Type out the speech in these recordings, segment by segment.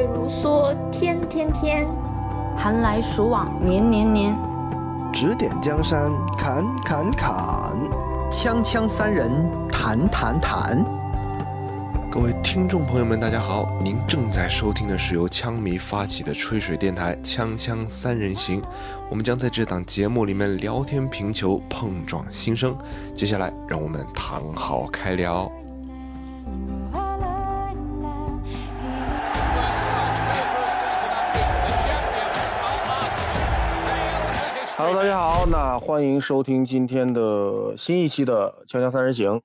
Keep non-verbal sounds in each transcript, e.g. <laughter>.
月如梭，天天天；寒来暑往，年年年。指点江山，砍砍砍；锵锵三人，谈谈谈。各位听众朋友们，大家好，您正在收听的是由枪迷发起的吹水电台《锵锵三人行》，我们将在这档节目里面聊天评球，碰撞心声。接下来，让我们躺好开聊。大家好，那欢迎收听今天的新一期的《锵锵三人行》。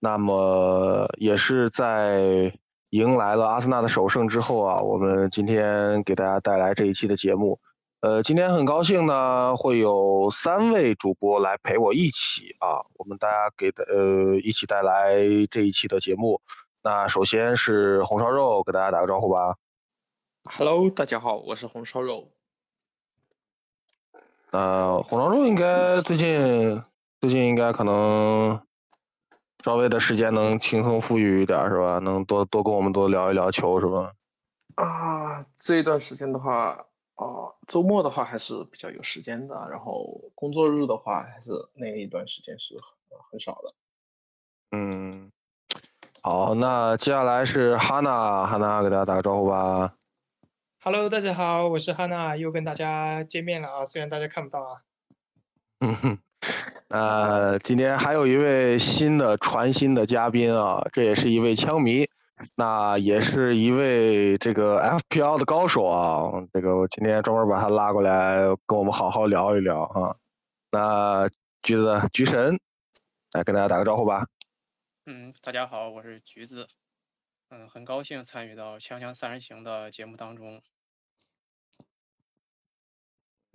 那么也是在迎来了阿森纳的首胜之后啊，我们今天给大家带来这一期的节目。呃，今天很高兴呢，会有三位主播来陪我一起啊，我们大家给的呃一起带来这一期的节目。那首先是红烧肉，给大家打个招呼吧。Hello，大家好，我是红烧肉。呃，红烧肉应该最近最近应该可能稍微的时间能轻松富裕一点是吧？能多多跟我们多聊一聊球是吧？啊，这一段时间的话，啊，周末的话还是比较有时间的，然后工作日的话还是那一段时间是很很少的。嗯，好，那接下来是哈娜，哈娜给大家打个招呼吧。Hello，大家好，我是汉娜，又跟大家见面了啊！虽然大家看不到啊。嗯哼，呃，今天还有一位新的传新的嘉宾啊，这也是一位枪迷，那也是一位这个 FPL 的高手啊。这个我今天专门把他拉过来跟我们好好聊一聊啊。那橘子橘神，来跟大家打个招呼吧。嗯，大家好，我是橘子。嗯，很高兴参与到《锵锵三人行》的节目当中。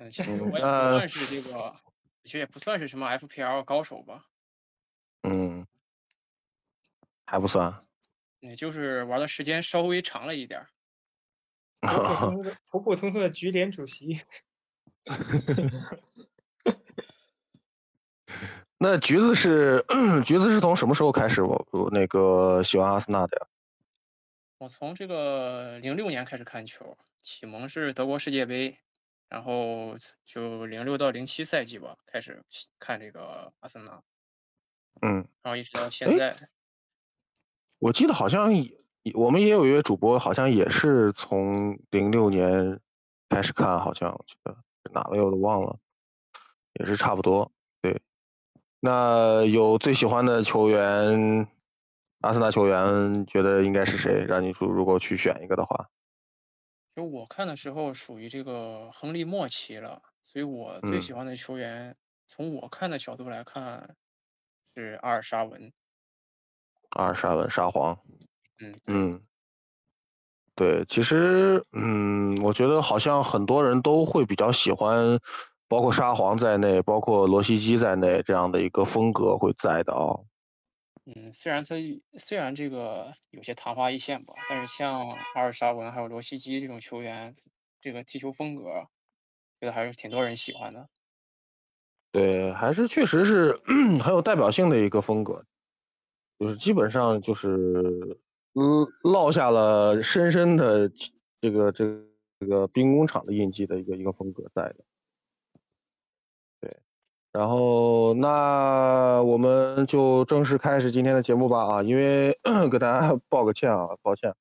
嗯，其实我也不算是这个，其实也不算是什么 FPL 高手吧。嗯，还不算。也，就是玩的时间稍微长了一点儿。<laughs> 普普通通的普普通通的局联主席。<laughs> 那橘子是橘子是从什么时候开始我我那个喜欢阿森纳的呀？我从这个零六年开始看球，启蒙是德国世界杯，然后就零六到零七赛季吧，开始看这个阿森纳。嗯，然后一直到现在。我记得好像也我们也有一位主播，好像也是从零六年开始看，好像我记得哪位我都忘了，也是差不多。对，那有最喜欢的球员？阿森纳球员觉得应该是谁？让你说，如果去选一个的话，就我看的时候，属于这个亨利末期了，所以我最喜欢的球员，从我看的角度来看，是阿尔沙文。阿尔沙文，沙皇。嗯嗯，对，其实，嗯，我觉得好像很多人都会比较喜欢，包括沙皇在内，包括罗西基在内这样的一个风格会在的啊。嗯，虽然他虽然这个有些昙花一现吧，但是像阿尔沙文还有罗西基这种球员，这个踢球风格，觉得还是挺多人喜欢的。对，还是确实是 <clears throat> 很有代表性的一个风格，就是基本上就是嗯落下了深深的这个这个这个兵工厂的印记的一个一个风格在的。然后，那我们就正式开始今天的节目吧啊！因为 <clears throat> 给大家报个歉啊，抱歉，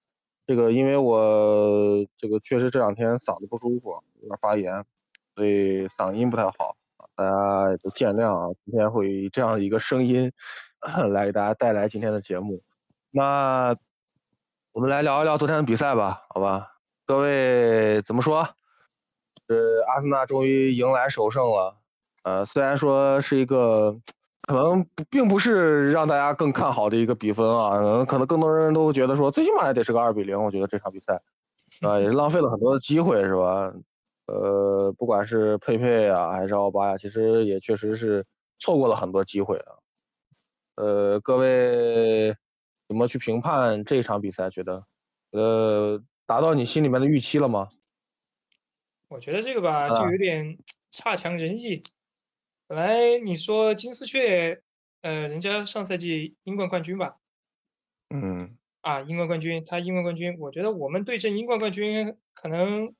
这个因为我这个确实这两天嗓子不舒服，有点发炎，所以嗓音不太好，大家也都见谅啊。今天会以这样的一个声音 <clears throat> 来给大家带来今天的节目。那我们来聊一聊昨天的比赛吧，好吧？各位怎么说？呃，阿森纳终于迎来首胜了。呃，虽然说是一个可能并不是让大家更看好的一个比分啊，可能更多人都觉得说，最起码也得是个二比零。我觉得这场比赛啊，也是浪费了很多的机会，是吧？呃，不管是佩佩啊，还是奥巴呀，其实也确实是错过了很多机会啊。呃，各位怎么去评判这场比赛？觉得呃，达到你心里面的预期了吗？我觉得这个吧，就有点 <tsk> 差强人意。本来你说金丝雀，呃，人家上赛季英冠冠军吧，嗯，啊，英冠冠军，他英冠冠军，我觉得我们对阵英冠冠军可能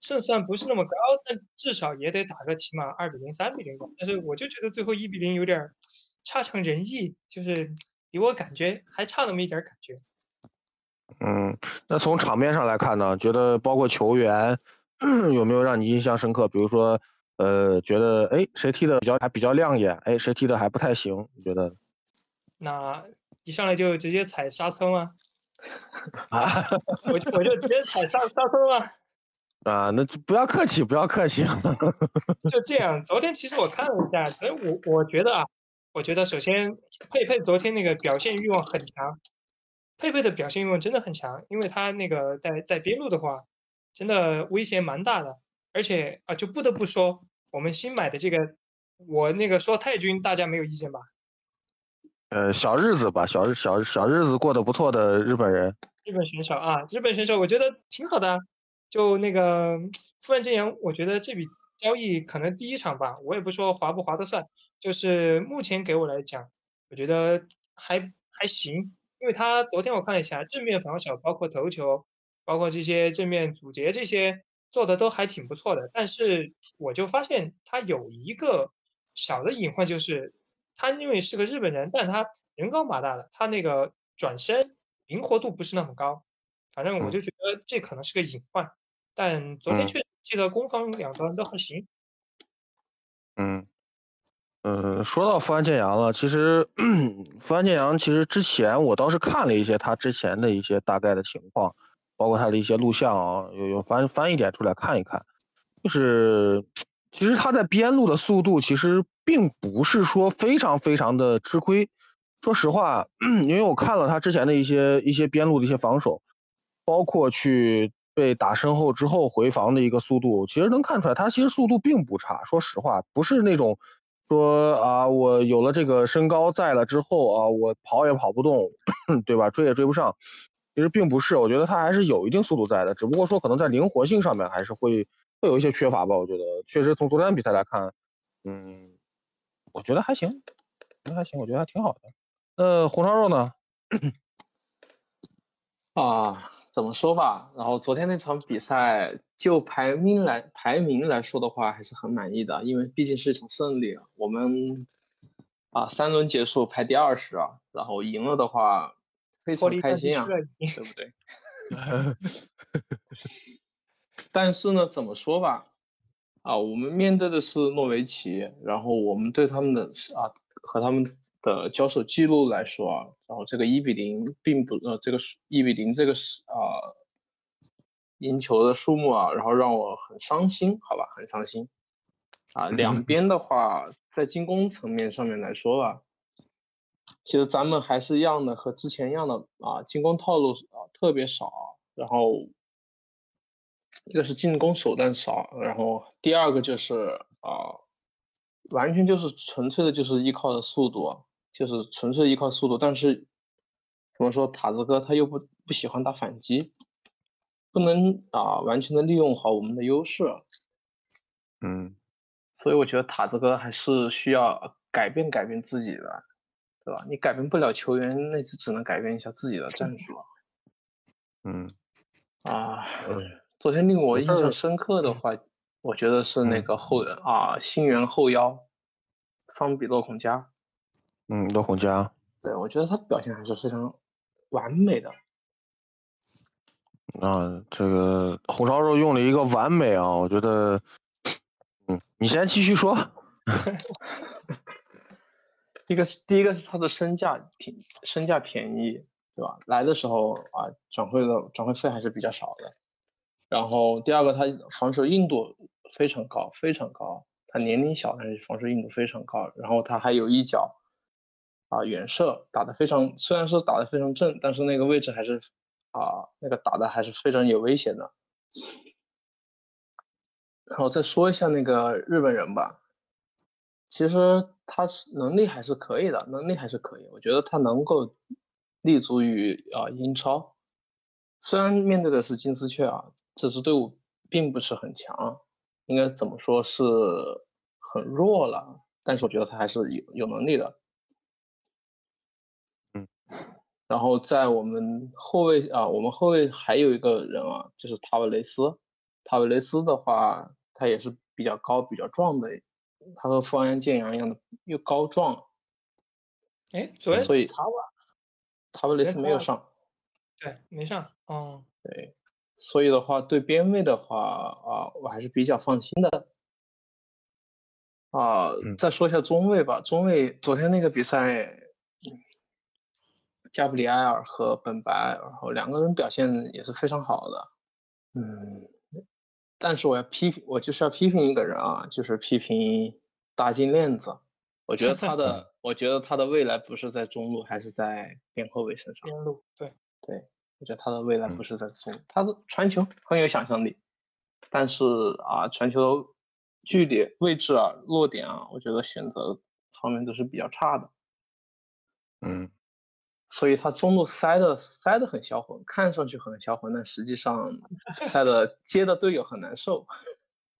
胜算不是那么高，但至少也得打个起码二比零、三比零吧。但是我就觉得最后一比零有点差强人意，就是给我感觉还差那么一点感觉。嗯，那从场面上来看呢，觉得包括球员 <clears throat> 有没有让你印象深刻？比如说，呃，觉得哎谁踢的比较还比较亮眼，哎谁踢的还不太行？你觉得？<laughs> 那一上来就直接踩刹车吗？<laughs> 啊，<laughs> 我就我就直接踩刹刹车吗？啊，那不要客气，不要客气。就这样，昨天其实我看了一下，哎我我觉得啊，我觉得首先佩佩昨天那个表现欲望很强，佩佩的表现欲望真的很强，因为他那个在在边路的话，真的威胁蛮大的，而且啊，就不得不说我们新买的这个，我那个说太君，大家没有意见吧？呃，小日子吧，小日小小日子过得不错的日本人，日本选手啊，日本选手，我觉得挺好的。就那个富安健洋，我觉得这笔交易可能第一场吧，我也不说划不划得算，就是目前给我来讲，我觉得还还行，因为他昨天我看了一下正面防守，包括头球，包括这些正面阻截这些做的都还挺不错的。但是我就发现他有一个小的隐患，就是。他因为是个日本人，但他人高马大的，他那个转身灵活度不是那么高，反正我就觉得这可能是个隐患。但昨天确实记得攻防两端都还行。嗯，嗯，说到富安健洋了，其实 <clears throat> 富安健洋其实之前我倒是看了一些他之前的一些大概的情况，包括他的一些录像啊，有有翻翻一点出来看一看，就是其实他在边路的速度其实。并不是说非常非常的吃亏，说实话，<clears throat> 因为我看了他之前的一些一些边路的一些防守，包括去被打身后之后回防的一个速度，其实能看出来他其实速度并不差。说实话，不是那种说啊我有了这个身高在了之后啊我跑也跑不动，<coughs> 对吧？追也追不上，其实并不是，我觉得他还是有一定速度在的，只不过说可能在灵活性上面还是会会有一些缺乏吧。我觉得确实从昨天比赛来看，嗯。我觉得还行，觉得还行，我觉得还挺好的。呃，红烧肉呢？啊，怎么说吧？然后昨天那场比赛，就排名来排名来说的话，还是很满意的，因为毕竟是一场胜利。我们啊，三轮结束排第二十啊，然后赢了的话，非常开心啊，对不对？<laughs> 但是呢，怎么说吧？啊，我们面对的是诺维奇，然后我们对他们的啊和他们的交手记录来说啊，然后这个一比零并不呃这个一比零这个是啊赢球的数目啊，然后让我很伤心，好吧，很伤心。啊，两 <laughs> 边的话在进攻层面上面来说吧，其实咱们还是一样的，和之前一样的啊，进攻套路啊特别少，然后。一个是进攻手段少，然后第二个就是啊，完全就是纯粹的，就是依靠的速度，就是纯粹依靠速度。但是怎么说，塔子哥他又不不喜欢打反击，不能啊完全的利用好我们的优势。嗯，所以我觉得塔子哥还是需要改变改变自己的，对吧？你改变不了球员，那就只能改变一下自己的战术。嗯，啊。昨天令我印象深刻的话，我觉得是那个后啊，新援后腰桑比洛孔加。嗯，洛孔加。对，我觉得他表现还是非常完美的。啊，这个红烧肉用了一个完美啊，我觉得，嗯，你先继续说。<laughs> 一个是第一个是他的身价挺身价便宜，对吧？来的时候啊，转会的转会费还是比较少的。然后第二个，他防守硬度非常高，非常高。他年龄小，但是防守硬度非常高。然后他还有一脚啊远射，打得非常，虽然说打得非常正，但是那个位置还是啊那个打的还是非常有危险的。然后再说一下那个日本人吧，其实他是能力还是可以的，能力还是可以。我觉得他能够立足于啊英超，虽然面对的是金丝雀啊。这支队伍并不是很强，应该怎么说是很弱了，但是我觉得他还是有有能力的。嗯，然后在我们后卫啊，我们后卫还有一个人啊，就是塔维雷斯。塔维雷斯的话，他也是比较高、比较壮的，他和富安健洋一样的又高壮。哎，昨天所以塔瓦塔瓦雷斯没有上。对，没上。嗯，对，所以的话，对边位的话啊，我还是比较放心的。啊，再说一下中卫吧。中卫昨天那个比赛，加布里埃尔和本白，然后两个人表现也是非常好的。嗯，但是我要批评，我就是要批评一个人啊，就是批评大金链子。我觉得他 <laughs> 的，我觉得他的未来不是在中路，还是在边后卫身上。边路，对对，我觉得他的未来不是在中，他的传球很有想象力，但是啊，传球。距离、位置啊、落点啊，我觉得选择方面都是比较差的。嗯，所以他中路塞的塞的很销魂，看上去很销魂，但实际上 <laughs> 塞的接的队友很难受。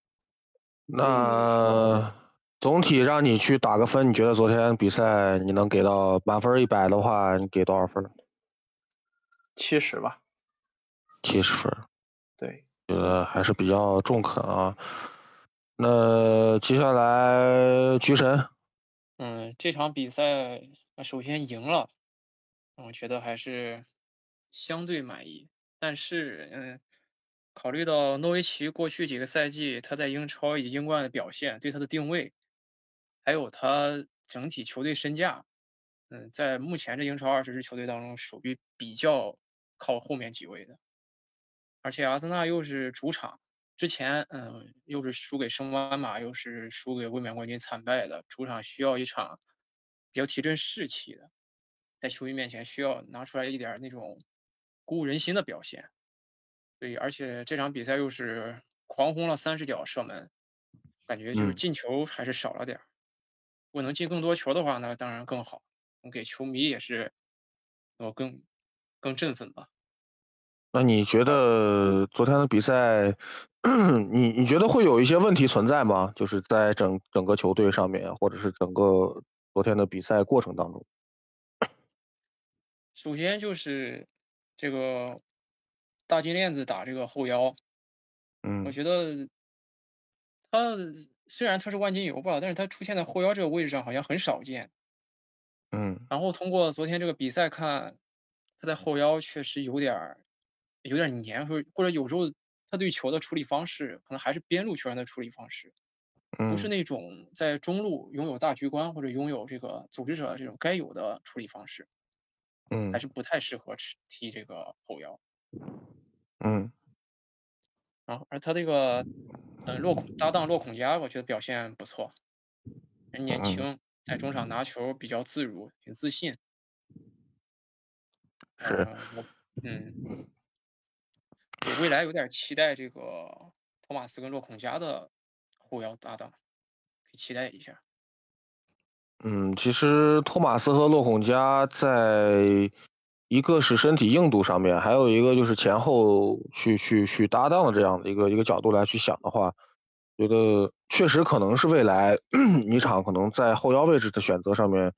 <laughs> 那总体让你去打个分，你觉得昨天比赛你能给到满分一百的话，你给多少分？七十吧。七十分。对，觉得还是比较中肯啊。那接下来菊神，嗯，这场比赛首先赢了，我觉得还是相对满意。但是，嗯，考虑到诺维奇过去几个赛季他在英超以及英冠的表现，对他的定位，还有他整体球队身价，嗯，在目前这英超二十支球队当中，属于比较靠后面几位的。而且阿森纳又是主场。之前，嗯，又是输给升班马，又是输给卫冕冠军，惨败的主场需要一场比较提振士气的，在球迷面前需要拿出来一点那种鼓舞人心的表现。对，而且这场比赛又是狂轰了三十脚射门，感觉就是进球还是少了点儿。如果能进更多球的话，那当然更好，给球迷也是我更更振奋吧。那你觉得昨天的比赛，<clears throat> 你你觉得会有一些问题存在吗？就是在整整个球队上面，或者是整个昨天的比赛过程当中。首先就是这个大金链子打这个后腰，嗯，我觉得他虽然他是万金油吧，但是他出现在后腰这个位置上好像很少见。嗯，然后通过昨天这个比赛看，他在后腰确实有点儿。有点黏，或者或者有时候他对球的处理方式，可能还是边路球员的处理方式，不是那种在中路拥有大局观或者拥有这个组织者这种该有的处理方式，嗯，还是不太适合踢这个后腰，嗯，然后而他这个嗯洛孔搭档洛孔加，我觉得表现不错，人年轻，在中场拿球比较自如，挺自信，是，嗯。我未来有点期待这个托马斯跟洛孔加的后腰搭档，可以期待一下。嗯，其实托马斯和洛孔加在一个是身体硬度上面，还有一个就是前后去去去搭档的这样的一个一个角度来去想的话，觉得确实可能是未来 <clears throat> 尼场可能在后腰位置的选择上面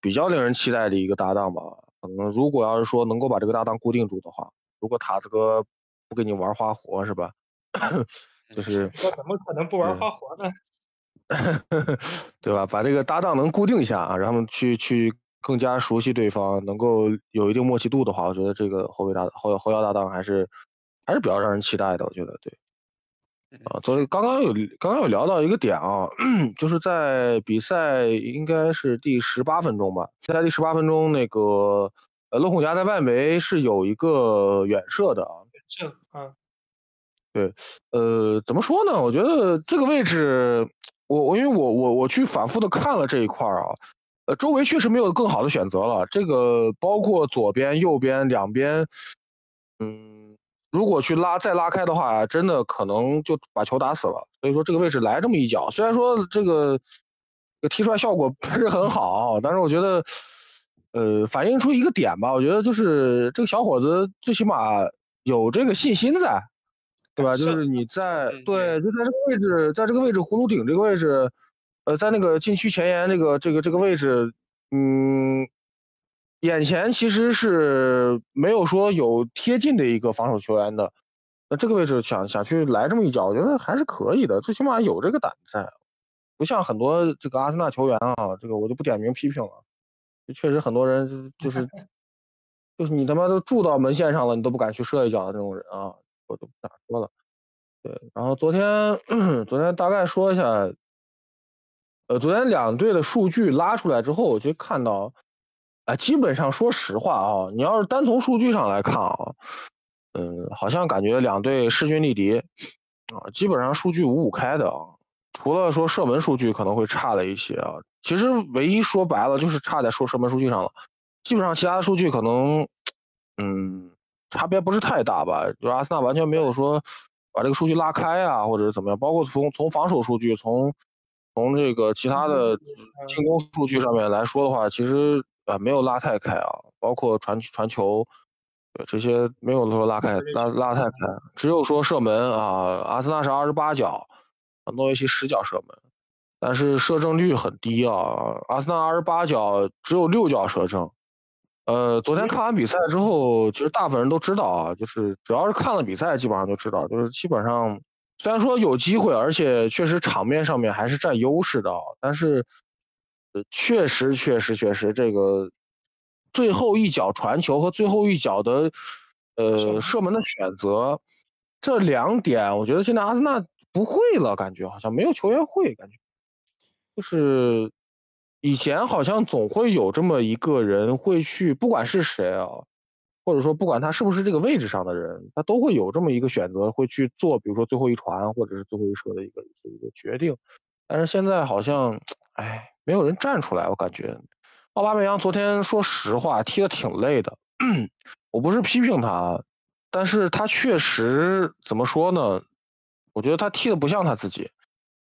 比较令人期待的一个搭档吧。可能如果要是说能够把这个搭档固定住的话，如果塔子哥。不给你玩花活是吧？<coughs> 就是我怎么可能不玩花活呢？<laughs> 对吧？把这个搭档能固定一下啊，让他们去去更加熟悉对方，能够有一定默契度的话，我觉得这个后卫搭后后腰搭档还是还是比较让人期待的。我觉得对。啊，所以刚刚有刚刚有聊到一个点啊，<clears throat> 就是在比赛应该是第十八分钟吧，在第十八分钟那个呃，洛孔加在外围是有一个远射的啊。远射啊，对，呃，怎么说呢？我觉得这个位置，我我因为我我我去反复的看了这一块儿啊，呃，周围确实没有更好的选择了。这个包括左边、右边两边，嗯，如果去拉再拉开的话，真的可能就把球打死了。所以说这个位置来这么一脚，虽然说这个踢出来效果不是很好，但是我觉得，呃，反映出一个点吧，我觉得就是这个小伙子最起码。有这个信心在，对吧？就是你在对，就在这个位置，在这个位置葫芦顶这个位置，呃，在那个禁区前沿这个这个这个位置，嗯，眼前其实是没有说有贴近的一个防守球员的，那这个位置想想去来这么一脚，我觉得还是可以的，最起码有这个胆子在，不像很多这个阿森纳球员啊，这个我就不点名批评了，确实很多人就是就是你他妈都住到门线上了，你都不敢去射一脚的这种人啊，我都不咋说了。对，然后昨天昨天大概说一下，呃，昨天两队的数据拉出来之后，我就看到。啊，基本上说实话啊，你要是单从数据上来看啊，嗯，好像感觉两队势均力敌啊，基本上数据五五开的啊，除了说射门数据可能会差了一些啊，其实唯一说白了就是差在说射门数据上了，基本上其他数据可能，嗯，差别不是太大吧，就阿森纳完全没有说把这个数据拉开啊，或者是怎么样，包括从从防守数据，从从这个其他的进攻数据上面来说的话，其实。啊，没有拉太开啊，包括传传球，对这些没有说拉开拉拉太开，只有说射门啊，阿森纳是二十八脚，诺维奇十脚射门，但是射正率很低啊，阿森纳二十八脚只有六脚射正。呃，昨天看完比赛之后，其实大部分人都知道啊，就是只要是看了比赛，基本上就知道，就是基本上虽然说有机会，而且确实场面上面还是占优势的，但是。呃，确实，确实，确实，这个最后一脚传球和最后一脚的呃射门的选择，这两点，我觉得现在阿森纳不会了，感觉好像没有球员会，感觉就是以前好像总会有这么一个人会去，不管是谁啊，或者说不管他是不是这个位置上的人，他都会有这么一个选择，会去做，比如说最后一传或者是最后一射的一个一个决定，但是现在好像，哎。没有人站出来，我感觉奥巴梅扬昨天说实话踢得挺累的。<clears throat> 我不是批评他，但是他确实怎么说呢？我觉得他踢的不像他自己，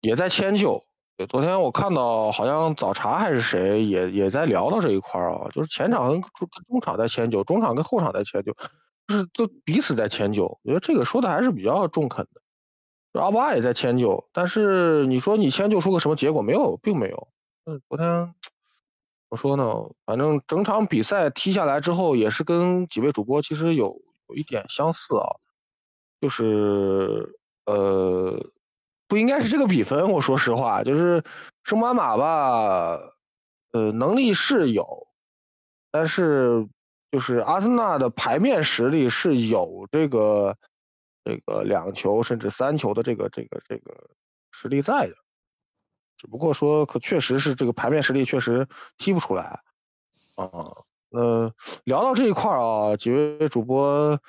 也在迁就。昨天我看到好像早茶还是谁也也在聊到这一块儿啊，就是前场跟中中场在迁就，中场跟后场在迁就，就是都彼此在迁就。我觉得这个说的还是比较中肯的。阿巴也在迁就，但是你说你迁就出个什么结果没有，并没有。嗯，昨天我说呢，反正整场比赛踢下来之后，也是跟几位主播其实有有一点相似啊，就是呃，不应该是这个比分。我说实话，就是圣马马吧，呃，能力是有，但是就是阿森纳的牌面实力是有这个这个两球甚至三球的这个这个这个实力在的。只不过说，可确实是这个牌面实力确实踢不出来，啊，呃，聊到这一块儿啊，几位主播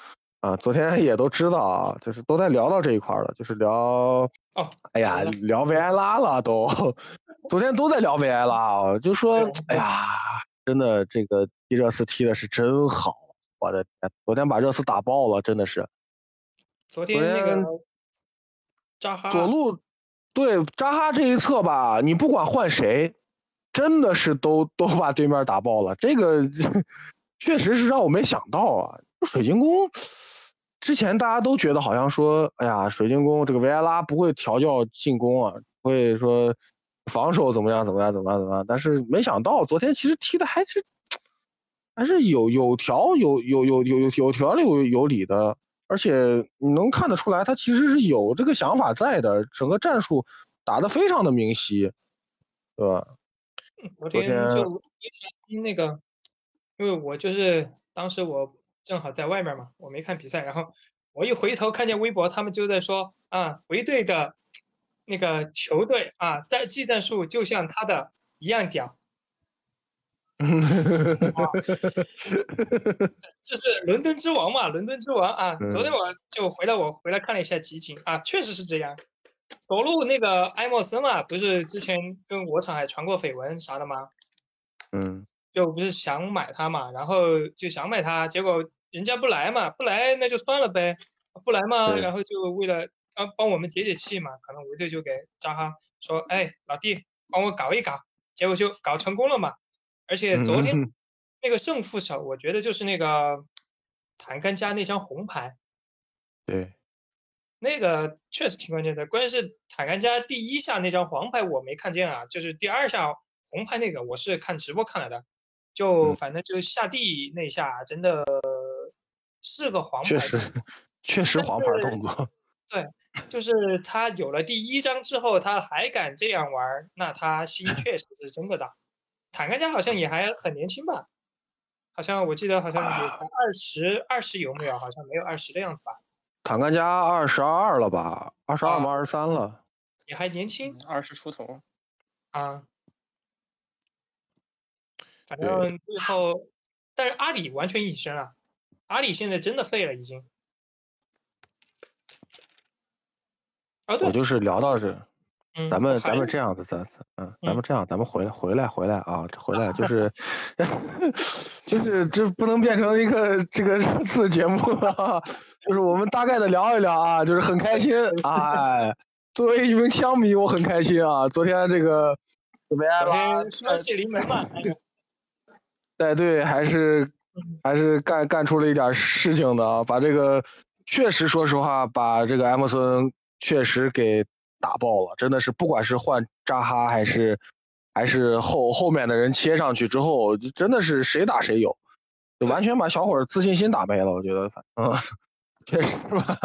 啊，昨天也都知道啊，就是都在聊到这一块了，就是聊，哦，哎呀，聊维埃拉了都，<laughs> 昨天都在聊维埃拉啊，就说，哎呀，真的这个踢热刺踢的是真好，我的天，昨天把热刺打爆了，真的是，昨天那个扎哈左路。对扎哈这一侧吧，你不管换谁，真的是都都把对面打爆了。这个 <laughs> 确实是让我没想到啊！水晶宫之前大家都觉得好像说，哎呀，水晶宫这个维埃拉不会调教进攻啊，会说防守怎么样怎么样怎么样怎么样。但是没想到昨天其实踢的还是还是有有条有有有有有有条有有理的。而且你能看得出来，他其实是有这个想法在的，整个战术打得非常的明晰，对吧？昨天就听那个，因为我就是当时我正好在外面嘛，我没看比赛，然后我一回头看见微博，他们就在说啊，回队的那个球队啊，在技战术就像他的一样屌。<laughs> 这是伦敦之王嘛？伦敦之王啊！昨天我就回来，我回来看了一下集锦啊，确实是这样。走路那个埃莫森嘛，不是之前跟我场还传过绯闻啥的吗？嗯，就不是想买他嘛，然后就想买他，结果人家不来嘛，不来那就算了呗，不来嘛，然后就为了帮帮我们解解气嘛，可能维队就给扎哈说，哎，老弟，帮我搞一搞，结果就搞成功了嘛。而且昨天那个胜负手，我觉得就是那个坦甘加那张红牌，对，那个确实挺关键的。关键是坦甘加第一下那张黄牌我没看见啊，就是第二下红牌那个，我是看直播看来的。就反正就下地那下真的是个黄牌，确实确实黄牌动作。<laughs> 对，就是他有了第一张之后，他还敢这样玩，那他心 <laughs> 确实是真的大。坦克家好像也还很年轻吧？好像我记得好像有二十二十有没有？好像没有二十的样子吧？坦克家二十二了吧？二十二吗？二十三了？也还年轻，二十出头啊。反正最后，但是阿里完全隐身了，阿里现在真的废了已经。啊，对，我就是聊到这，咱们咱们这样子，咱嗯，咱们这样，咱们回来回来回来啊，回来 <laughs> 就是就是这不能变成一个这个热刺节目了，就是我们大概的聊一聊啊，就是很开心，哎，作为一名枪迷，我很开心啊，昨天这个怎么样？昨天双喜临门嘛。带队还是还是干干出了一点事情的啊！把这个确实，说实话，把这个埃默森确实给打爆了。真的是，不管是换扎哈还是还是后后面的人切上去之后，真的是谁打谁有，就完全把小伙自信心打没了。我觉得反，嗯，确实是吧？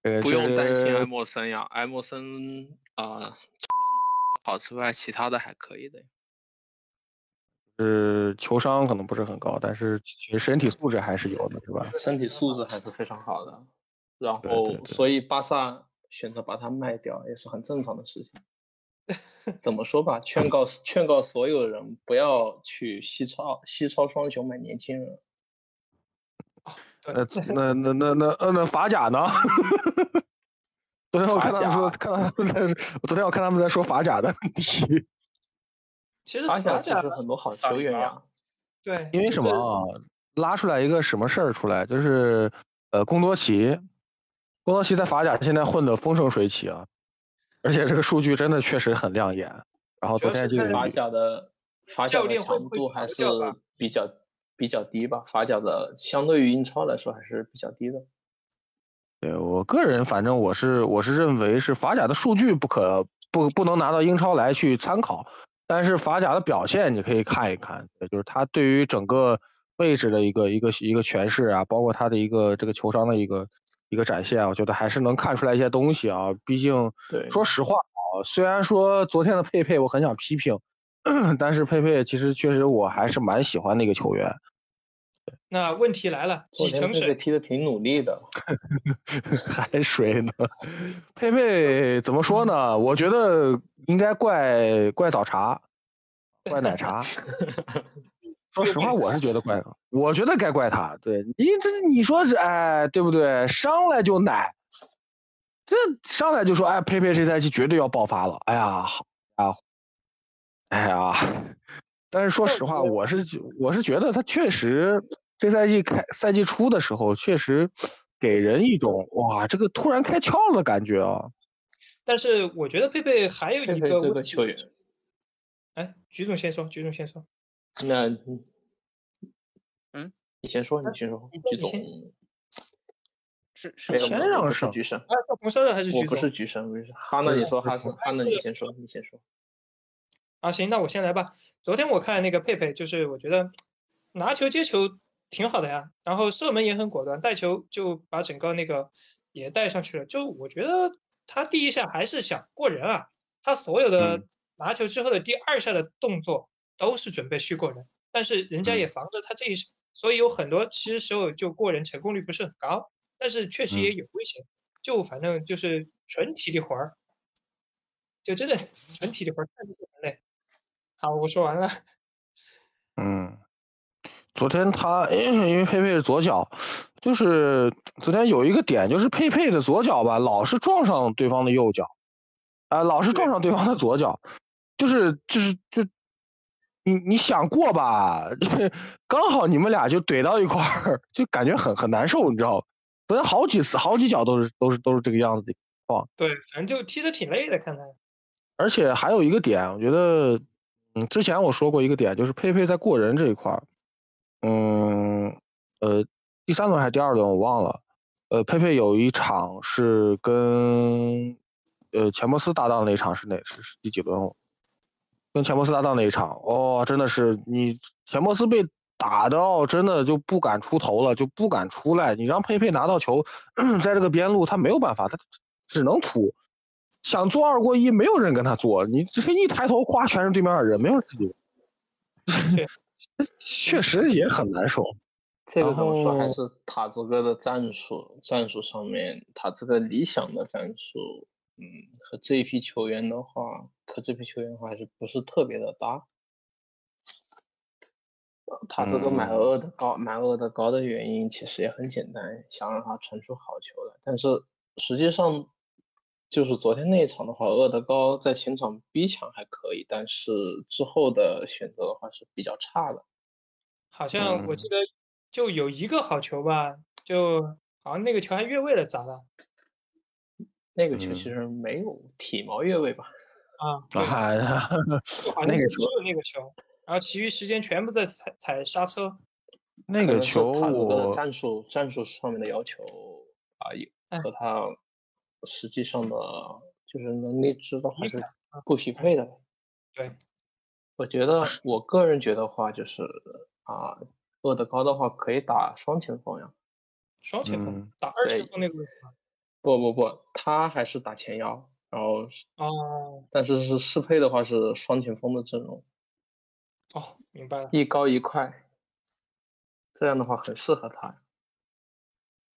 <laughs> 不用担心埃默森呀，埃默森啊，除了脑子不好之外，其他的还可以的。是球商可能不是很高，但是其实身体素质还是有的，是吧？身体素质还是非常好的，然后所以巴萨选择把他卖掉也是很正常的事情。怎么说吧，劝告劝告所有人不要去西超西超双雄买年轻人。<laughs> 呃，那那那那呃那法甲呢？<laughs> 昨天我看他们说，看他们在，昨天我看他们在说法甲的问题。其实法甲其实很多好球员呀，对，因为什么啊？拉出来一个什么事儿出来？就是呃，贡多奇，贡多奇在法甲现在混得风生水起啊，而且这个数据真的确实很亮眼。然后昨天这个法甲的法甲的强度还是比较比较低吧？法甲的相对于英超来说还是比较低的。对我个人，反正我是我是认为是法甲的数据不可不不能拿到英超来去参考。但是法甲的表现你可以看一看，就是他对于整个位置的一个一个一个诠释啊，包括他的一个这个球商的一个一个展现，我觉得还是能看出来一些东西啊。毕竟，说实话啊，虽然说昨天的佩佩我很想批评，<coughs> 但是佩佩其实确实我还是蛮喜欢那个球员。那问题来了，几成水踢的挺努力的 <laughs> <laughs> 还水呢？佩佩怎么说呢？我觉得应该怪怪早茶，怪奶茶。<laughs> 说实话，我是觉得怪，我觉得该怪他。对你这你说是哎，对不对？上来就奶，这上来就说哎，佩佩这赛季绝对要爆发了。哎呀，好啊，哎呀。但是说实话，我是我是觉得他确实这赛季开赛季初的时候，确实给人一种哇，这个突然开窍的感觉啊。但是我觉得佩佩还有一个球员，哎，徐总先说，徐总先说。那，嗯，你先说，你先说，徐总。是是先让是徐生。啊，是红色的还是？我不是徐生，不是。哈，那你说哈是哈，那你先说，你先说。啊，行，那我先来吧。昨天我看那个佩佩，就是我觉得拿球接球挺好的呀，然后射门也很果断，带球就把整个那个也带上去了。就我觉得他第一下还是想过人啊，他所有的拿球之后的第二下的动作都是准备去过人，但是人家也防着他这一，所以有很多其实时候就过人成功率不是很高，但是确实也有危险。就反正就是纯体力活儿，就真的纯体力活儿，太累。好，我说完了。<laughs> 嗯，昨天他因为佩佩是左脚，就是昨天有一个点，就是佩佩的左脚吧，老是撞上对方的右脚，啊，老是撞上对方的左脚，就是就是就你你想过吧，<laughs> 刚好你们俩就怼到一块儿，就感觉很很难受，你知道昨天好几次好几脚都是都是都是这个样子的况。对，反正就踢得挺累的，看来。而且还有一个点，我觉得。嗯，之前我说过一个点，就是佩佩在过人这一块儿，嗯，呃，第三轮还是第二轮我忘了，呃，佩佩有一场是跟呃钱伯斯搭档那一场是哪是是第几轮？跟钱伯斯搭档那一场，哦，真的是你钱伯斯被打到真的就不敢出头了，就不敢出来。你让佩佩拿到球，<clears throat> 在这个边路他没有办法，他只能突，想做二过一，没有人跟他做。你这一抬头，哗，全是对面的人，没有人自己。<laughs> 确实也很难受。这个怎么说？还是塔子哥的战术，战术上面，塔子哥理想的战术，嗯，和这一批球员的话，和这批球员的话还是不是特别的搭。呃塔子哥买嗯厄德高，买厄德高的原因其实也很简单，想让他传出好球来。但是实际上，就是昨天那一场的话，厄德高在前场逼抢还可以，但是之后的选择的话是比较差的。好像我嗯记得就有一个好球吧，就好像那个球还越位了咋的那个球嗯其实没有体毛越位吧？啊？<laughs> 对啊，就 <laughs> 好像那个球只有那个球，然后其余时间全部在踩踩刹车。那个球塔子哥的我战术战术上面的要求啊，有哎和他实际上的就是能力值的话是不匹配的。对，我觉得我个人觉得话就是啊，厄德高的话可以打双前锋呀。双前锋嗯打二前锋那个位置吗？不不不，他还是打前腰，然后哦但是是适配的话是双前锋的阵容，哦，明白了。一高一快，这样的话很适合他。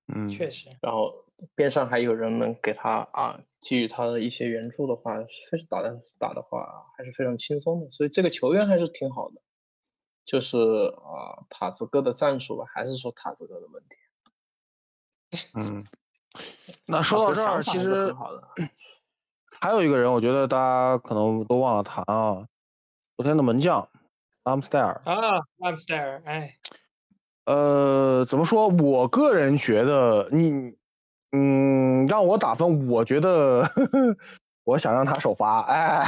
嗯，确实，然后边上还有人能给他啊给予他的一些援助的话，非常打的打的话还是非常轻松的，所以这个球员还是挺好的。就是啊塔子哥的战术吧，还是说塔子哥的问题。嗯，<laughs> 那说到这儿，其实。还有一个人，我觉得大家可能都忘了谈啊，昨天的门将阿姆斯戴尔。啊，阿姆斯戴尔，哎，呃，怎么说？我个人觉得，你，嗯，让我打分，我觉得，我想让他首发，哎，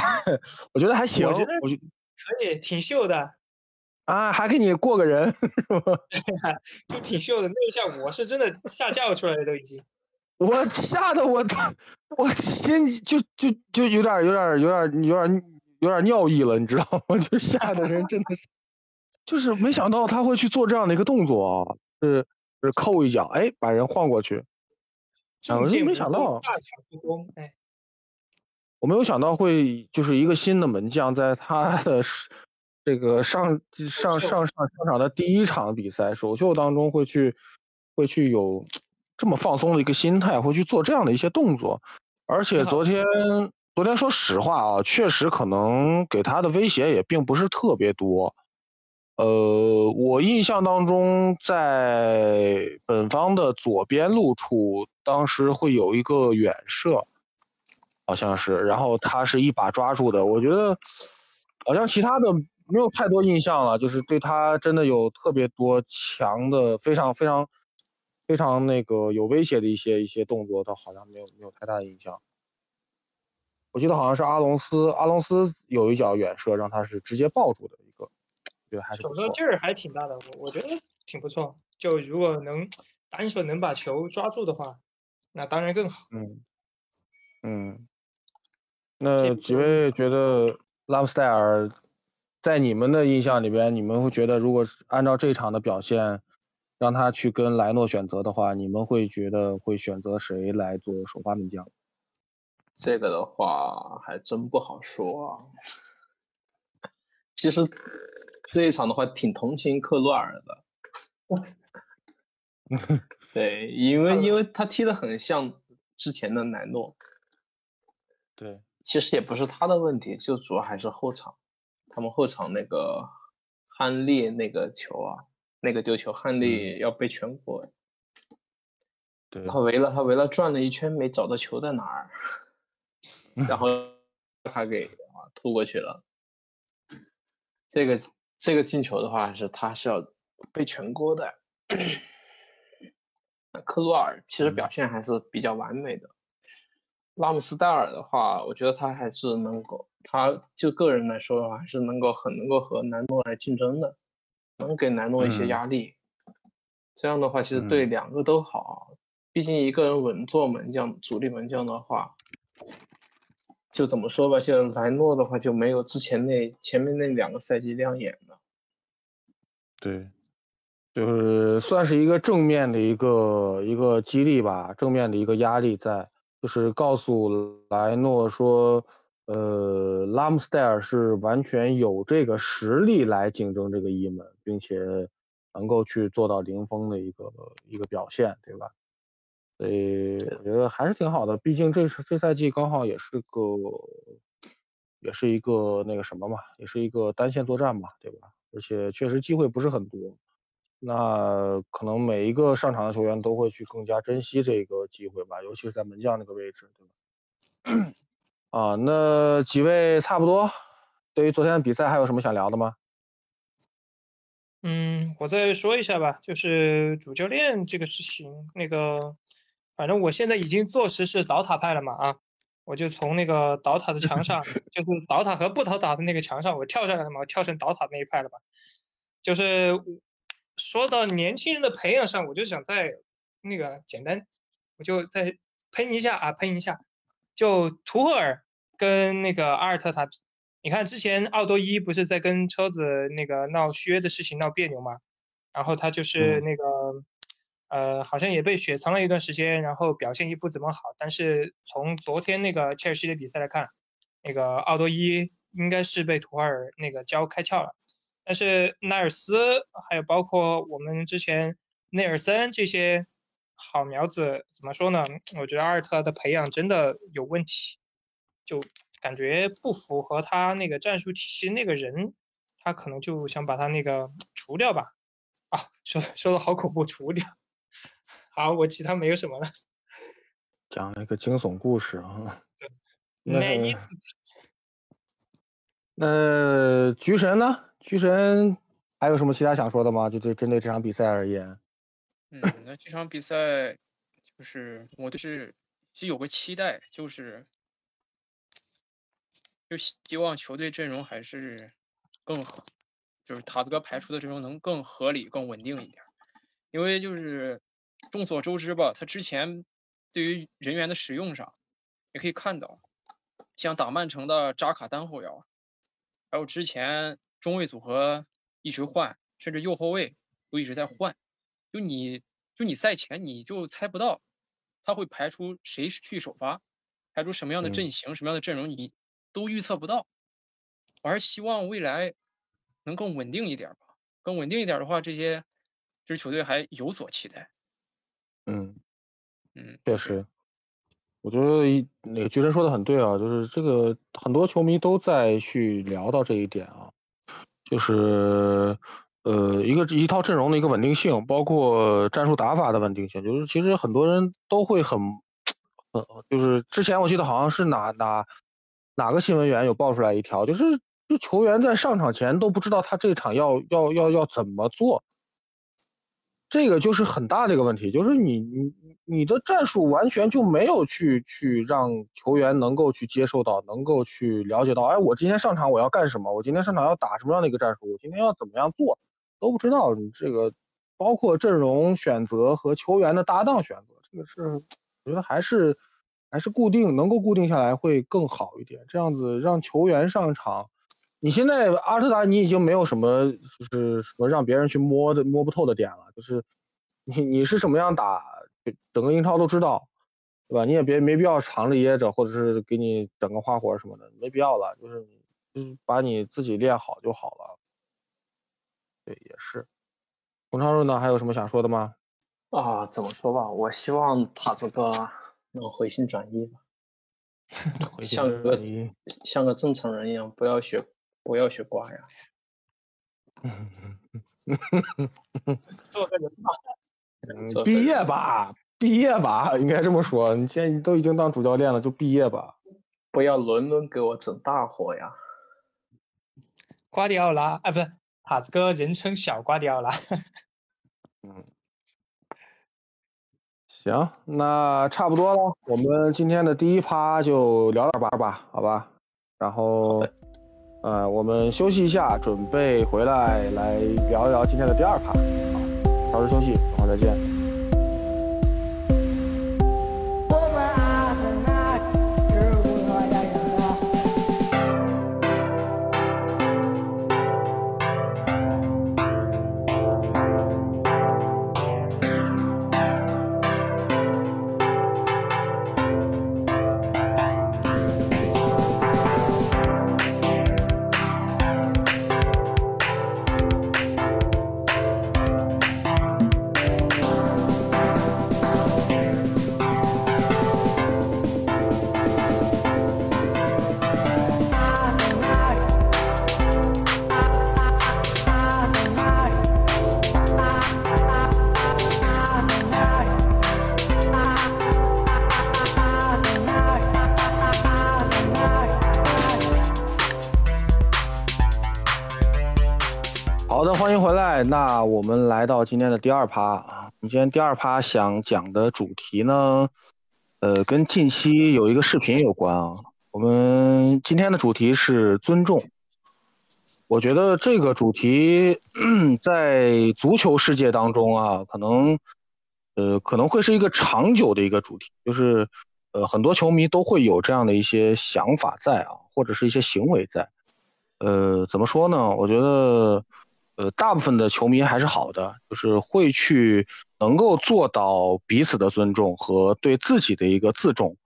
我觉得还行，我觉得我可以，挺秀的，<laughs> 啊，还给你过个人，<laughs> 是吧？<laughs> 就挺秀的。那一下我是真的吓叫出来了，都已经。我吓得我，我心就就就有点有点有点有点有点尿意了，你知道吗？就吓得人真的是，就是没想到他会去做这样的一个动作啊，是是扣一脚，哎，把人晃过去，啊，我重就没想到，大巧不工，哎，我没有想到会就是一个新的门将，在他的这个上上上上上场的第一场比赛首秀当中会去会去有这么放松的一个心态，会去做这样的一些动作，而且昨天昨天说实话啊，确实可能给他的威胁也并不是特别多。呃，我印象当中，在本方的左边路处，当时会有一个远射，好像是，然后他是一把抓住的。我觉得好像其他的没有太多印象了，就是对他真的有特别多强的、非常非常非常那个有威胁的一些一些动作，倒好像没有没有太大的印象。我记得好像是阿隆斯，阿隆斯有一脚远射让他是直接抱住的，觉得还是。手上劲儿还挺大的，我我觉得挺不错。就如果能单手能把球抓住的话，那当然更好。嗯，嗯，那几位觉得拉姆斯戴尔在你们的印象里边，你们会觉得如果按照这场的表现，让他去跟莱诺选择的话，你们会觉得会选择谁来做首发门将？这个的话还真不好说啊。其实这一场的话，挺同情克洛尔的。对，因为因为他踢的很像之前的莱诺，<laughs> 对，其实也不是他的问题，就主要还是后场，他们后场那个汉利那个球啊，那个丢球，汉利要被全国，对，他围了他围了转了一圈，没找到球在哪儿，然后 <laughs> 他给啊突过去了。这个这个进球的话，是他是要被全锅的。那克鲁尔其实表现还是比较完美的。拉姆斯戴尔的话，我觉得他还是能够，他就个人来说的话，还是能够很能够和南诺来竞争的，能给南诺一些嗯压力。这样的话，其实对嗯两个都好。毕竟一个人稳坐门将、主力门将的话，就怎么说吧，就莱诺的话就没有之前那前面那两个赛季亮眼了。对，就是算是一个正面的一个一个激励吧，正面的一个压力在，就是告诉莱诺说，呃，拉姆斯戴尔是完全有这个实力来竞争这个一门，并且能够去做到零封的一个一个表现，对吧？所以我觉得还是挺好的，毕竟这是这赛季刚好也是个，也是一个那个什么嘛，也是一个单线作战嘛，对吧？而且确实机会不是很多，那可能每一个上场的球员都会去更加珍惜这个机会吧，尤其是在门将那个位置，对吧？啊，那几位差不多，对于昨天的比赛还有什么想聊的吗？嗯，我再说一下吧，就是主教练这个事情，那个。反正我现在已经坐实是倒塔派了嘛啊，我就从那个倒塔的墙上，<laughs> 就是倒塔和不倒塔的那个墙上，我跳下来了嘛，我跳成倒塔那一派了吧。就是说到年轻人的培养上，我就想再那个简单，我就再喷一下啊，喷一下。就图赫尔跟那个阿尔特塔比，你看之前奥多伊不是在跟车子那个闹续约的事情闹别扭嘛，然后他就是那个。呃，好像也被雪藏了一段时间，然后表现也不怎么好。但是从昨天那个切尔西的比赛来看，那个奥多伊应该是被图尔那个教开窍了。但是奈尔斯还有包括我们之前内尔森这些好苗子，怎么说呢？我觉得阿尔特的培养真的有问题，就感觉不符合他那个战术体系。那个人他可能就想把他那个除掉吧。啊，说说的好恐怖，除掉。好，我其他没有什么了。<laughs> 讲了一个惊悚故事啊。那那菊神呢？菊神还有什么其他想说的吗？就对针对这场比赛而言。嗯，那这场比赛就是我就是是有个期待，就是就希望球队阵容还是更合，就是塔子哥排出的阵容能更合理、更稳定一点，因为就是。众所周知吧，他之前对于人员的使用上，也可以看到，像打曼城的扎卡单后腰，还有之前中卫组合一直换，甚至右后卫都一直在换。就你就你赛前你就猜不到他会排出谁去首发，排出什么样的阵型、什么样的阵容，你都预测不到。我还是希望未来能更稳定一点吧。更稳定一点的话，这些这支球队还有所期待。嗯，嗯，确实，我觉得一那个巨神说的很对啊，就是这个很多球迷都在去聊到这一点啊，就是呃一个一套阵容的一个稳定性，包括战术打法的稳定性，就是其实很多人都会很，呃，就是之前我记得好像是哪哪哪个新闻源有爆出来一条，就是就球员在上场前都不知道他这场要要要要怎么做。这个就是很大的一个问题，就是你你你的战术完全就没有去去让球员能够去接受到，能够去了解到，哎，我今天上场我要干什么？我今天上场要打什么样的一个战术？我今天要怎么样做都不知道。你这个包括阵容选择和球员的搭档选择，这个是我觉得还是还是固定能够固定下来会更好一点。这样子让球员上场。你现在阿特达，你已经没有什么就是什么让别人去摸的摸不透的点了，就是你你是什么样打，整个英超都知道，对吧？你也别没必要藏着掖着，或者是给你整个花活什么的，没必要了，就是就是把你自己练好就好了。对，也是。洪超润呢，还有什么想说的吗？啊，怎么说吧，我希望塔子哥能回心转意吧，<laughs> 像个像个正常人一样，不要学。不要学瓜呀！<laughs> 做个人吧，毕业吧，毕业吧，应该这么说。你现在都已经当主教练了，就毕业吧。不要轮轮给我整大火呀！瓜迪奥拉，啊，不是塔子哥，人称小瓜迪奥拉。嗯，<laughs> 行，那差不多了，我们今天的第一趴就聊到这儿吧，好吧？然后。呃，我们休息一下，准备回来来聊一聊今天的第二趴。好，稍事休息，等会儿再见。到今天的第二趴啊，我们今天第二趴想讲的主题呢，呃，跟近期有一个视频有关啊。我们今天的主题是尊重。我觉得这个主题在足球世界当中啊，可能呃可能会是一个长久的一个主题，就是呃很多球迷都会有这样的一些想法在啊，或者是一些行为在。呃，怎么说呢？我觉得。呃，大部分的球迷还是好的，就是会去能够做到彼此的尊重和对自己的一个自重。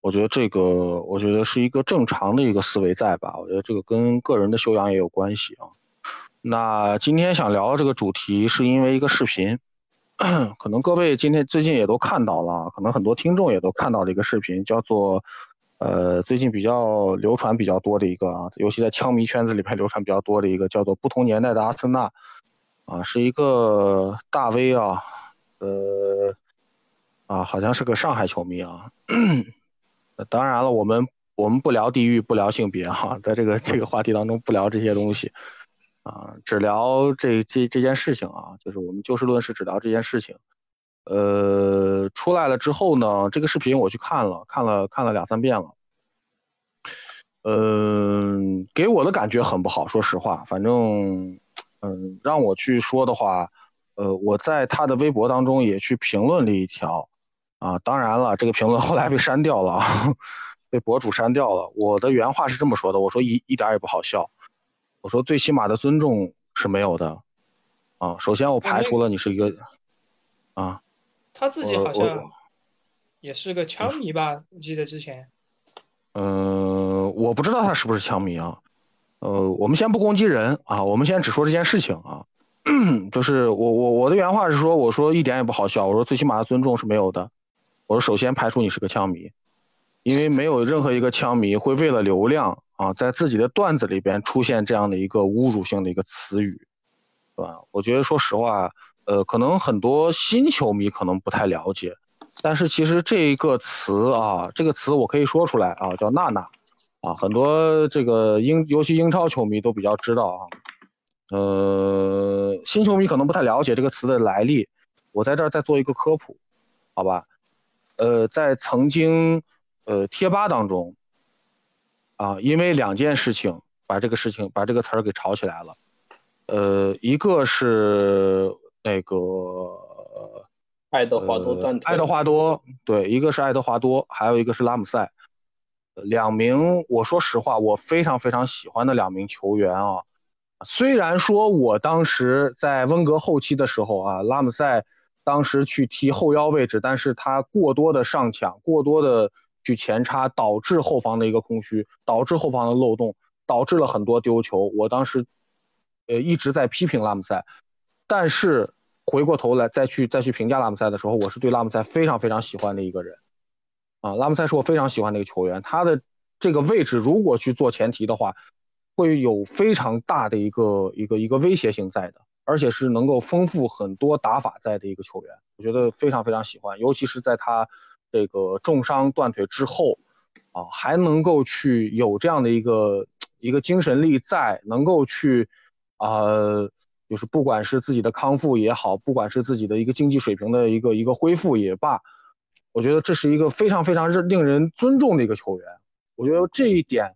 我觉得这个，我觉得是一个正常的一个思维在吧？我觉得这个跟个人的修养也有关系啊。那今天想聊这个主题，是因为一个视频，<clears throat> 可能各位今天最近也都看到了，可能很多听众也都看到了一个视频，叫做。呃，最近比较流传比较多的一个啊，尤其在枪迷圈子里边流传比较多的一个，叫做《不同年代的阿森纳》，啊，是一个大 V 啊，呃，啊，好像是个上海球迷啊。当然了，我们我们不聊地域，不聊性别哈，在这个这个话题当中不聊这些东西，啊，只聊这这这件事情啊，就是我们就事论事，只聊这件事情。呃，出来了之后呢，这个视频我去看了，看了看了两三遍了。嗯，给我的感觉很不好，说实话。反正，嗯，让我去说的话，呃，我在他的微博当中也去评论了一条，啊，当然了，这个评论后来被删掉了，被博主删掉了。我的原话是这么说的，我说一一点也不好笑，我说最起码的尊重是没有的，啊，首先我排除了你是一个，啊。他自己好像也是个枪迷吧？我记得之前。嗯，<laughs> 我不知道他是不是枪迷啊。呃，我们先不攻击人啊，我们先只说这件事情啊。<clears throat> 就是我我我的原话是说，我说一点也不好笑，我说最起码的尊重是没有的。我说首先排除你是个枪迷，因为没有任何一个枪迷会为了流量啊，在自己的段子里边出现这样的一个侮辱性的一个词语，对吧？我觉得说实话。呃，可能很多新球迷可能不太了解，但是其实这一个词啊，这个词我可以说出来啊，叫娜娜，啊，很多这个英，尤其英超球迷都比较知道啊，呃，新球迷可能不太了解这个词的来历，我在这儿再做一个科普，好吧？呃，在曾经，呃，贴吧当中，啊，因为两件事情把这个事情把这个词儿给炒起来了，呃，一个是。那个爱德华多断爱德华多对，一个是爱德华多，还有一个是拉姆塞，两名我说实话，我非常非常喜欢的两名球员啊。虽然说我当时在温格后期的时候啊，拉姆塞当时去踢后腰位置，但是他过多的上抢，过多的去前插，导致后防的一个空虚，导致后防的漏洞，导致了很多丢球。我当时呃一直在批评拉姆塞，但是。回过头来再去再去评价拉姆塞的时候，我是对拉姆塞非常非常喜欢的一个人，啊，拉姆塞是我非常喜欢的一个球员。他的这个位置如果去做前提的话，会有非常大的一个一个一个威胁性在的，而且是能够丰富很多打法在的一个球员。我觉得非常非常喜欢，尤其是在他这个重伤断腿之后，啊，还能够去有这样的一个一个精神力在，能够去啊。就是不管是自己的康复也好，不管是自己的一个竞技水平的一个一个恢复也罢，我觉得这是一个非常非常令人尊重的一个球员。我觉得这一点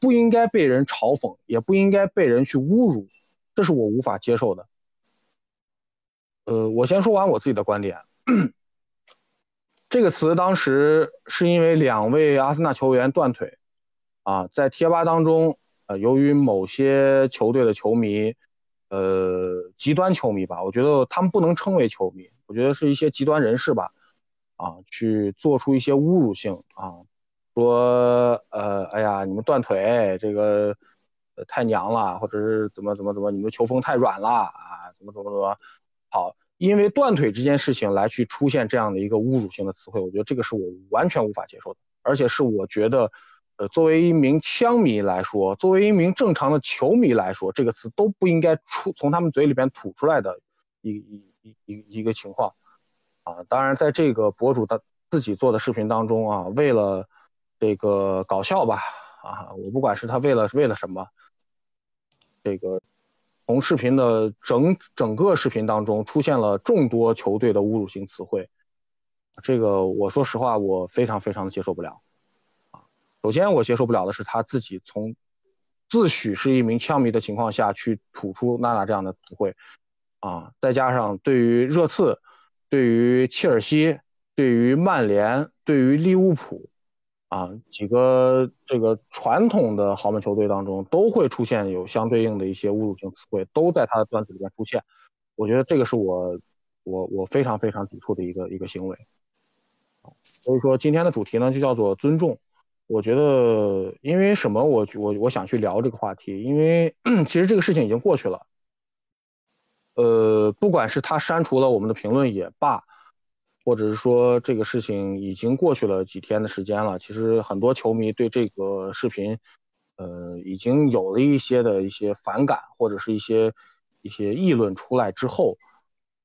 不应该被人嘲讽，也不应该被人去侮辱，这是我无法接受的。呃，我先说完我自己的观点。这个词当时是因为两位阿森纳球员断腿，啊，在贴吧当中，呃，由于某些球队的球迷。呃，极端球迷吧，我觉得他们不能称为球迷，我觉得是一些极端人士吧，啊，去做出一些侮辱性啊，说呃，哎呀，你们断腿这个呃太娘了，或者是怎么怎么怎么，你们球风太软了啊，怎么怎么怎么，好，因为断腿这件事情来去出现这样的一个侮辱性的词汇，我觉得这个是我完全无法接受的，而且是我觉得。呃，作为一名枪迷来说，作为一名正常的球迷来说，这个词都不应该出从他们嘴里边吐出来的一一一一一个情况啊。当然，在这个博主的自己做的视频当中啊，为了这个搞笑吧啊，我不管是他为了为了什么，这个从视频的整整个视频当中出现了众多球队的侮辱性词汇，这个我说实话，我非常非常的接受不了。首先我接受不了的是他自己从自诩是一名枪迷的情况下去吐出娜娜这样的词汇，啊，再加上对于热刺、对于切尔西、对于曼联、对于利物浦。啊，几个这个传统的豪门球队当中都会出现有相对应的一些侮辱性词汇，都在他的段子里面出现。我觉得这个是我我我非常非常抵触的一个一个行为。所以说今天的主题呢就叫做尊重。我觉得因为什么我我我想去聊这个话题，因为 <clears throat> 其实这个事情已经过去了。呃，不管是他删除了我们的评论也罢。或者是说这个事情已经过去了几天的时间了，其实很多球迷对这个视频，呃，已经有了一些的一些反感，或者是一些一些议论出来之后，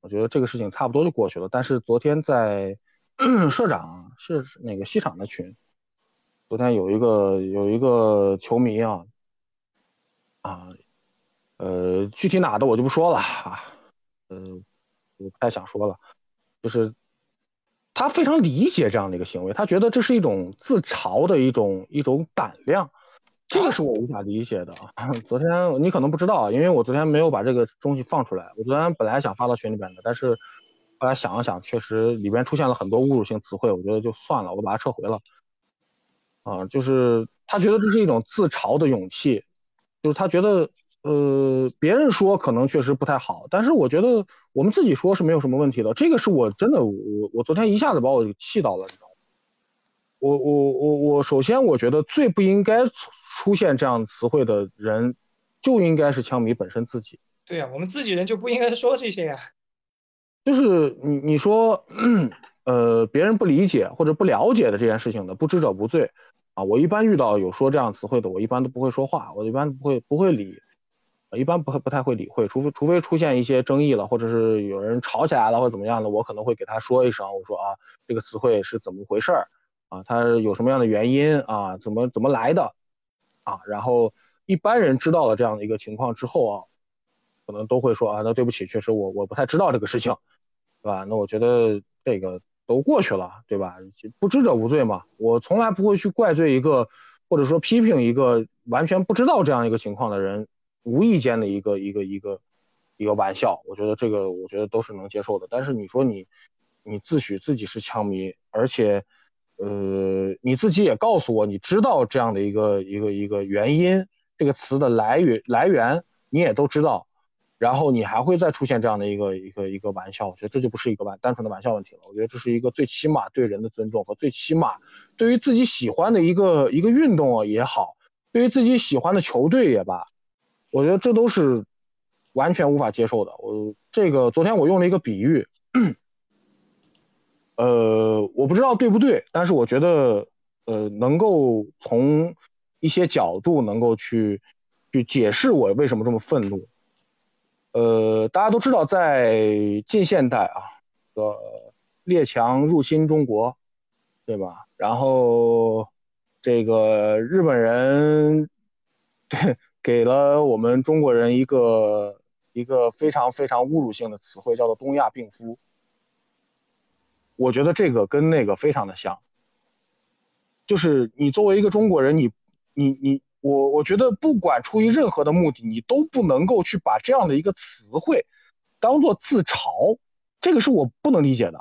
我觉得这个事情差不多就过去了。但是昨天在 <clears throat> 社长是那个西厂的群，昨天有一个有一个球迷啊，啊，呃，具体哪的我就不说了啊，呃，我不太想说了，就是。他非常理解这样的一个行为，他觉得这是一种自嘲的一种一种胆量，这个是我无法理解的啊。<laughs> 昨天你可能不知道，因为我昨天没有把这个东西放出来。我昨天本来想发到群里边的，但是后来想了想，确实里边出现了很多侮辱性词汇，我觉得就算了，我把它撤回了。啊，就是他觉得这是一种自嘲的勇气，就是他觉得。呃，别人说可能确实不太好，但是我觉得我们自己说是没有什么问题的。这个是我真的，我我昨天一下子把我气到了，你知道吗？我我我我，首先我觉得最不应该出现这样词汇的人，就应该是枪迷本身自己。对呀，我们自己人就不应该说这些呀。<laughs> 就是你你说，<clears throat> 呃，别人不理解或者不了解的这件事情的，不知者不罪啊。我一般遇到有说这样词汇的，我一般都不会说话，我一般不会不会理。一般不会不太会理会，除非除非出现一些争议了，或者是有人吵起来了或怎么样的，我可能会给他说一声，我说啊，这个词汇是怎么回事儿啊，它有什么样的原因啊，怎么怎么来的啊，然后一般人知道了这样的一个情况之后啊，可能都会说啊，那对不起，确实我我不太知道这个事情，对吧？那我觉得这个都过去了，对吧？不知者无罪嘛，我从来不会去怪罪一个或者说批评一个完全不知道这样一个情况的人。无意间的一个一个一个一个玩笑，我觉得这个我觉得都是能接受的。但是你说你你自诩自己是枪迷，而且呃你自己也告诉我你知道这样的一个一个一个原因，这个词的来源来源你也都知道，然后你还会再出现这样的一个一个一个玩笑，我觉得这就不是一个玩单纯的玩笑问题了。我觉得这是一个最起码对人的尊重和最起码对于自己喜欢的一个一个运动也好，对于自己喜欢的球队也罢。我觉得这都是完全无法接受的。我这个昨天我用了一个比喻，呃，我不知道对不对，但是我觉得呃能够从一些角度能够去去解释我为什么这么愤怒。呃，大家都知道，在近现代啊，个列强入侵中国，对吧？然后这个日本人对。给了我们中国人一个一个非常非常侮辱性的词汇，叫做“东亚病夫”。我觉得这个跟那个非常的像，就是你作为一个中国人，你你你我我觉得不管出于任何的目的，你都不能够去把这样的一个词汇当做自嘲，这个是我不能理解的，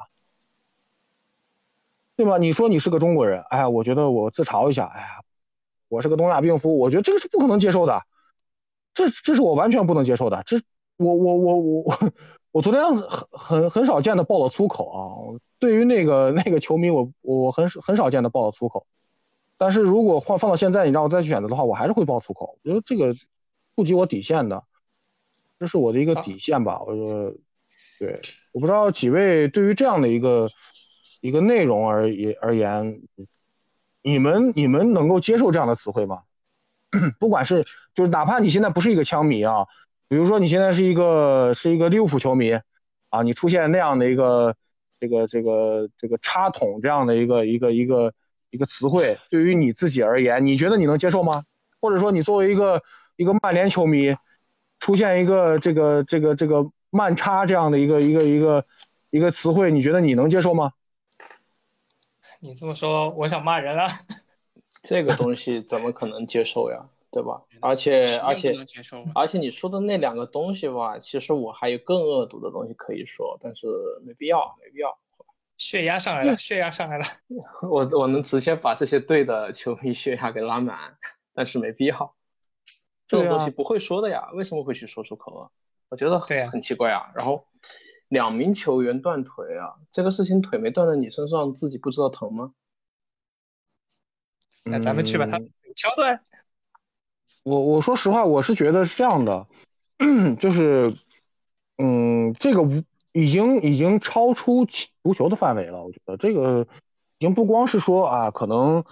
对吧？你说你是个中国人，哎呀，我觉得我自嘲一下，哎呀，我是个东亚病夫，我觉得这个是不可能接受的。这这是我完全不能接受的。这我我我我我昨天很很很少见的爆了粗口啊！对于那个那个球迷，我我很很少见的爆了粗口。但是如果换放到现在，你让我再去选择的话，我还是会爆粗口。我觉得这个触及我底线的，这是我的一个底线吧。我说，对，我不知道几位对于这样的一个一个内容而言而言，你们你们能够接受这样的词汇吗？<coughs> 不管是就是哪怕你现在不是一个枪迷啊，比如说你现在是一个是一个利物浦球迷啊，你出现那样的一个这个这个这个插桶这样的一个一个一个一个词汇，对于你自己而言，你觉得你能接受吗？或者说你作为一个一个曼联球迷出现一个这个这个这个慢差这样的一个一个一个一个词汇，你觉得你能接受吗？你这么说，我想骂人了。这个东西怎么可能接受呀？对吧？而且而且而且你说的那两个东西吧，其实我还有更恶毒的东西可以说，但是没必要，没必要。血压上来了，血压上来了。<laughs> 我我能直接把这些队的球迷血压给拉满，但是没必要。这种东西不会说的呀，为什么会去说出口啊？我觉得很奇怪啊。然后两名球员断腿啊，这个事情腿没断在你身上，自己不知道疼吗？那咱们去把他敲断。我我说实话，我是觉得是这样的，<clears throat> 就是，嗯，这个无已经已经超出足球的范围了。我觉得这个已经不光是说啊，可能，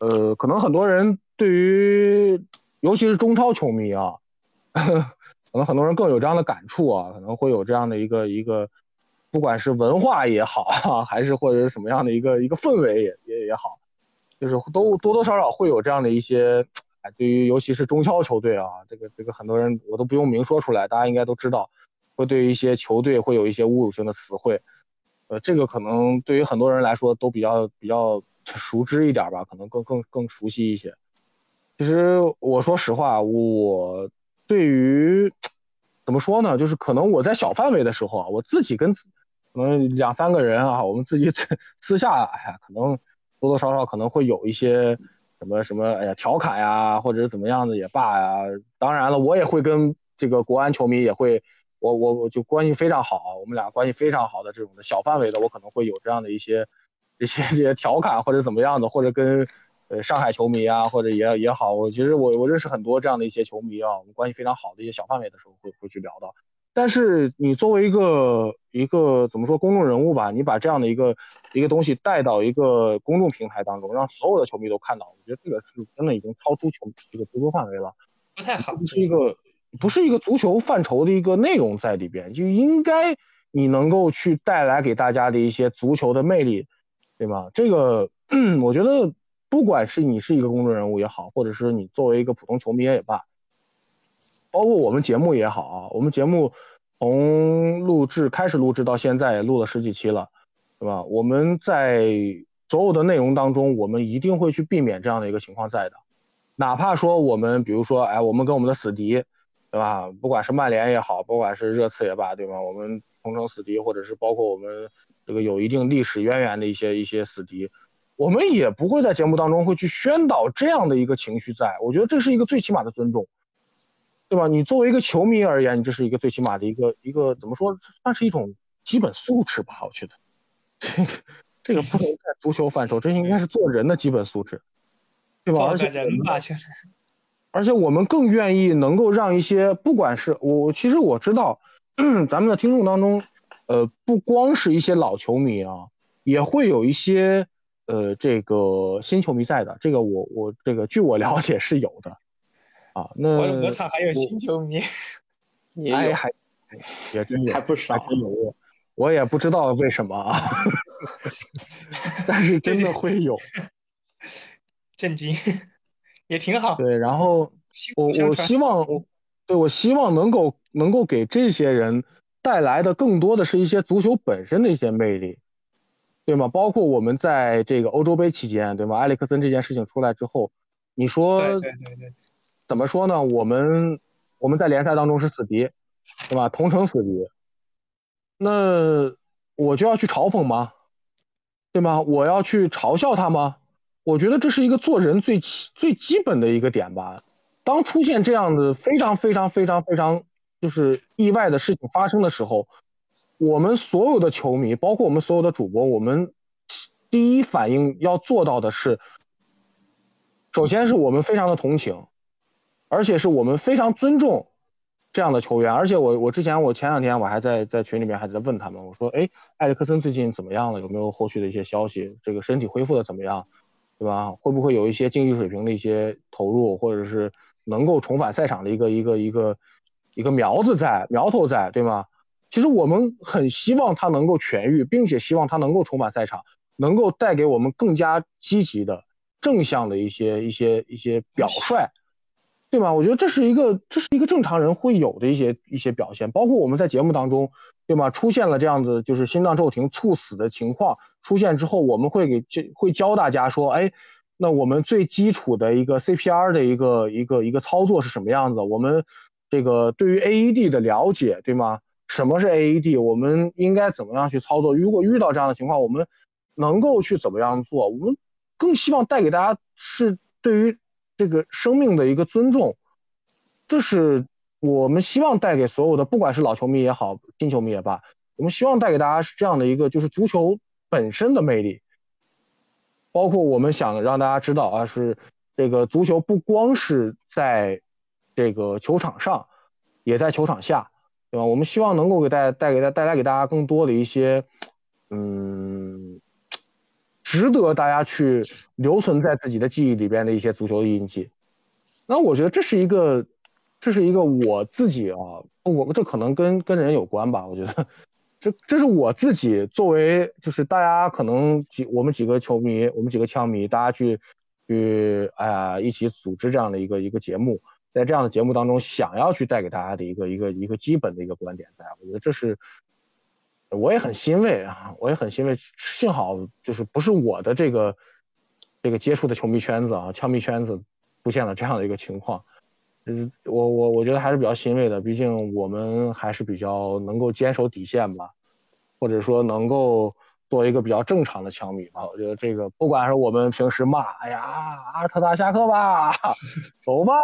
呃，可能很多人对于，尤其是中超球迷啊，<laughs> 可能很多人更有这样的感触啊，可能会有这样的一个一个，不管是文化也好，<laughs> 还是或者是什么样的一个一个氛围也也也好，就是都多多少少会有这样的一些。对于尤其是中超球队啊，这个这个很多人我都不用明说出来，大家应该都知道，会对一些球队会有一些侮辱性的词汇，呃，这个可能对于很多人来说都比较比较熟知一点吧，可能更更更熟悉一些。其实我说实话，我对于怎么说呢，就是可能我在小范围的时候啊，我自己跟可能两三个人啊，我们自己 <laughs> 私下，哎呀，可能多多少少可能会有一些。什么什么，哎呀，调侃呀，或者怎么样的也罢呀。当然了，我也会跟这个国安球迷也会，我我我就关系非常好，我们俩关系非常好的这种的小范围的，我可能会有这样的一些一些这些调侃或者怎么样的，或者跟呃上海球迷啊，或者也也好，我其实我我认识很多这样的一些球迷啊，我们关系非常好的一些小范围的时候会会去聊到。但是你作为一个一个怎么说公众人物吧，你把这样的一个一个东西带到一个公众平台当中，让所有的球迷都看到，我觉得这个是真的已经超出球这个足球范围了，不太好，不是一个不是一个足球范畴的一个内容在里边，就应该你能够去带来给大家的一些足球的魅力，对吗？这个 <clears throat> 我觉得不管是你是一个公众人物也好，或者是你作为一个普通球迷也罢。包括我们节目也好啊，我们节目从录制开始录制到现在也录了十几期了，对吧？我们在所有的内容当中，我们一定会去避免这样的一个情况在的，哪怕说我们比如说，哎，我们跟我们的死敌，对吧？不管是曼联也好，不管是热刺也罢，对吧？我们同城死敌，或者是包括我们这个有一定历史渊源的一些一些死敌，我们也不会在节目当中会去宣导这样的一个情绪，在我觉得这是一个最起码的尊重。对吧？你作为一个球迷而言，你这是一个最起码的一个一个怎么说，算是一种基本素质吧？我觉得，<laughs> 这个这个不能在足球范畴，这应该是做人的基本素质，对吧？而且人吧，确实，而且我们更愿意能够让一些，不管是我，其实我知道，<clears throat> 咱们的听众当中，呃，不光是一些老球迷啊，也会有一些呃这个新球迷在的。这个我我这个据我了解是有的。啊，那我我场还有新球迷，还还也真有，<laughs> 还不少，还真有，我也不知道为什么啊，<laughs> 但是真的会有，<laughs> 震惊，也挺好。对，然后我我希望，对我希望能够能够给这些人带来的更多的是一些足球本身的一些魅力，对吗？包括我们在这个欧洲杯期间，对吗？埃里克森这件事情出来之后，你说，对对对对。怎么说呢？我们我们在联赛当中是死敌，对吧？同城死敌，那我就要去嘲讽吗？对吗？我要去嘲笑他吗？我觉得这是一个做人最最基本的一个点吧。当出现这样的非常非常非常非常就是意外的事情发生的时候，我们所有的球迷，包括我们所有的主播，我们第一反应要做到的是，首先是我们非常的同情。而且是我们非常尊重这样的球员，而且我我之前我前两天我还在在群里面还在问他们，我说哎，埃里克森最近怎么样了？有没有后续的一些消息？这个身体恢复的怎么样？对吧？会不会有一些竞技水平的一些投入，或者是能够重返赛场的一个一个一个一个苗子在苗头在，对吗？其实我们很希望他能够痊愈，并且希望他能够重返赛场，能够带给我们更加积极的正向的一些一些一些表率。对吗？我觉得这是一个这是一个正常人会有的一些一些表现，包括我们在节目当中，对吗？出现了这样子就是心脏骤停猝死的情况出现之后，我们会给会教大家说，哎，那我们最基础的一个 CPR 的一个一个一个操作是什么样子？我们这个对于 AED 的了解，对吗？什么是 AED？我们应该怎么样去操作？如果遇到这样的情况，我们能够去怎么样做？我们更希望带给大家是对于这个生命的一个尊重，这是我们希望带给所有的，不管是老球迷也好，新球迷也罢，我们希望带给大家是这样的一个，就是足球本身的魅力，包括我们想让大家知道啊，是这个足球不光是在这个球场上，也在球场下。对吧？我们希望能够给带带给带带来给大家更多的一些，嗯，值得大家去留存在自己的记忆里边的一些足球的印记。那我觉得这是一个，这是一个我自己啊，我这可能跟跟人有关吧。我觉得 <laughs> 这这是我自己作为就是大家可能几我们几个球迷，我们几个枪迷，大家去去哎呀一起组织这样的一个一个节目。在这样的节目当中，想要去带给大家的一个一个一个基本的一个观点，在我觉得这是，我也很欣慰啊，我也很欣慰。幸好就是不是我的这个这个接触的球迷圈子啊，枪迷圈子出现了这样的一个情况，嗯，我我我觉得还是比较欣慰的，毕竟我们还是比较能够坚守底线吧，或者说能够。做一个比较正常的枪迷吧，我觉得这个不管是我们平时骂，哎呀，阿尔特塔下课吧，<laughs> 走吧，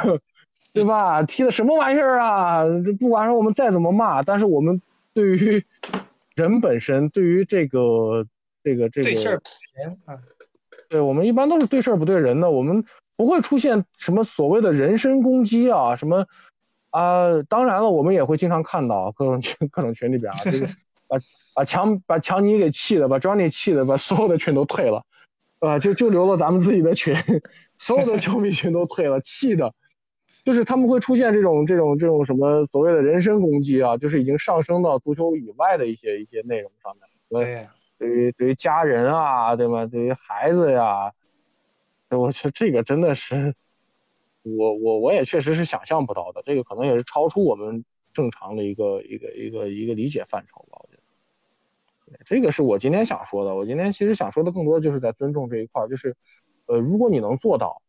<laughs> 对吧？踢的什么玩意儿啊？这不管是我们再怎么骂，但是我们对于人本身，对于这个这个这个对事儿人啊，对我们一般都是对事儿不对人的，我们不会出现什么所谓的人身攻击啊，什么啊，当然了，我们也会经常看到各种群各种群里边啊，<laughs> 这个。把把强把强尼给气的，把 Johnny 气的，把所有的群都退了，啊，就就留了咱们自己的群，<laughs> 所有的球迷群都退了，气的，就是他们会出现这种这种这种什么所谓的人身攻击啊，就是已经上升到足球以外的一些一些内容上面。对，对于对于家人啊，对吗？对于孩子呀，我去这个真的是，我我我也确实是想象不到的，这个可能也是超出我们正常的一个一个一个一个理解范畴吧。我觉得这个是我今天想说的。我今天其实想说的更多就是在尊重这一块，就是，呃，如果你能做到，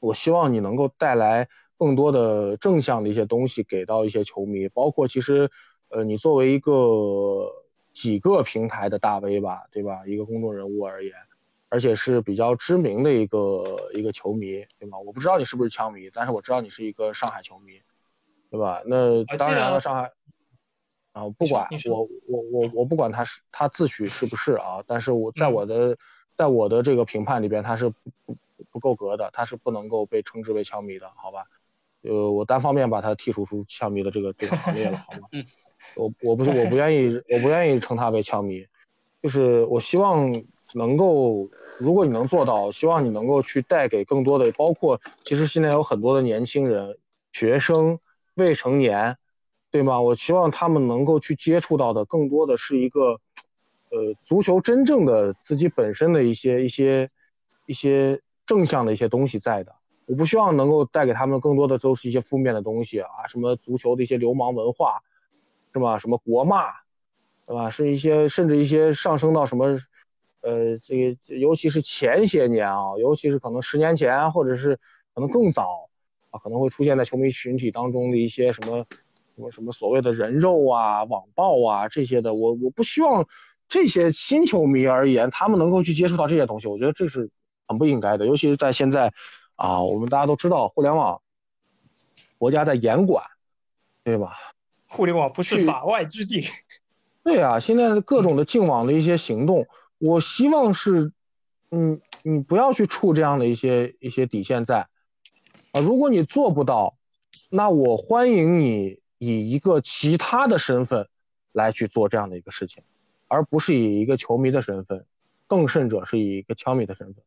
我希望你能够带来更多的正向的一些东西给到一些球迷，包括其实，呃，你作为一个几个平台的大 V 吧，对吧？一个公众人物而言，而且是比较知名的一个一个球迷，对吗？我不知道你是不是枪迷，但是我知道你是一个上海球迷，对吧？那当然了，上海。啊，不管我我我我不管他是他自诩是不是啊，但是我在我的在我的这个评判里边，他是不不不够格的，他是不能够被称之为枪迷的，好吧？呃，我单方面把他剔除出枪迷的这个这个行列了，好吗？<laughs> 我我不是我不愿意我不愿意称他为枪迷，就是我希望能够，如果你能做到，希望你能够去带给更多的，包括其实现在有很多的年轻人、学生、未成年。对吗？我希望他们能够去接触到的更多的是一个，呃，足球真正的自己本身的一些一些一些正向的一些东西在的。我不希望能够带给他们更多的都是一些负面的东西啊，什么足球的一些流氓文化，是吧？什么国骂，对吧？是一些甚至一些上升到什么，呃，这个尤其是前些年啊，尤其是可能十年前或者是可能更早啊，可能会出现在球迷群体当中的一些什么。什么什么所谓的人肉啊、网暴啊这些的，我我不希望这些新球迷而言，他们能够去接触到这些东西，我觉得这是很不应该的。尤其是在现在啊，我们大家都知道，互联网国家在严管，对吧？互联网不是法外之地。对啊，现在各种的净网的一些行动，我希望是，嗯，你不要去触这样的一些一些底线在啊。如果你做不到，那我欢迎你。以一个其他的身份来去做这样的一个事情，而不是以一个球迷的身份，更甚者是以一个枪迷的身份，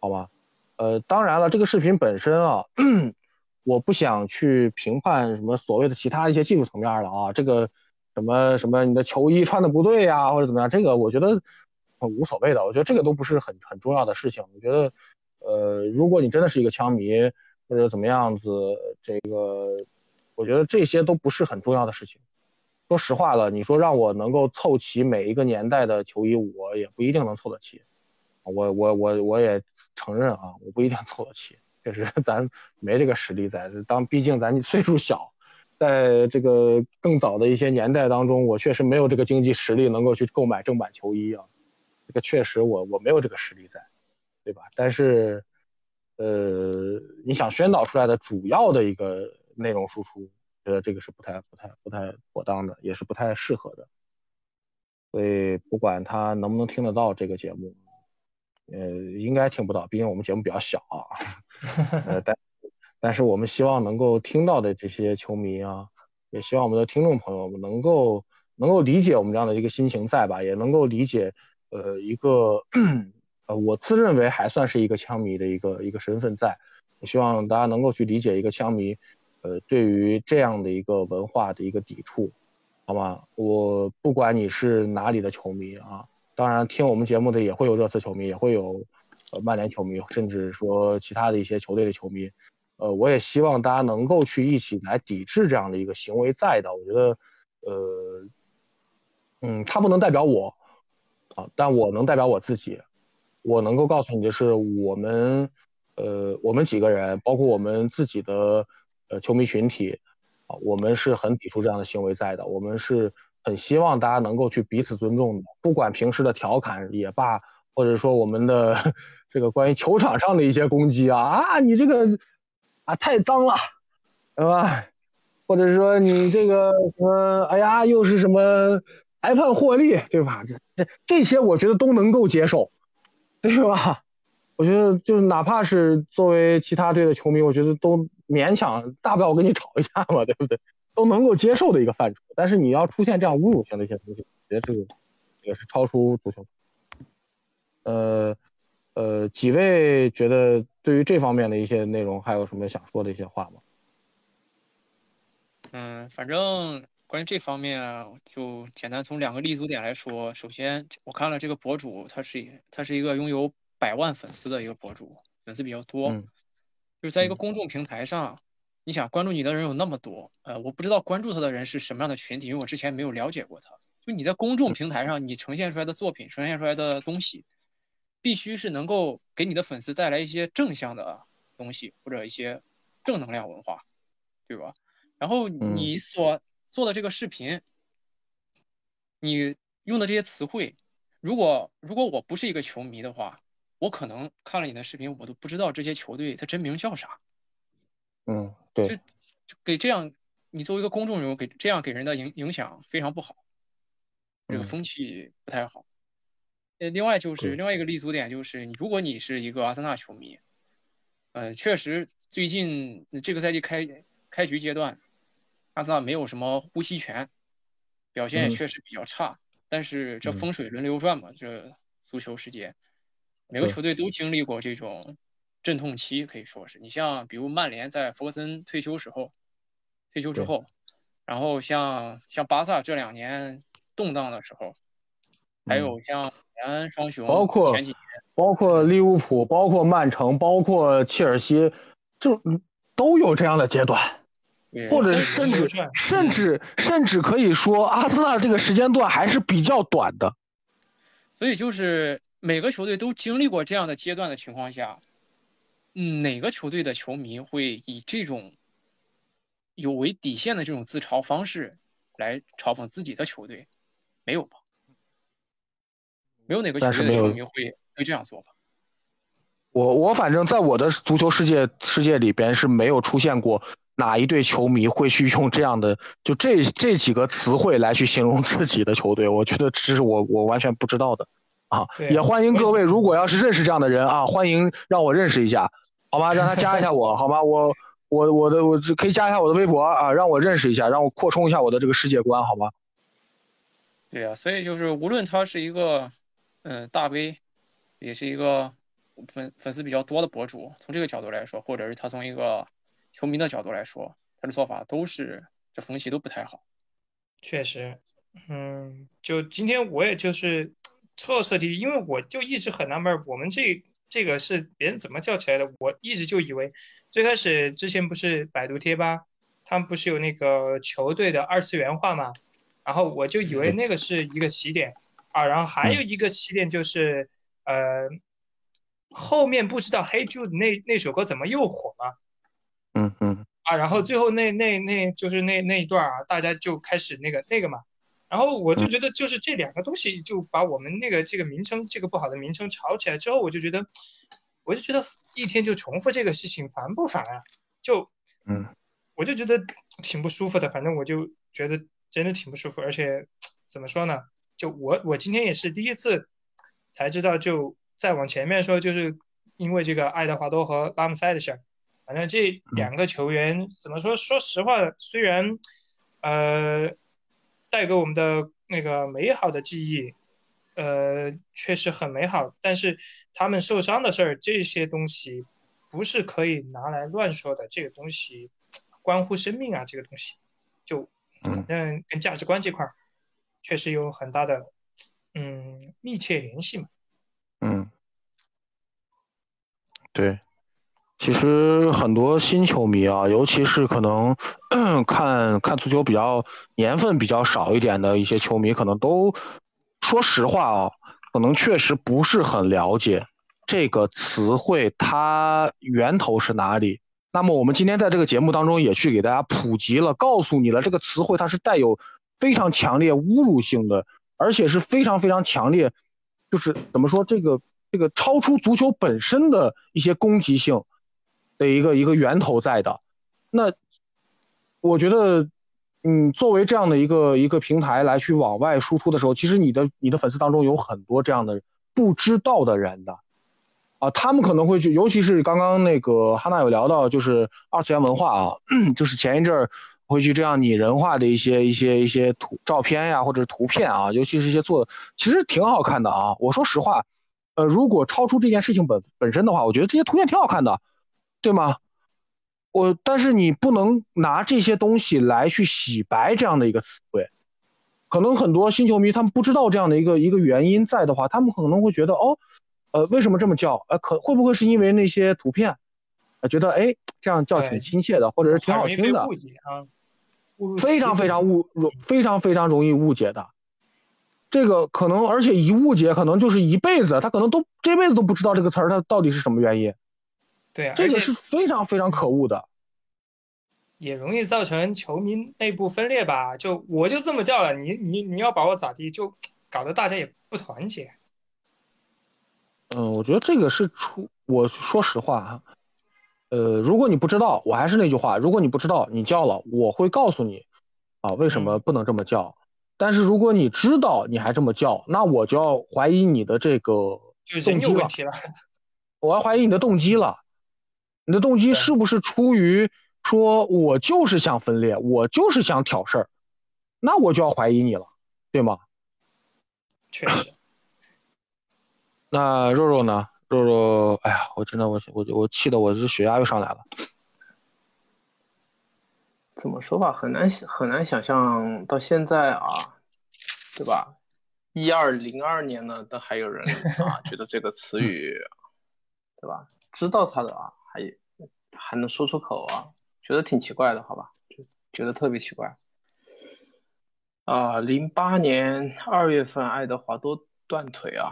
好吧？呃，当然了，这个视频本身啊，<clears throat> 我不想去评判什么所谓的其他一些技术层面了啊，这个什么什么你的球衣穿的不对呀，或者怎么样，这个我觉得无所谓的，我觉得这个都不是很很重要的事情。我觉得，呃，如果你真的是一个枪迷，或者怎么样子，这个我觉得这些都不是很重要的事情。说实话了，你说让我能够凑齐每一个年代的球衣，我也不一定能凑得齐。我我我我也承认啊，我不一定凑得齐，确实 <laughs> 咱没这个实力在。当毕竟咱岁数小，在这个更早的一些年代当中，我确实没有这个经济实力能够去购买正版球衣啊。这个确实我我没有这个实力在，对吧？但是，呃，你想宣导出来的主要的一个内容输出，觉得这个是不太不太不太妥当的，也是不太适合的。所以不管他能不能听得到这个节目。呃，应该听不到，毕竟我们节目比较小啊。<laughs> 呃，但但是我们希望能够听到的这些球迷啊，也希望我们的听众朋友们能够能够理解我们这样的一个心情在吧，也能够理解呃一个 <clears throat> 呃我自认为还算是一个枪迷的一个一个身份在。我希望大家能够去理解一个枪迷呃对于这样的一个文化的一个抵触，好吗？我不管你是哪里的球迷啊。当然，听我们节目的也会有热刺球迷，也会有呃曼联球迷，甚至说其他的一些球队的球迷。呃，我也希望大家能够去一起来抵制这样的一个行为在的。我觉得，呃，嗯，他不能代表我啊，但我能代表我自己。我能够告诉你的是，我们呃，我们几个人，包括我们自己的呃球迷群体啊，我们是很抵触这样的行为在的。我们是。很希望大家能够去彼此尊重的，不管平时的调侃也罢，或者说我们的 <laughs> 这个关于球场上的一些攻击啊啊，你这个啊太脏了，对吧？或者说你这个什么，哎呀，又是什么裁判获利，对吧？这这这些我觉得都能够接受，对吧？我觉得就是哪怕是作为其他队的球迷，我觉得都勉强，大不了我跟你吵一架嘛，对不对？都能够接受的一个范畴，但是你要出现这样侮辱性的一些东西，我觉得这个也是超出足球。呃呃，几位觉得对于这方面的一些内容还有什么想说的一些话吗？嗯，反正关于这方面，就简单从两个立足点来说。首先，我看了这个博主，他是他是一个拥有百万粉丝的一个博主，粉丝比较多，就是在一个公众平台上。你想关注你的人有那么多，呃，我不知道关注他的人是什么样的群体，因为我之前没有了解过他。就你在公众平台上，你呈现出来的作品，呈现出来的东西，必须是能够给你的粉丝带来一些正向的东西，或者一些正能量文化，对吧？然后你所做的这个视频，你用的这些词汇，如果如果我不是一个球迷的话，我可能看了你的视频，我都不知道这些球队它真名叫啥。嗯。就就给这样，你作为一个公众人物，给这样给人的影影响非常不好，这个风气不太好。呃，另外就是另外一个立足点就是，如果你是一个阿森纳球迷，呃，确实最近这个赛季开开局阶段，阿森纳没有什么呼吸权，表现也确实比较差。但是这风水轮流转嘛，这足球世界，每个球队都经历过这种。阵痛期可以说是你像，比如曼联在弗格森退休时候，退休之后，然后像像巴萨这两年动荡的时候，还有像延安双雄，包括前几年，包括利物浦，包括曼城，包括切尔西，就都有这样的阶段，或者甚至甚至甚至可以说，阿森纳这个时间段还是比较短的。所以就是每个球队都经历过这样的阶段的情况下。嗯，哪个球队的球迷会以这种有违底线的这种自嘲方式来嘲讽自己的球队？没有吧？没有哪个球队的球迷会会这样做吧？我我反正在我的足球世界世界里边是没有出现过哪一队球迷会去用这样的就这这几个词汇来去形容自己的球队。我觉得这是我我完全不知道的啊！也欢迎各位，如果要是认识这样的人啊，欢迎让我认识一下。好吗？让他加一下我，好吗？我我我的我可以加一下我的微博啊，让我认识一下，让我扩充一下我的这个世界观，好吗？对呀，所以就是无论他是一个嗯大 V，也是一个粉粉丝比较多的博主，从这个角度来说，或者是他从一个球迷的角度来说，他的做法都是这风气都不太好。确实，嗯，就今天我也就是彻彻底底，因为我就一直很纳闷，我们这。这个是别人怎么叫起来的？我一直就以为，最开始之前不是百度贴吧，他们不是有那个球队的二次元化嘛？然后我就以为那个是一个起点啊，然后还有一个起点就是呃，后面不知道《Hey Jude》那那首歌怎么又火了？嗯嗯啊，然后最后那那那就是那那一段啊，大家就开始那个那个嘛。然后我就觉得，就是这两个东西就把我们那个这个名称，这个不好的名称吵起来之后，我就觉得，我就觉得一天就重复这个事情烦不烦啊？就，嗯，我就觉得挺不舒服的。反正我就觉得真的挺不舒服，而且怎么说呢？就我我今天也是第一次才知道，就再往前面说，就是因为这个爱德华多和拉姆塞的事儿。反正这两个球员怎么说？说实话，虽然，呃。带给我们的那个美好的记忆，呃，确实很美好。但是他们受伤的事儿，这些东西不是可以拿来乱说的。这个东西关乎生命啊，这个东西就反正跟价值观这块儿确实有很大的嗯密切联系嘛。嗯，对。其实很多新球迷啊，尤其是可能 <clears throat> 看看足球比较年份比较少一点的一些球迷，可能都说实话啊，可能确实不是很了解这个词汇它源头是哪里。那么我们今天在这个节目当中也去给大家普及了，告诉你了这个词汇它是带有非常强烈侮辱性的，而且是非常非常强烈，就是怎么说这个这个超出足球本身的一些攻击性。的一个一个源头在的，那我觉得，嗯，作为这样的一个一个平台来去往外输出的时候，其实你的你的粉丝当中有很多这样的不知道的人的，啊，他们可能会去，尤其是刚刚那个哈娜有聊到，就是二次元文化啊，就是前一阵儿会去这样拟人化的一些一些一些图照片呀，或者是图片啊，尤其是一些做的，其实挺好看的啊。我说实话，呃，如果超出这件事情本本身的话，我觉得这些图片挺好看的。对吗？我但是你不能拿这些东西来去洗白这样的一个词汇，可能很多新球迷他们不知道这样的一个一个原因在的话，他们可能会觉得哦，呃，为什么这么叫？呃，可会不会是因为那些图片，呃，觉得哎这样叫挺亲切的，或者是挺好听的？非常非常误容，非常非常容易误解的。这个可能而且一误解可能就是一辈子，他可能都这辈子都不知道这个词儿它到底是什么原因。对，这个是非常非常可恶的，也容易造成球迷内部分裂吧？就我就这么叫了，你你你要把我咋地？就搞得大家也不团结。嗯，我觉得这个是出，我说实话啊，呃，如果你不知道，我还是那句话，如果你不知道，你叫了，我会告诉你啊，为什么不能这么叫。但是如果你知道，你还这么叫，那我就要怀疑你的这个动机了。我要怀疑你的动机了。你的动机是不是出于说，我就是想分裂，我就是想挑事儿，那我就要怀疑你了，对吗？确实。<clears throat> 那肉肉呢？肉肉，哎呀，我真的，我我我气的我这血压又上来了。怎么说吧，很难想很难想象到现在啊，对吧？一二零二年呢，都还有人啊觉得这个词语，<laughs> 对吧？知道他的啊。还还能说出口啊，觉得挺奇怪的，好吧，就觉得特别奇怪。啊，零八年二月份爱德华多断腿啊，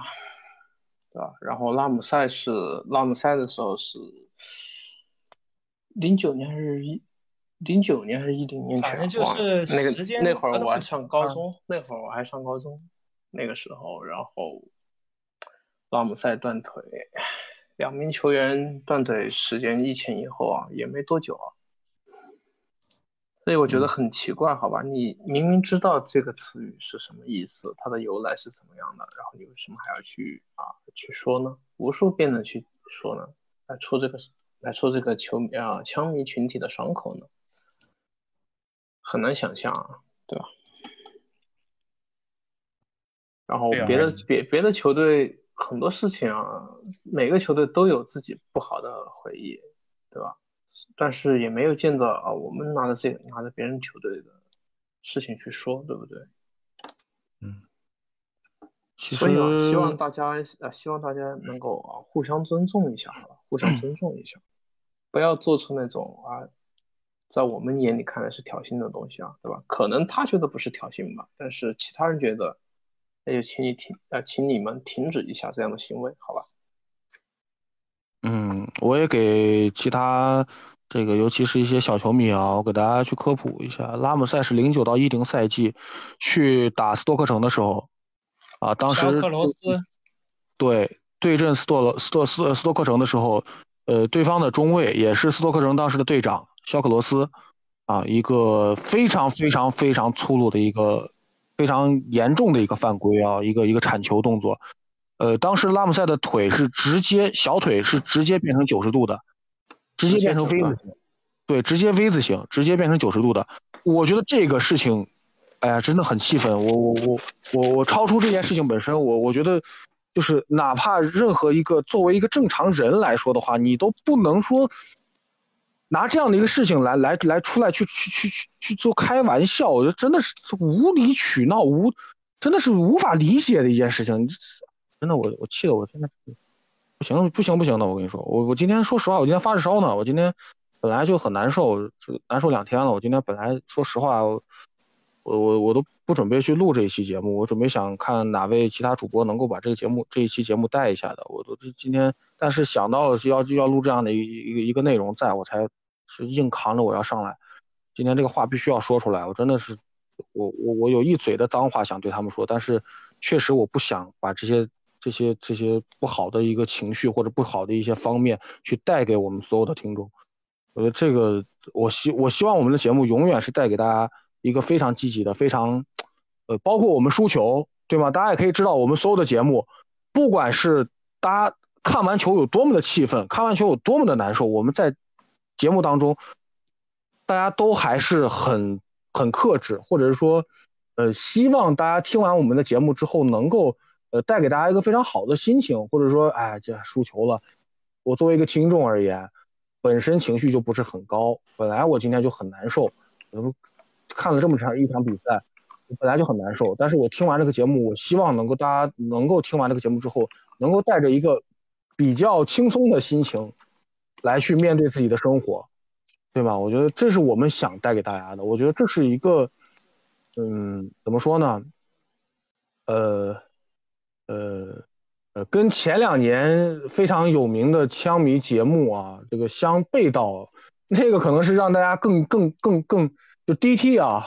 对吧？然后拉姆塞是拉姆塞的时候是零九年还是一零九年还是一零年？反正就是那个那会儿我还上高中，那会儿我还上高中，那个时候，然后拉姆塞断腿。两名球员断腿时间一前一后啊，也没多久啊，所以我觉得很奇怪，好吧？你明明知道这个词语是什么意思，它的由来是怎么样的，然后你为什么还要去啊去说呢？无数遍的去说呢？来戳这个，来戳这个球迷啊枪迷群体的伤口呢？很难想象啊，对吧？然后别的别别的球队。很多事情啊，每个球队都有自己不好的回忆，对吧？但是也没有见到啊，我们拿着这个拿着别人球队的事情去说，对不对？嗯，所以啊，希望大家啊，希望大家能够啊互相尊重一下，好吧，互相尊重一下，不要做出那种啊，在我们眼里看来是挑衅的东西啊，对吧？可能他觉得不是挑衅吧，但是其他人觉得，那就请你停呃，请你们停止一下这样的行为，好吧？嗯，我也给其他这个，尤其是一些小球迷啊，我给大家去科普一下，拉姆塞是零九到一零赛季去打斯托克城的时候，啊，当时小克罗斯对对阵斯托罗斯托斯斯托克城的时候，呃，对方的中卫也是斯托克城当时的队长肖克罗斯，啊，一个非常非常非常粗鲁的一个非常严重的一个犯规啊，一个一个铲球动作。呃，当时拉姆塞的腿是直接小腿是直接变成九十度的，直接变成 V 字形，对，直接 V 字形，直接变成九十度的。我觉得这个事情，哎呀，真的很气愤。我我我我我超出这件事情本身，我我觉得就是哪怕任何一个作为一个正常人来说的话，你都不能说拿这样的一个事情来来来出来去去去去去做开玩笑。我觉得真的是无理取闹，无真的是无法理解的一件事情。<laughs> 真的，我我气的我现在不行不行不行的，我跟你说，我我今天说实话，我今天发着烧呢，我今天本来就很难受，难受两天了。我今天本来说实话，我我我都不准备去录这一期节目，我准备想看哪位其他主播能够把这个节目这一期节目带一下的。我都今天，但是想到是要就要录这样的一一个一个内容，在我才是硬扛着我要上来。今天这个话必须要说出来，我真的是我我我有一嘴的脏话想对他们说，但是确实我不想把这些。这些这些不好的一个情绪或者不好的一些方面去带给我们所有的听众，我觉得这个我希我希望我们的节目永远是带给大家一个非常积极的、非常，呃，包括我们输球，对吗？大家也可以知道，我们所有的节目，不管是大家看完球有多么的气愤，看完球有多么的难受，我们在节目当中，大家都还是很很克制，或者是说，呃，希望大家听完我们的节目之后能够。呃，带给大家一个非常好的心情，或者说，哎，这输球了，我作为一个听众而言，本身情绪就不是很高，本来我今天就很难受，看了这么长一场比赛，本来就很难受，但是我听完这个节目，我希望能够大家能够听完这个节目之后，能够带着一个比较轻松的心情，来去面对自己的生活，对吧？我觉得这是我们想带给大家的，我觉得这是一个，嗯，怎么说呢？呃。呃，呃，跟前两年非常有名的枪迷节目啊，这个相背道，那个可能是让大家更更更更就 DT 啊，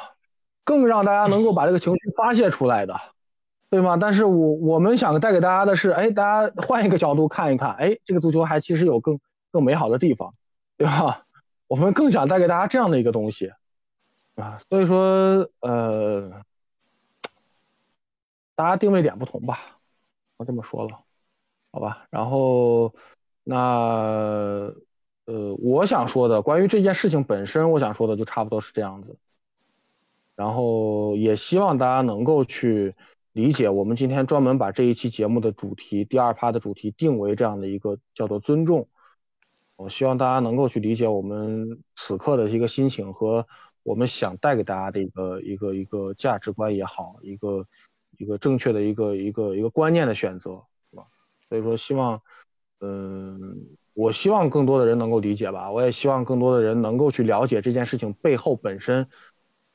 更让大家能够把这个情绪发泄出来的，对吗？但是我我们想带给大家的是，哎，大家换一个角度看一看，哎，这个足球还其实有更更美好的地方，对吧？<laughs> 我们更想带给大家这样的一个东西，啊，所以说，呃，大家定位点不同吧。我这么说了，好吧，然后那呃，我想说的关于这件事情本身，我想说的就差不多是这样子。然后也希望大家能够去理解，我们今天专门把这一期节目的主题第二趴的主题定为这样的一个叫做尊重。我希望大家能够去理解我们此刻的一个心情和我们想带给大家的一个一个一个价值观也好，一个。一个正确的一个一个一个观念的选择，是吧？所以说，希望，嗯，我希望更多的人能够理解吧。我也希望更多的人能够去了解这件事情背后本身，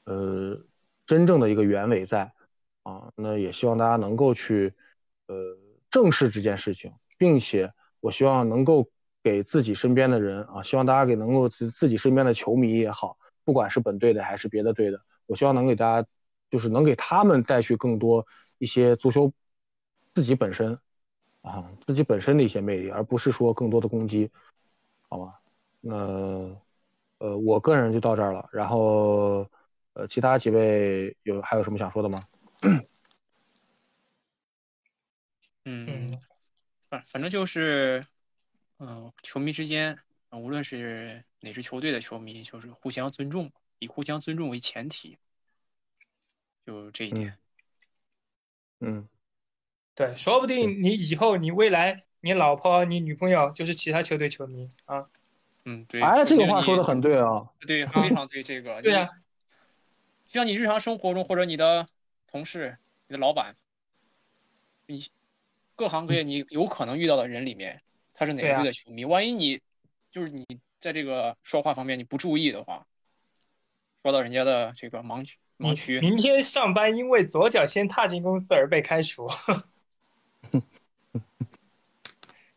呃，真正的一个原委在，啊，那也希望大家能够去，呃，正视这件事情，并且我希望能够给自己身边的人啊，希望大家给能够自自己身边的球迷也好，不管是本队的还是别的队的，我希望能给大家。就是能给他们带去更多一些足球自己本身啊自己本身的一些魅力，而不是说更多的攻击，好吗？那呃，我个人就到这儿了。然后呃，其他几位有还有什么想说的吗？嗯，反反正就是嗯，球迷之间无论是哪支球队的球迷，就是互相尊重，以互相尊重为前提。就这一点，嗯，对，说不定你以后你未来你老婆你女朋友就是其他球队球迷啊，嗯，对，哎，这个话说的很对啊，对，非常对，这个，<laughs> 对呀，就像你日常生活中或者你的同事、你的老板，你各行各业你有可能遇到的人里面，他是哪队的球迷？万一你就是你在这个说话方面你不注意的话，说到人家的这个盲区盲区，明天上班因为左脚先踏进公司而被开除。<laughs>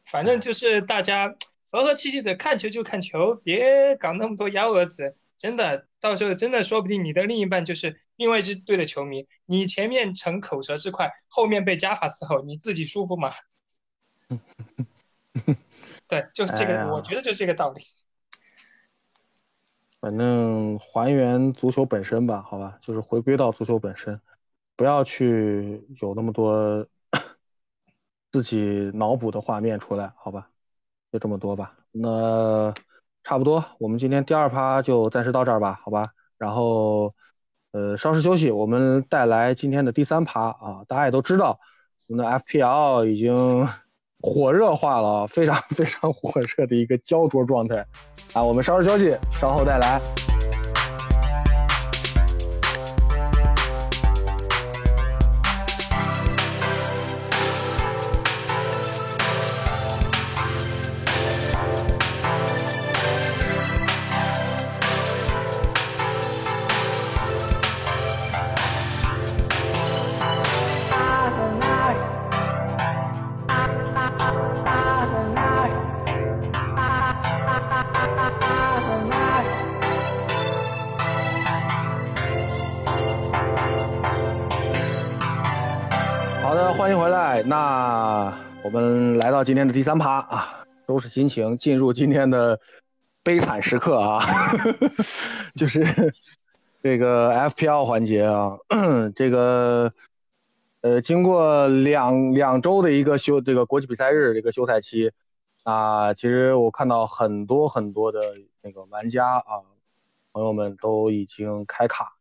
反正就是大家和和气气的看球就看球，别搞那么多幺蛾子。真的，到时候真的说不定你的另一半就是另外一支队的球迷，你前面逞口舌之快，后面被加法伺候，你自己舒服吗？<laughs> <laughs> 对，就是这个，哎我觉得就是这个道理。反正还原足球本身吧，好吧，就是回归到足球本身，不要去有那么多 <coughs> 自己脑补的画面出来，好吧，就这么多吧。那差不多，我们今天第二趴就暂时到这儿吧，好吧。然后，呃，稍事休息，我们带来今天的第三趴啊。大家也都知道，我们的 FPL 已经火热化了啊，非常 <laughs> 非常火热的一个焦灼状态啊。我们稍事休息，稍后再来。第三趴啊，收拾心情，进入今天的悲惨时刻啊，<laughs> 就是这个 FPL 环节啊，这个呃，经过两两周的一个休这个国际比赛日这个休赛期啊，其实我看到很多很多的那个玩家啊，朋友们都已经开卡，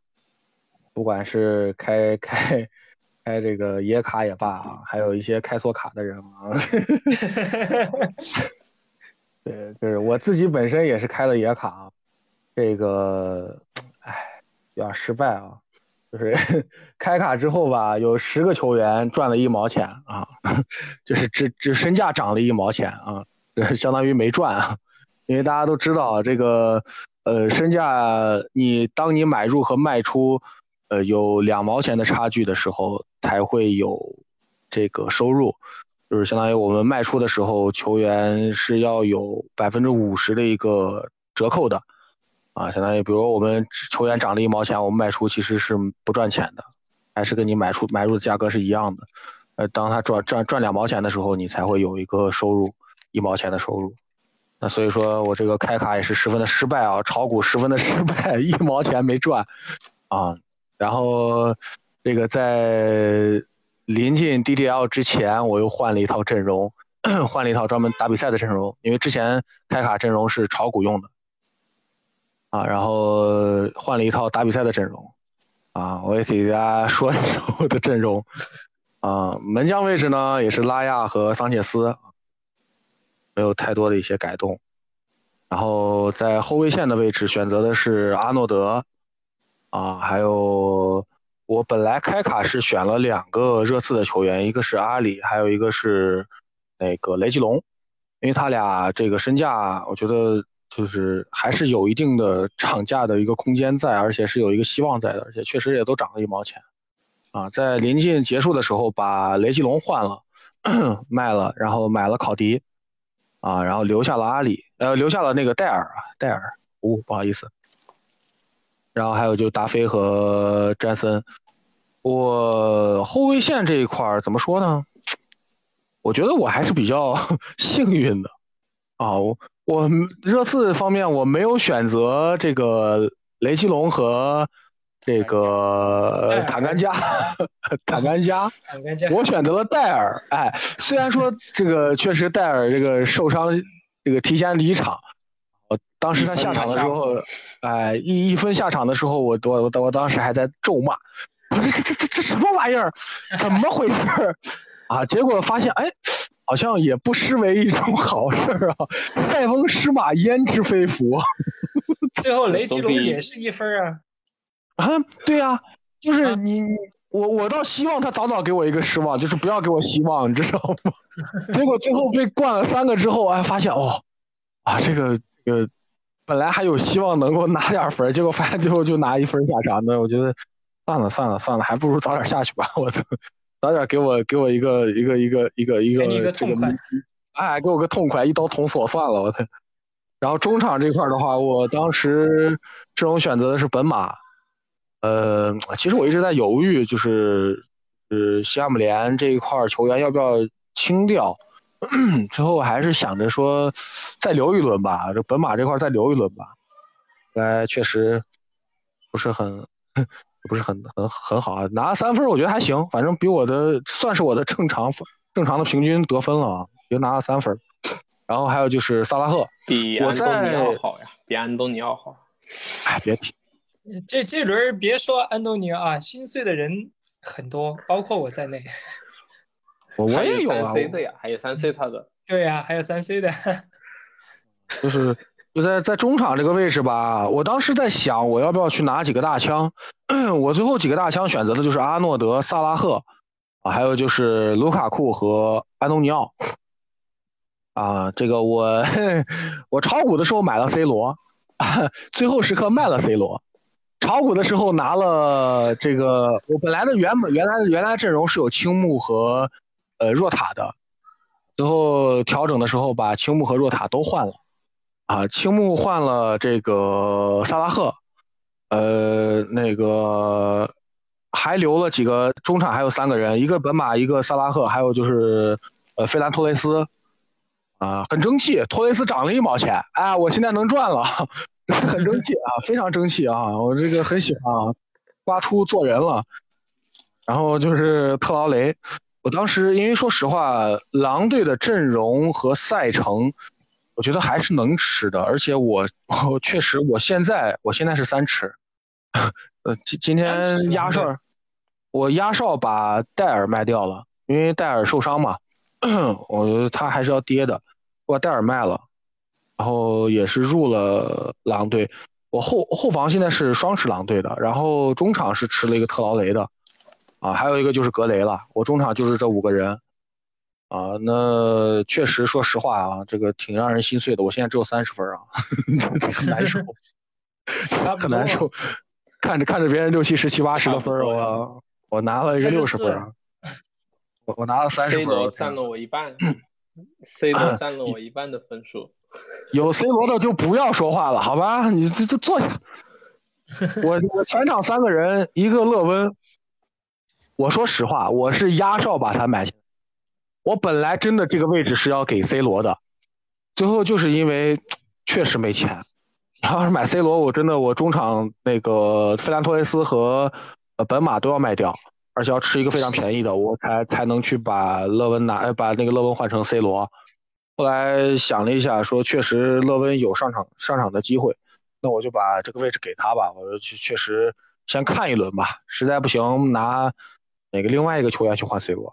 不管是开开。开这个野卡也罢啊，还有一些开错卡的人啊。<laughs> 对，就是我自己本身也是开了野卡啊，这个，哎，有点失败啊。就是 <laughs> 开卡之后吧，有十个球员赚了一毛钱啊，<laughs> 就是只只身价涨了一毛钱啊，就是相当于没赚啊。因为大家都知道这个，呃，身价你当你买入和卖出。呃，有两毛钱的差距的时候，才会有这个收入，就是相当于我们卖出的时候，球员是要有百分之五十的一个折扣的，啊，相当于比如我们球员涨了一毛钱，我们卖出其实是不赚钱的，还是跟你买出买入的价格是一样的，呃，当他赚赚赚两毛钱的时候，你才会有一个收入一毛钱的收入，那所以说我这个开卡也是十分的失败啊，炒股十分的失败，一毛钱没赚，啊。然后，这个在临近 DDL 之前，我又换了一套阵容，<clears throat> 换了一套专门打比赛的阵容，因为之前开卡阵容是炒股用的，啊，然后换了一套打比赛的阵容，啊，我也给大家说一说我的阵容，啊，门将位置呢也是拉亚和桑切斯，没有太多的一些改动，然后在后卫线的位置选择的是阿诺德。啊，还有我本来开卡是选了两个热刺的球员，一个是阿里，还有一个是那个雷吉隆，因为他俩这个身价，我觉得就是还是有一定的涨价的一个空间在，而且是有一个希望在的，而且确实也都涨了一毛钱。啊，在临近结束的时候把雷吉隆换了，<coughs> 卖了，然后买了考迪，啊，然后留下了阿里，呃，留下了那个戴尔啊，戴尔，哦，不好意思。然后还有就达菲和詹森，我后卫线这一块儿怎么说呢？我觉得我还是比较 <laughs> 幸运的啊，我我热刺方面我没有选择这个雷吉隆和这个坦甘加，坦 <laughs> 甘加，我选择了戴尔。哎，虽然说这个确实戴尔这个受伤，这个提前离场。我当时他下场的时候，哎，一一分下场的时候，我我我我当时还在咒骂，我说这这这这什么玩意儿，怎么回事儿啊？结果发现，哎，好像也不失为一种好事儿啊！塞翁失马，焉知非福。<laughs> 最后雷吉隆也是一分啊。啊，对呀、啊，就是你我我倒希望他早早给我一个失望，就是不要给我希望，你知道吗？<laughs> 结果最后被灌了三个之后，哎，发现哦，啊，这个这个本来还有希望能够拿点分，结果发现最后就拿一分下场，那我觉得算了算了算了，还不如早点下去吧，我操，早点给我给我一个一个一个一个一个给你一个这个痛快哎，给我个痛快，一刀捅死我算了，我操。然后中场这块的话，我当时阵容选择的是本马，呃，其实我一直在犹豫，就是呃西汉姆联这一块球员要不要清掉，<clears throat> 最后还是想着说再留一轮吧，这本马这块儿再留一轮吧，哎，确实不是很 <laughs> 不是很很很好啊，拿了三分我觉得还行，反正比我的算是我的正常正常的平均得分了啊，也拿了三分。然后还有就是萨拉赫，比安东尼在奥好呀，比安东尼奥好。哎，别提，这这轮别说安东尼奥啊，心碎的人很多，包括我在内。我我也有啊三，C 的呀，还有三 C 他的。对呀、还有三 C 的。<laughs> 就是就在在中场这个位置吧，我当时在想我要不要去拿几个大枪，我最后几个大枪选择的就是阿诺德、萨拉赫，啊，还有就是卢卡库和安东尼奥。啊，这个我我炒股的时候买了 C 罗，最后时刻卖了 C 罗。炒股的时候拿了这个，我本来的原本原来的原来阵容是有青木和呃若塔的，最后调整的时候把青木和若塔都换了，啊，青木换了这个萨拉赫，呃，那个还留了几个中场，还有三个人，一个本马，一个萨拉赫，还有就是呃费兰托雷斯，啊，很争气，托雷斯涨了一毛钱，哎，我现在能赚了，<laughs> 很争气啊，非常争气啊，我这个很喜欢啊，挖出做人了。然后就是特劳雷，我当时因为说实话，狼队的阵容和赛程，我觉得还是能吃的，而且我我确实我现在我现在是三吃，<laughs> 呃今今天压哨，我压哨把戴尔卖掉了，因为戴尔受伤嘛，<clears throat> 我觉得他还是要跌的，我把戴尔卖了，然后也是入了狼队。我后后防现在是双持狼队的，然后中场是吃了一个特劳雷的，啊，还有一个就是格雷了。我中场就是这五个人，啊，那确实说实话啊，这个挺让人心碎的。我现在只有三十分啊，很难受，<laughs> 差不多很难受。看着看着别人六七十、七八十的分我我拿了一个六十分啊，我我拿了三十分 C 罗，占了我一半，C 罗占了 <laughs> 我一半的分数。有 C 罗的就不要说话了，好吧？你这这坐下。<laughs> 我我全场三个人，一个勒温。我说实话，我是压哨把他买下。我本来真的这个位置是要给 C 罗的，最后就是因为确实没钱。要是买 C 罗，我真的我中场那个费兰托雷斯和呃本马都要卖掉，而且要吃一个非常便宜的，我才才能去把勒温拿，呃把那个勒温换成 C 罗。后来想了一下，说确实勒温有上场上场的机会，那我就把这个位置给他吧。我说确确实先看一轮吧，实在不行拿哪个另外一个球员去换 C 罗。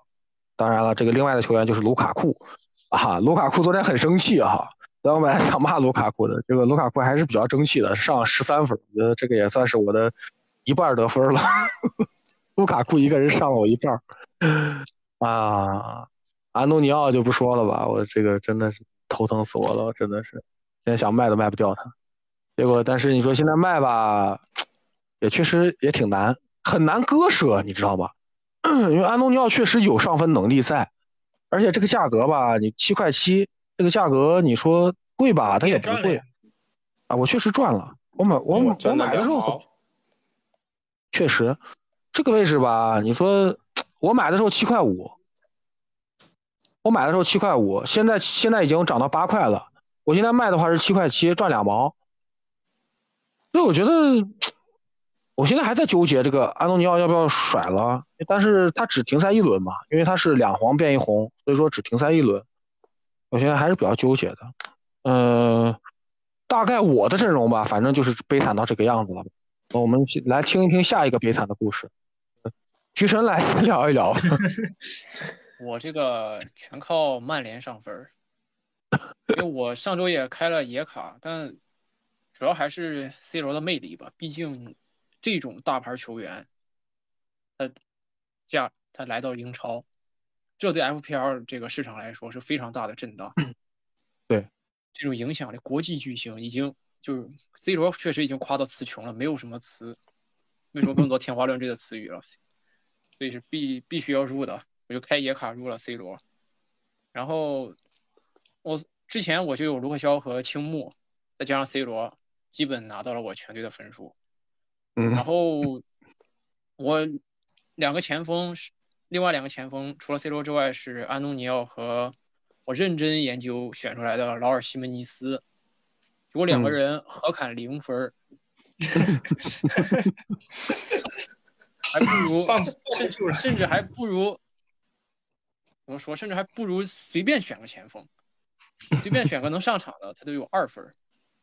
当然了，这个另外的球员就是卢卡库啊，卢卡库昨天很生气啊，然后本来想骂卢卡库的，这个卢卡库还是比较争气的，上十三分，我觉得这个也算是我的一半得分了。<laughs> 卢卡库一个人上了我一半啊。安东尼奥就不说了吧，我这个真的是头疼死我了，真的是，现在想卖都卖不掉他。结果，但是你说现在卖吧，也确实也挺难，很难割舍，你知道吧？<clears throat> 因为安东尼奥确实有上分能力在，而且这个价格吧，你七块七，这个价格你说贵吧，它也不贵啊。我确实赚了，我买我我买的时候确实，这个位置吧，你说我买的时候七块五，我买的时候七块五，现在现在已经涨到八块了。我现在卖的话是七块七，赚两毛。所以我觉得，我现在还在纠结这个安东尼奥要不要甩了，但是他只停赛一轮嘛，因为他是两黄变一红，所以说只停赛一轮。我现在还是比较纠结的。嗯、大概我的阵容吧，反正就是悲惨到这个样子了。我们来听一听下一个悲惨的故事。菊神来聊一聊。<laughs> 我这个全靠曼联上分，因为我上周也开了野卡，但主要还是 C 罗的魅力吧。毕竟这种大牌球员，他价他来到英超，这对 FPL 这个市场来说是非常大的震荡。对，这种影响力，国际巨星已经就是 C 罗确实已经夸到词穷了，没有什么词，没说更多天花乱坠的词语了，所以是必必须要入的，我就开野卡入了 C 罗，然后我之前我就有卢克肖和青木，再加上 C 罗，基本拿到了我全队的分数。嗯。然后我两个前锋是另外两个前锋，除了 C 罗之外是安东尼奥和我认真研究选出来的劳尔西门尼斯，如果两个嗯。人合砍零分儿，<laughs> 还不如甚至甚至还不如怎么说，甚至还不如随便选个前锋，随便选个能上场的，他都有二分儿。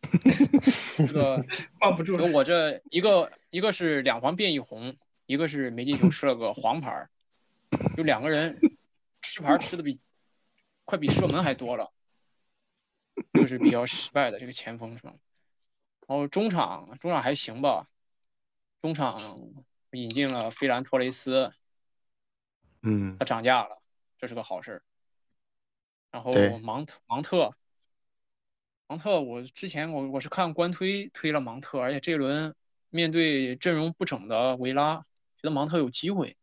<laughs> 这个 <laughs> 挂不住了。我这一个一个是两黄变一红，一个是没进球吃了个黄牌儿，就两个人吃牌儿吃的比快比射门还多了，就是比较失败的这个前锋是吧？然后中场中场还行吧，中场引进了菲兰托雷斯，嗯他涨价了，这是个好事儿。然后芒特芒特，芒特，我之前我我是看官推推了芒特，而且这一轮面对阵容不整的维拉，觉得芒特有机会，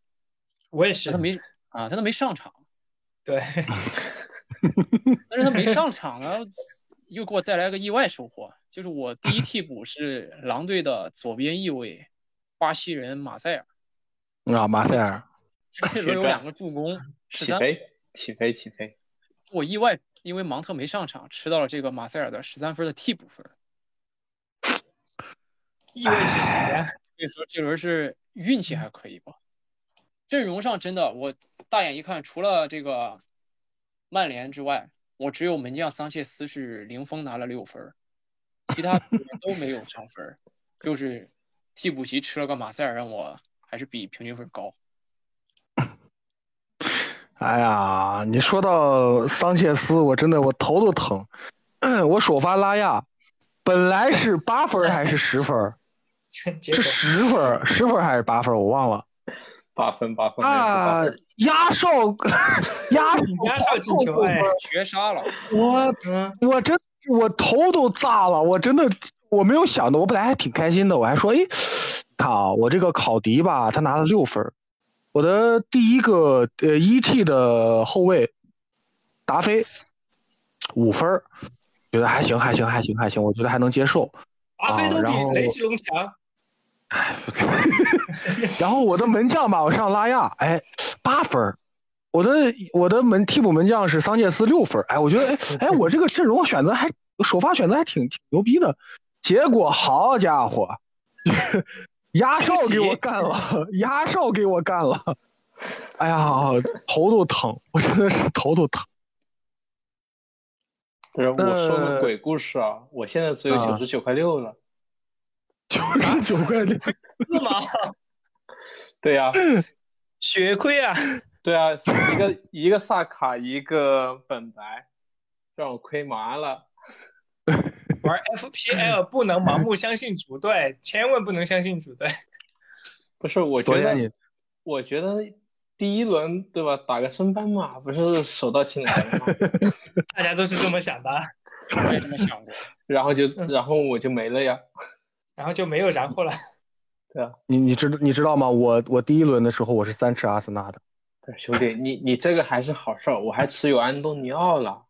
我也是他，没啊，他都没上场，<laughs> 对，<laughs> 但是他没上场呢，又给我带来个意外收获，就是我第一替补是狼队的左边翼卫，巴西人马塞尔，啊，马塞尔，这轮有两个助攻，起飞，起飞，起飞！我意外，因为芒特没上场，吃到了这个马塞尔的十三分的替补分。意味是谁呀？所以说这轮是运气还可以吧？阵容上真的，我大眼一看，除了这个曼联之外，我只有门将桑切斯是零封拿了六分儿，其他都没有上分儿，就是替补席吃了个马塞尔，让我还是比平均分高。哎呀，你说到桑切斯，我真的我头都疼。<clears throat> 我首发拉亚，本来是 <laughs> 八分还是十分 <laughs> 是十分儿，十分还是八分？我忘了。八分，八分，啊，压哨，压 <laughs> 压哨进球，哎，绝杀了，我嗯，我真我头都炸了，我真的我没有想到，我本来还挺开心的，我还说，哎，<sighs> 看啊，我这个考迪吧，他拿了六分儿，我的第一个呃 ET 的后卫达菲五分儿，觉得还行，还行，还行，还行，我觉得还能接受。达飞都啊然后比雷吉隆强，<laughs> 然后我的门将吧，我上拉亚，哎，八分儿。我的我的门替补门将是桑切斯六分儿，哎，我觉得哎哎，我这个阵容选择还首发选择还挺挺牛逼的，结果好家伙，压哨给我干了，压哨给我干了，哎呀，头都疼，我真的是头都疼。不是我说呃个鬼故事啊！我现在只有啊九十九块六了。<laughs> 九十九块六，是吗？对呀、<clears throat> 血亏啊！<laughs> 对啊，一个一个萨卡，一个本白，让我亏麻了。<laughs> 玩 FPL <laughs> 不能盲目相信主队，千万不能相信主队。<laughs> 不是，我觉得你，我觉得第一轮对吧，打个升班马不是手到擒来吗？<laughs> 大家都是这么想的，我也这么想过。然后就然后我就没了呀。然后就没有然后了。对啊，你你知你知道吗？我我第一轮的时候我是三吃阿森纳的，兄弟，你你这个还是好事儿，我还持有安东尼奥了。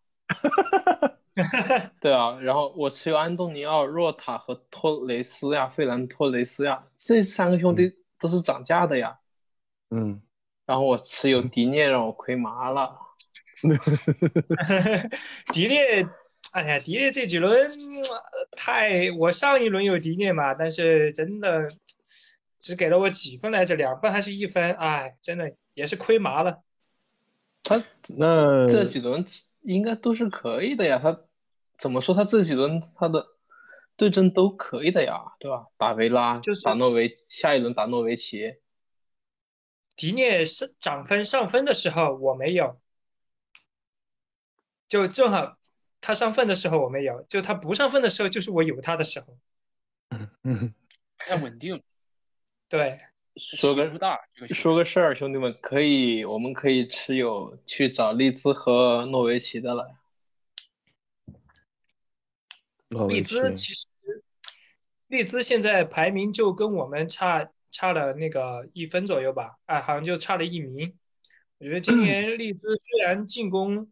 <laughs> 对啊，然后我持有安东尼奥、若塔和托雷斯呀、费兰托雷斯呀，这三个兄弟都是涨价的呀。嗯，然后我持有迪涅，让我亏麻了。<laughs> 迪涅，哎呀，迪涅这几轮呃太，我上一轮有迪涅嘛，但是真的只给了我几分来着，两分还是一分？哎，真的也是亏麻了。他那这几轮应该都是可以的呀。他怎么说？他这几轮他的对阵都可以的呀，对吧？打维拉，就是打诺维，下一轮打诺维奇。迪涅是涨分上分的时候我没有，就正好他上分的时候我没有，就他不上分的时候就是我有他的时候。嗯嗯，太稳定，对，说个大，说个事儿，兄弟们，可以，我们可以持有去找利兹和诺维奇的了。利兹其实，利兹现在排名就跟我们差差了那个一分左右吧，啊，好像就差了一名。我觉得今年利兹虽然进攻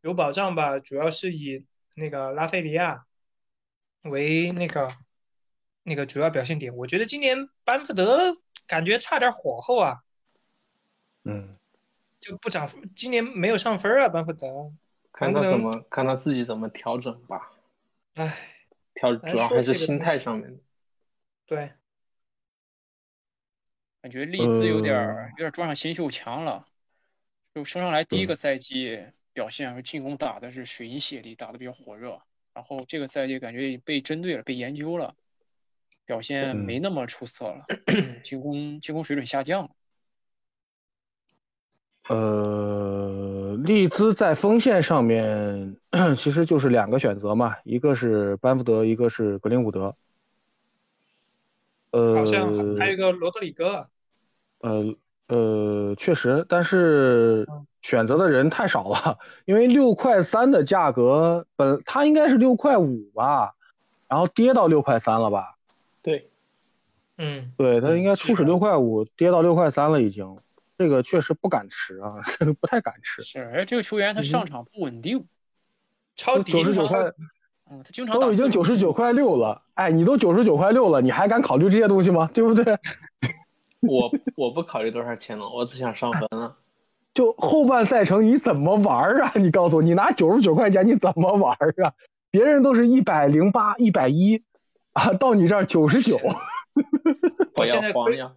有保障吧，主要是以那个拉菲利亚为那个那个主要表现点。我觉得今年班福德感觉差点火候啊，嗯，就不涨，今年没有上分啊，班福德。看他怎么看他自己怎么调整吧，唉，调主要还是心态上面的。对，感觉利兹有点呃儿有点儿撞上新秀墙了，就升上来第一个赛季表现和进攻打的是水银泻地，打的比较火热，然后这个赛季感觉被针对了，被研究了，表现没嗯那么出色了，进攻进攻水准下降了。呃，利兹在锋线上面其实就是两个选择嘛，一个是班福德，一个是格林伍德。呃，好像还还有一个罗德里戈。呃呃，确实，但是选择的人太少了，因为六块三的价格本它应该是六块五吧，然后跌到六块三了吧？对，嗯，对，它嗯应该初始六块五，跌到六块三了已经，这个确实不敢吃啊，这个不太敢吃。是，而这个球员他嗯上场不稳定，超低超九十九块，嗯，他经常都已经九十九块六了，哎，你都九十九块六了，你还敢考虑这些东西吗？对不对？<laughs> 我我不考虑多少钱了，我只想上分了。就后半赛程你怎么玩儿啊？你告诉我，你拿九十九块钱你怎么玩儿啊？别人都是一百零八、一百一啊，到你这儿九十九，不要我现在呀，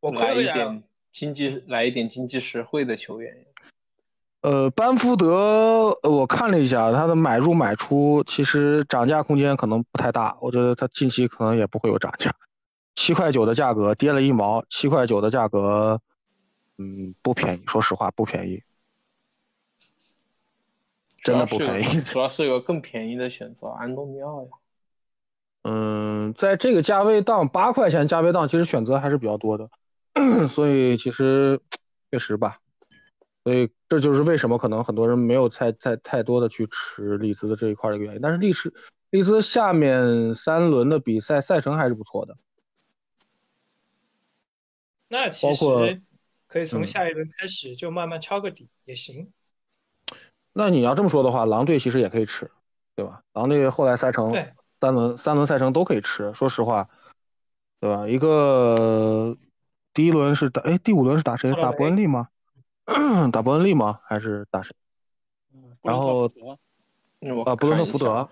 我来亏了呀。一点经济，来一点经济实惠的球员。呃，班福德，呃我看了一下他的买入买出，其实涨价空间可能不太大，我觉得他近期可能也不会有涨价。七块九的价格跌了一毛，七块九的价格，嗯，不便宜，说实话不便宜，真的不便宜。主要是有更便宜的选择，安东尼奥呀。嗯，在这个价位档八块钱价位档，其实选择还是比较多的，<clears throat> 所以其实确实吧，所以这就是为什么可能很多人没有太太太多的去吃利兹的这一块的原因。但是利兹利兹下面三轮的比赛赛程还是不错的，那其实可以从嗯下一轮开始就慢慢抄个底也行。那你要这么说的话，狼队其实也可以吃，对吧？狼队后来赛程三轮三轮赛程都可以吃，说实话，对吧？一个第一轮是打，哎，第五轮是打谁？打伯恩利吗？<clears throat> 打伯恩利吗？还是打谁？然后啊，布伦特福德，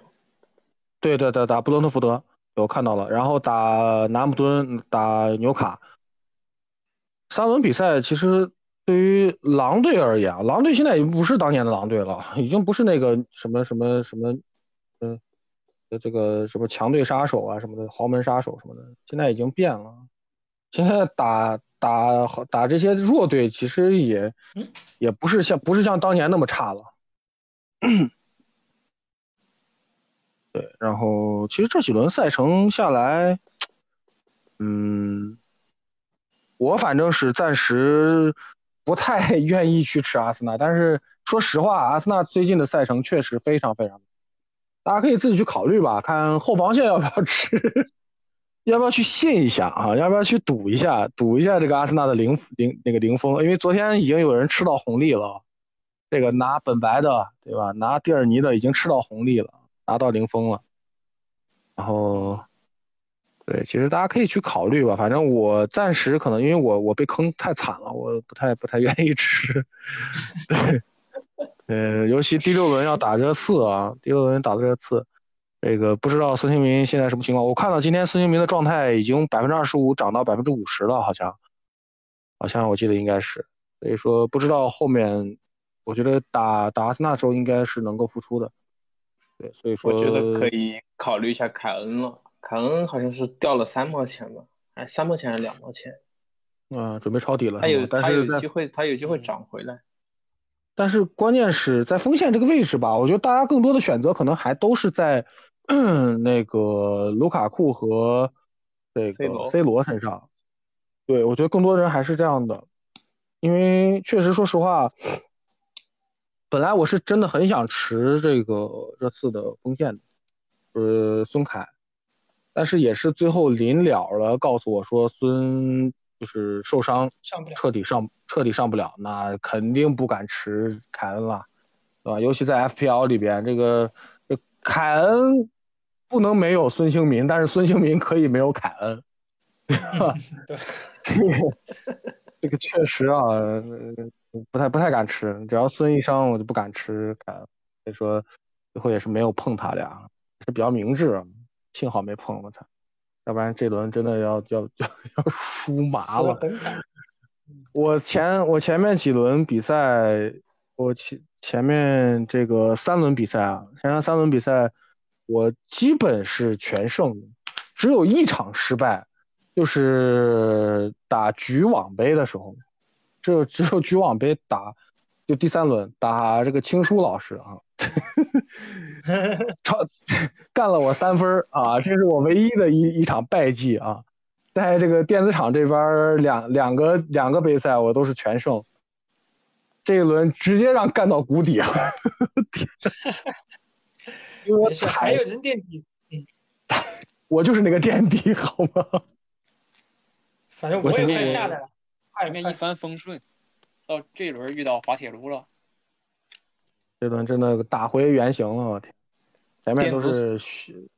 对对对，打布伦特福德，我看到了。然后打南安普敦，打纽卡。三轮比赛其实对于狼队而言啊，狼队现在已经不是当年的狼队了，已经不是那个什么什么什么，嗯、呃，这个什么强队杀手啊什么的，豪门杀手什么的，现在已经变了。现在打打打这些弱队，其实也也不是像不是像当年那么差了。<clears throat> 对，然后其实这几轮赛程下来，嗯，我反正是暂时不太 <laughs> 愿意去吃阿森纳，但是说实话，阿森纳最近的赛程确实非常非常，大家可以自己去考虑吧，看后防线要不要吃，要不要去信一下啊，要不要去赌一下，赌一下这个阿森纳的零零那个零封，因为昨天已经有人吃到红利了，这个拿本白的对吧，拿蒂尔尼的已经吃到红利了。拿到零封了，然后，对，其实大家可以去考虑吧。反正我暂时可能因为我我被坑太惨了，我不太不太愿意吃。<laughs> 对，呃，尤其第六轮要打热刺啊，第六轮打热刺，这个不知道孙兴民现在什么情况。我看到今天孙兴民的状态已经百分之二十五涨到百分之五十了，好像，好像我记得应该是。所以说不知道后面，我觉得打打阿森纳的时候应该是能够复出的。对，所以说我觉得可以考虑一下凯恩了。凯恩好像是掉了三毛钱吧？哎，三毛钱还是两毛钱？嗯，准备抄底了。他有他但是在有机会，他有机会涨回来。但是关键是在锋线这个位置吧，我觉得大家更多的选择可能还都是在 <clears throat> 那个卢卡库和这个 C 罗身上。对，我觉得更多人还是这样的，因为确实，说实话，本来我是真的很想持这个热刺的锋线的，呃，孙凯，但是也是最后临了了告诉我说孙就是受伤，上不了。彻底上彻底上不了，那肯定不敢持凯恩了，对吧？尤其在 FPL 里边，这个这凯恩不能没有孙兴民，但是孙兴民可以没有凯恩，对吧？<laughs> 对，这 <laughs> 个这个确实啊，呃不太不太敢吃，只要孙一伤，我就不敢吃凯恩，所以说最后也是没有碰他俩，是比较明智，幸好没碰，我操，要不然这轮真的要要要要输麻了。我前我前面几轮比赛，我前前面这个三轮比赛啊，前面三轮比赛，我基本是全胜的，只有一场失败，就是打局网杯的时候，只有只有局网杯打，就第三轮打这个青书老师啊，<laughs> 超干了我三分啊，这是我唯一的一一场败绩啊。在这个电子厂这边两两个两个杯赛我都是全胜，这一轮直接让干到谷底了，因为我没事，还有人垫底。<laughs> 我就是那个垫底，好吗？反正我也快下来了，快前面一帆风顺，到这轮遇到滑铁卢了，这轮真的打回原形了，我天！前面都是虚，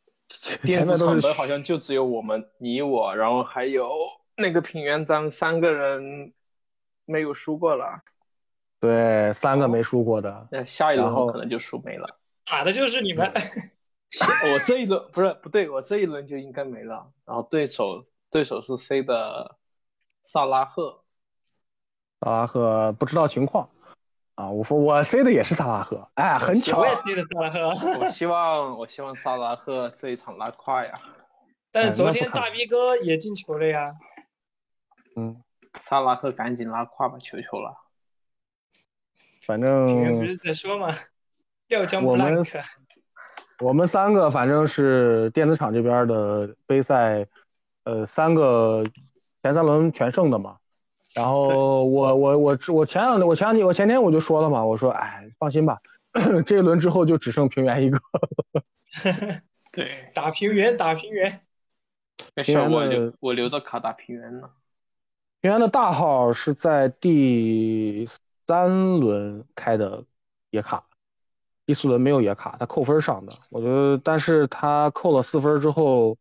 前面都是厂的好像就只有我们，你我，然后还有那个平原咱们三个人没有输过了，对三个没输过的，那下一轮可能就输没了。打的就是你们。<laughs> 我这一轮不是不对，我这一轮就应该没了。然后对手对手是 C 的萨拉赫，萨拉赫不知道情况啊，我说我 C 的也是萨拉赫，哎，很巧我也 C 的萨拉赫，<laughs> 我希望我希望萨拉赫这一场拉胯呀，<laughs> 但昨天大 V 哥也进球了呀。嗯，萨拉赫赶紧拉胯吧，求求了。反平原不是在说吗？我们我们三个反正是电子厂这边的杯赛，呃，三个前三轮全胜的嘛。然后我我我我前两我前两天我前天我就说了嘛，我说哎，放心吧，<clears throat> 这一轮之后就只剩平原一个。<laughs> 对，打平原，打平原。没事，我留我留着卡打平原呢。平原的大号是在第三轮开的野卡，第四轮没有野卡，他扣分上的。我觉得，但是他扣了四分之后，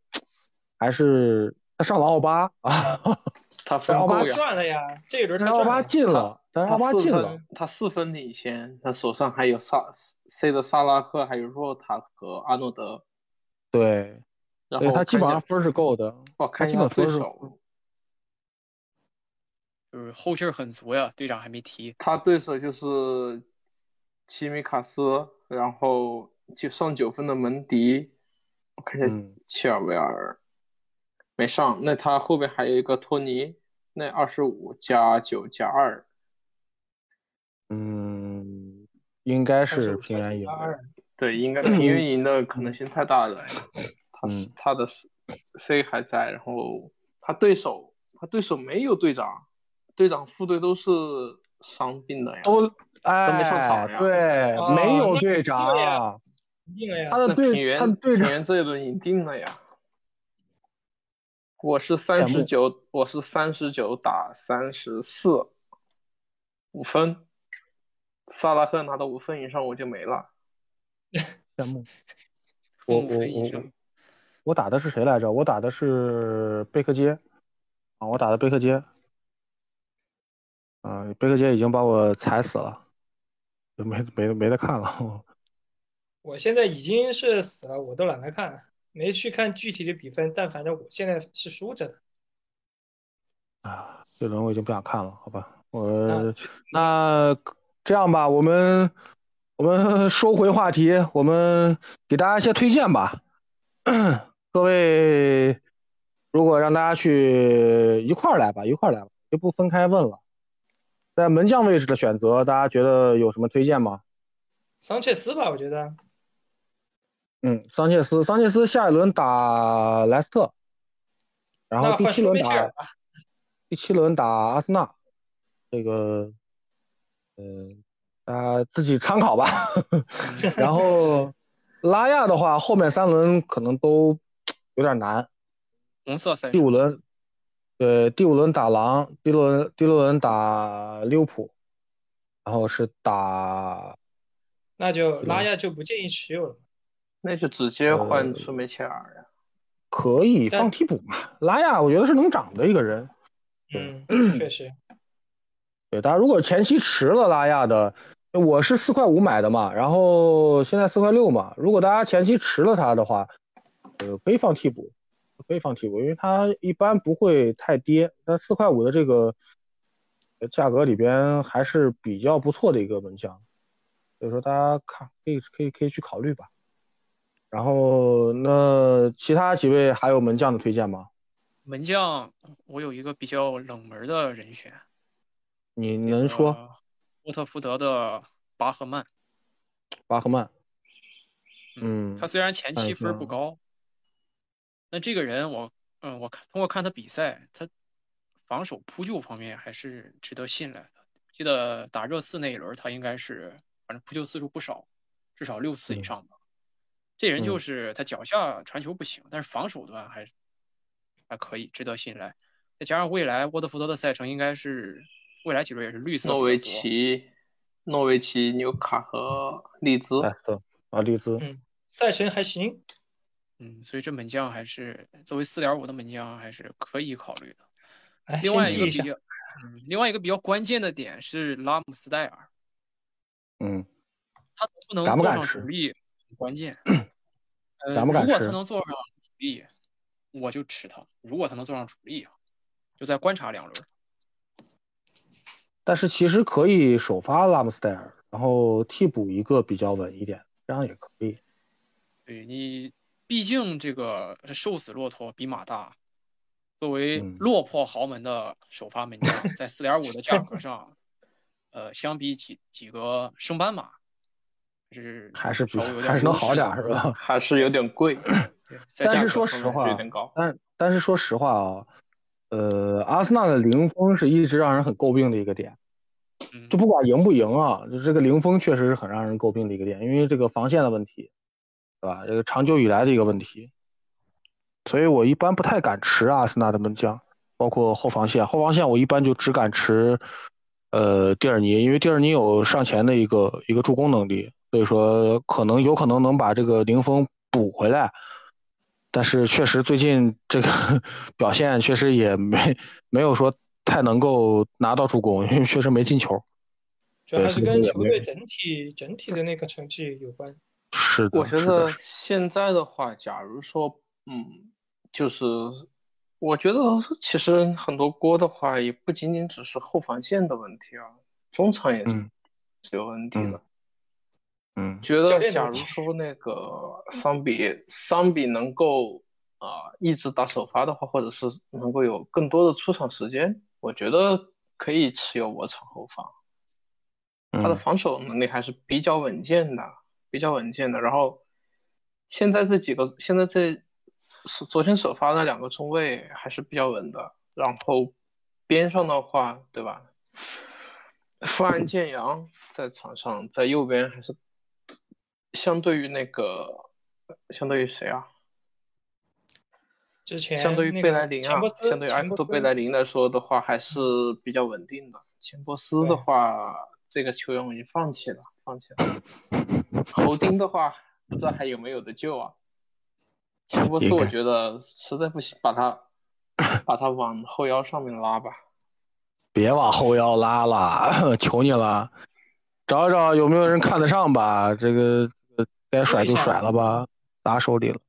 还是他上了奥巴啊，<laughs> 他分奥巴，赚了呀，这一轮他奥巴。进了，但是奥巴他四进了分，，他四分领先，他手上还有萨 C 的萨拉赫，还有若塔和阿诺德。对，然后对他基本上分是够的，我看一基下分是手，就是后劲儿很足呀，队长还没提。他对手就是齐米卡斯，然后就上九分的门迪，我看一下嗯切尔维尔没上，那他后边还有一个托尼，那二十五加九加二，嗯，应该是平原赢的，对，应该平原赢的可能性太大了。他是他的 C 还在，然后他对手他对手没有队长，队长副队都是伤病的呀。都哎，没上场呀对，哦没有队长呀，定了呀他。的队员他的队长这一轮赢定了呀。我是三十九，我是三十九打三十四，五分。萨拉赫拿到五分以上我就没了。<laughs> 羡慕。我我我我打的是谁来着？我打的是贝克街啊，我打的贝克街。啊，贝克街已经把我踩死了，就没没没得看了。<laughs> 我现在已经是死了，我都懒得看，没去看具体的比分，但反正我现在是输着的。啊，这轮我已经不想看了，好吧？我那那这样吧，我们我们收回话题，我们给大家一些推荐吧。<coughs> 各位，如果让大家去一块儿来吧，一块儿来吧，就不分开问了。在门将位置的选择，大家觉得有什么推荐吗？桑切斯吧，我觉得嗯，桑切斯，桑切斯下一轮打莱斯特，然后第七轮打第七轮打阿森纳，这个，嗯、大家自己参考吧。<laughs> 然后拉亚的话，后面三轮可能都有点难。红色赛第五轮，对，第五轮打狼，第六轮第六轮打利物浦，然后是打那就拉亚就不建议持有了。那就直接换苏梅切尔呀。可以放替补嘛。拉亚我觉得是能涨的一个人。嗯，确实，对，大家如果前期持了拉亚的，我是四块五买的嘛，然后现在四块六嘛。如果大家前期持了他的话，呃，可以放替补，可以放替补，因为它一般不会太跌。但四块五的这个呃价格里边还是比较不错的一个门将，所以说大家看可以可以可以去考虑吧。然后那其他几位还有门将的推荐吗？门将，我有一个比较冷门的人选，你能说呃沃特福德的巴赫曼。巴赫曼？嗯，他虽然前期分儿不嗯高，那这个人我，嗯，我看通过看他比赛，他防守扑救方面还是值得信赖的。记得打热刺那一轮，他应该是反正扑救次数不少，至少六次以嗯上吧。这人就嗯是他脚下传球不行，但是防守端还还可以，值得信赖。再加上未来沃特福德的赛程应该是未来几轮也是绿色诺维奇、诺维奇、纽卡和利兹。哎，对啊，利兹。嗯，赛程还行。嗯，所以这门将还是作为四点五的门将还是可以考虑的。来，另。外一个比较，嗯，另外一个比较关键的点是拉姆斯戴尔，嗯，他能不能坐上主力很关键。<clears throat> 呃，敢不敢吃如果他能坐上主力，我就吃他；如果他能坐上主力啊，就再观察两轮。但是其实可以首发拉姆斯戴尔，然后替补一个比较稳一点，这样也可以。对你，毕竟这个瘦死骆驼比马大。作为嗯落魄豪门的首发门将，在四点五的价格上，<laughs> 呃，相比几几个升班马，是还是比稍微有点还是能好点是吧？<laughs> 还是有点贵，<laughs> 但是说实话有点高。但但是说实话啊，呃，阿森纳的零封是一直让人很诟病的一个点，嗯就不管赢不赢啊，就这个零封确实是很让人诟病的一个点，因为这个防线的问题，对吧？这个长久以来的一个问题，所以我一般不太敢持阿森纳的门将，包括后防线，后防线我一般就只敢持，呃，蒂尔尼，因为蒂尔尼有上前的一个一个助攻能力，所以说可能有可能能把这个零封补回来。但是确实最近这个 <laughs> 表现确实也没没有说太能够拿到助攻，因为确实没进球。主要还是跟球队整体整体的那个成绩有关。是的，我觉得现在的话，假如说，嗯，就是我觉得其实很多锅的话，也不仅仅只是后防线的问题啊，中场也是有问题的。嗯觉得假如说那个桑比桑比能够啊、一直打首发的话，或者是能够有更多的出场时间，我觉得可以持有我场后防。他的嗯防守能力还是比较稳健的，比较稳健的。然后现在这几个，现在这是昨天首发的两个中卫还是比较稳的。然后边上的话，对吧？富安健洋在场上，在右边还是相对于那个，相对于谁啊？之前相对于贝莱林啊相对于安克多钱伯斯贝莱林来说的话，还是比较稳定的。钱伯斯的话，这个球员我已经放弃了，放弃了。侯丁的话，不知道还有没有的救啊？钱伯斯我觉得实在不行，把他把他往后腰上面拉吧。别往后腰拉了，求你了，找找有没有人看得上吧。这个呃该甩就甩了吧，打手里了。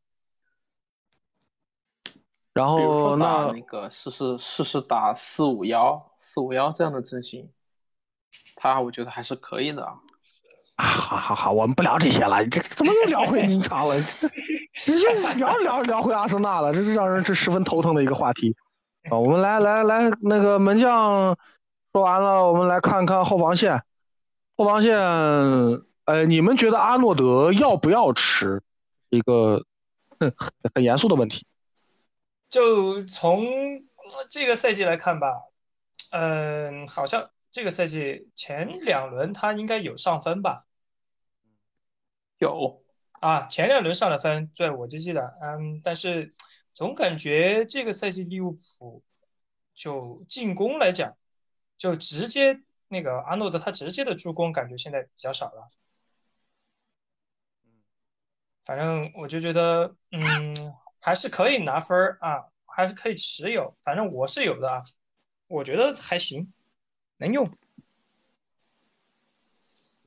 然后那那个试试试试打四五幺四五幺这样的阵型，他我觉得还是可以的啊。啊，好好好，我们不聊这些了，这怎么又聊回英超了？这这又聊聊聊回阿森纳了，这是让人这十分头疼的一个话题啊。我们来来来，那个门将说完了，我们来看看后防线。后防线，呃，你们觉得阿诺德要不要吃？一个很很严肃的问题。就从这个赛季来看吧，嗯，好像这个赛季前两轮他应该有上分吧？有啊，前两轮上了分，对，我就记得，嗯，但是总感觉这个赛季利物浦就进攻来讲，就直接那个阿诺德他直接的助攻感觉现在比较少了。反正我就觉得，嗯，还是可以拿分儿啊，还是可以持有，反正我是有的啊，我觉得还行，能用。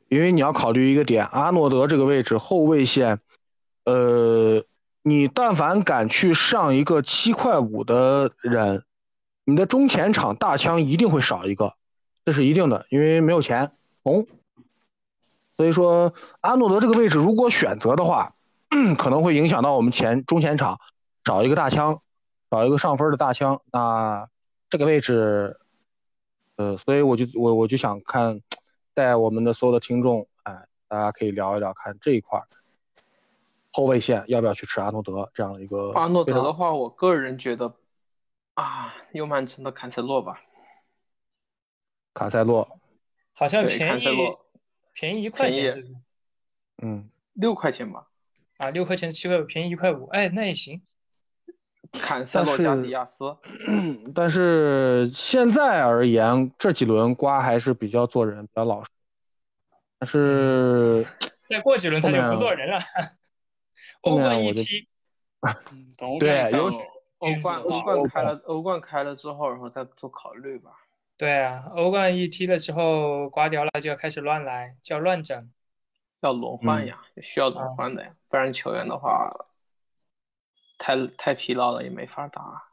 因为你要考虑一个点，阿诺德这个位置后卫线，呃，你但凡敢去上一个七块五的人，你的中前场大枪一定会少一个，这是一定的，因为没有钱红。所以说，阿诺德这个位置如果选择的话，<clears throat> 可能会影响到我们前中前场找一个大枪，找一个上分的大枪。那这个位置，呃，所以我就我我就想看，带我们的所有的听众，哎，大家可以聊一聊，看这一块后卫线要不要去吃阿诺德这样的一个。阿诺德的话，我个人觉得啊，有曼城的坎塞洛吧。卡塞洛好像便宜便宜一块钱嗯，六块钱吧。啊，六块钱七块五，便宜一块五，哎，那也行。坎塞洛加迪亚斯，<clears throat> 但是现在而言，这几轮瓜还是比较做人，比较老实。但是再过几轮他就不做人了。后 <laughs> 欧冠一面我就批，<laughs> 嗯，等欧对战有看后欧冠欧嗯冠开了，欧冠开了之后，然后再做考虑吧。对啊，欧冠一踢了之后，瓜迪奥拉就要开始乱来，就要乱整。要轮换嗯呀，需要轮换的呀，不然球员的话太太疲劳了，也没法打。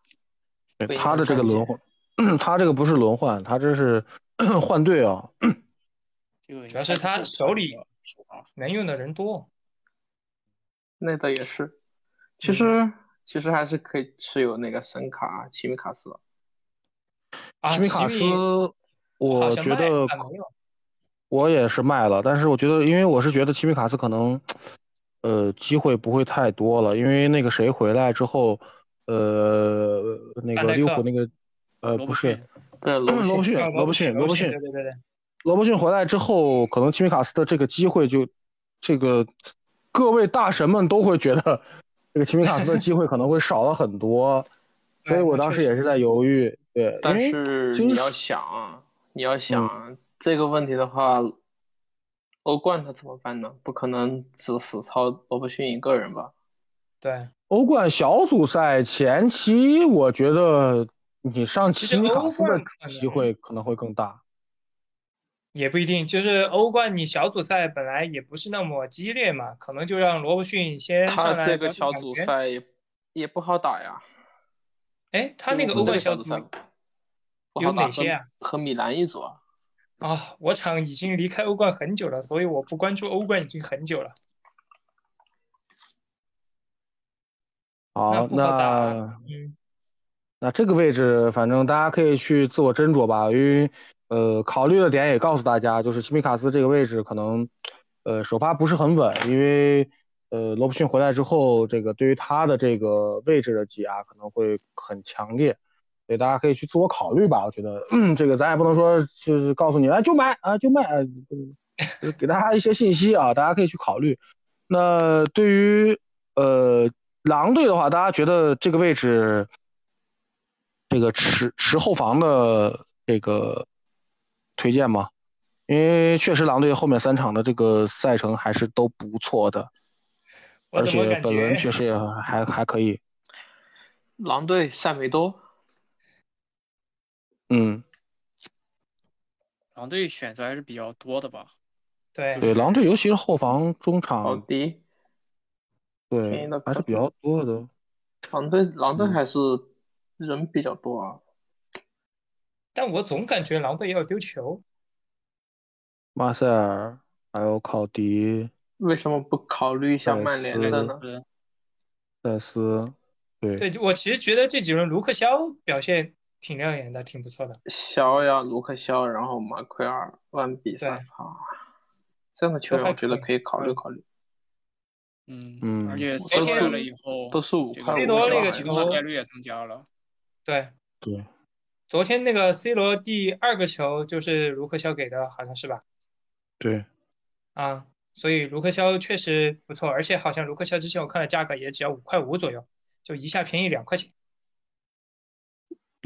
对他的这个轮换，他这个不是轮换，他这是 <coughs> 换队啊。<clears throat> 这个主要是他手里能用的人多。那倒也是，其实、嗯其实还是可以持有那个神卡奇米卡斯。啊，奇米卡斯，我觉得我也是卖了，但是我觉得，因为我是觉得奇米卡斯可能，呃，机会不会太多了，因为那个谁回来之后，呃，那个利物浦那个，呃，不是罗伯逊，对，罗伯逊，<clears throat> 啊罗伯逊，罗罗伯逊对，对对对，罗伯逊回来之后，可能齐米卡斯的这个机会就，这个各位大神们都会觉得，这个齐米卡斯的机会可能会少了很多，<laughs> 所以我当时也是在犹豫，对，但是你要想啊，你要想、这个问题的话，欧冠他怎么办呢？不可能只死操罗伯逊一个人吧？对，欧冠小组赛前期，我觉得你上其实齐米卡欧斯的冠可能机会可能会更大。也不一定，就是欧冠你小组赛本来也不是那么激烈嘛，可能就让罗伯逊先上来这个小。组赛也也不好打呀。哎，他那个欧冠小组小赛有哪些啊？和米兰一组啊。啊，我场已经离开欧冠很久了，所以我不关注欧冠已经很久了。那好，那嗯，那这个位置，反正大家可以去自我斟酌吧，因为呃，考虑的点也告诉大家，就是西米卡斯这个位置可能呃首发不是很稳，因为呃罗伯逊回来之后，这个对于他的这个位置的挤压可能会很强烈，所以大家可以去自我考虑吧。我觉得这个咱也不能说就是告诉你啊就买啊就卖，啊就是给大家一些信息啊，大家可以去考虑。那对于呃狼队的话，大家觉得这个位置这个持持后防的这个推荐吗？因为确实狼队后面三场的这个赛程还是都不错的，而且本轮确实也还还可以。狼队塞梅多，嗯，狼队选择还是比较多的吧？对对，狼队尤其是后防中奥场，迪。便对还是比较多的。狼队狼队嗯还是人比较多啊。但我总感觉狼队要丢球。马塞尔还有考迪、为什么不考虑一下曼联的呢？是戴斯，对，对，我其实觉得这几轮卢克肖表现挺亮眼的，挺不错的。肖呀，卢克肖，然后马奎尔、万比萨卡，这样的球员我觉得可以考虑嗯考虑。嗯嗯而且我塞昨天回来了以后，都是五块五最多那个个五小孩球的概率也增加了。对，对，昨天那个 C 罗第二个球就是卢克肖给的，好像是吧？对，啊，所以卢克肖确实不错，而且好像卢克肖之前我看的价格也只要五块五左右，就一下便宜两块钱。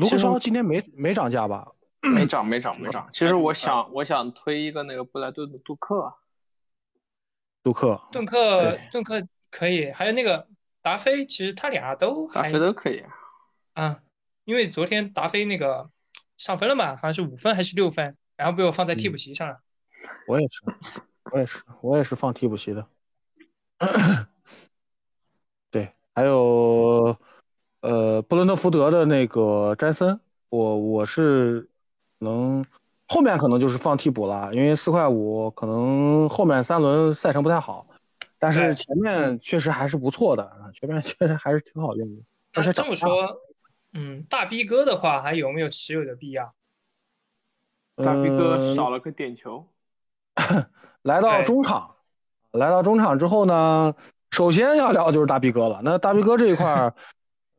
卢克双今天没没涨价吧？没涨，没涨，没涨。其实我想，我想推一个那个布莱顿的杜克。杜克，顿克，顿克可以，还有那个达菲，其实他俩都达菲都可以啊。因为昨天达菲那个上分了嘛，好像是五分还是六分，然后被我放在替补席上了。我也是，我也是，我也是放替补席的。对，还有呃布伦特福德的那个詹森，我我是能后面可能就是放替补了，因为四块五可能后面三轮赛程不太好，但是前面确实还是不错的，前面确实还是挺好用的。而且这么说。嗯，大 B 哥的话还有没有持有的必要？大 B 哥少了个点球。<laughs> 来到中场，来到中场之后呢，首先要聊的就是大 B 哥了。那大 B 哥这一块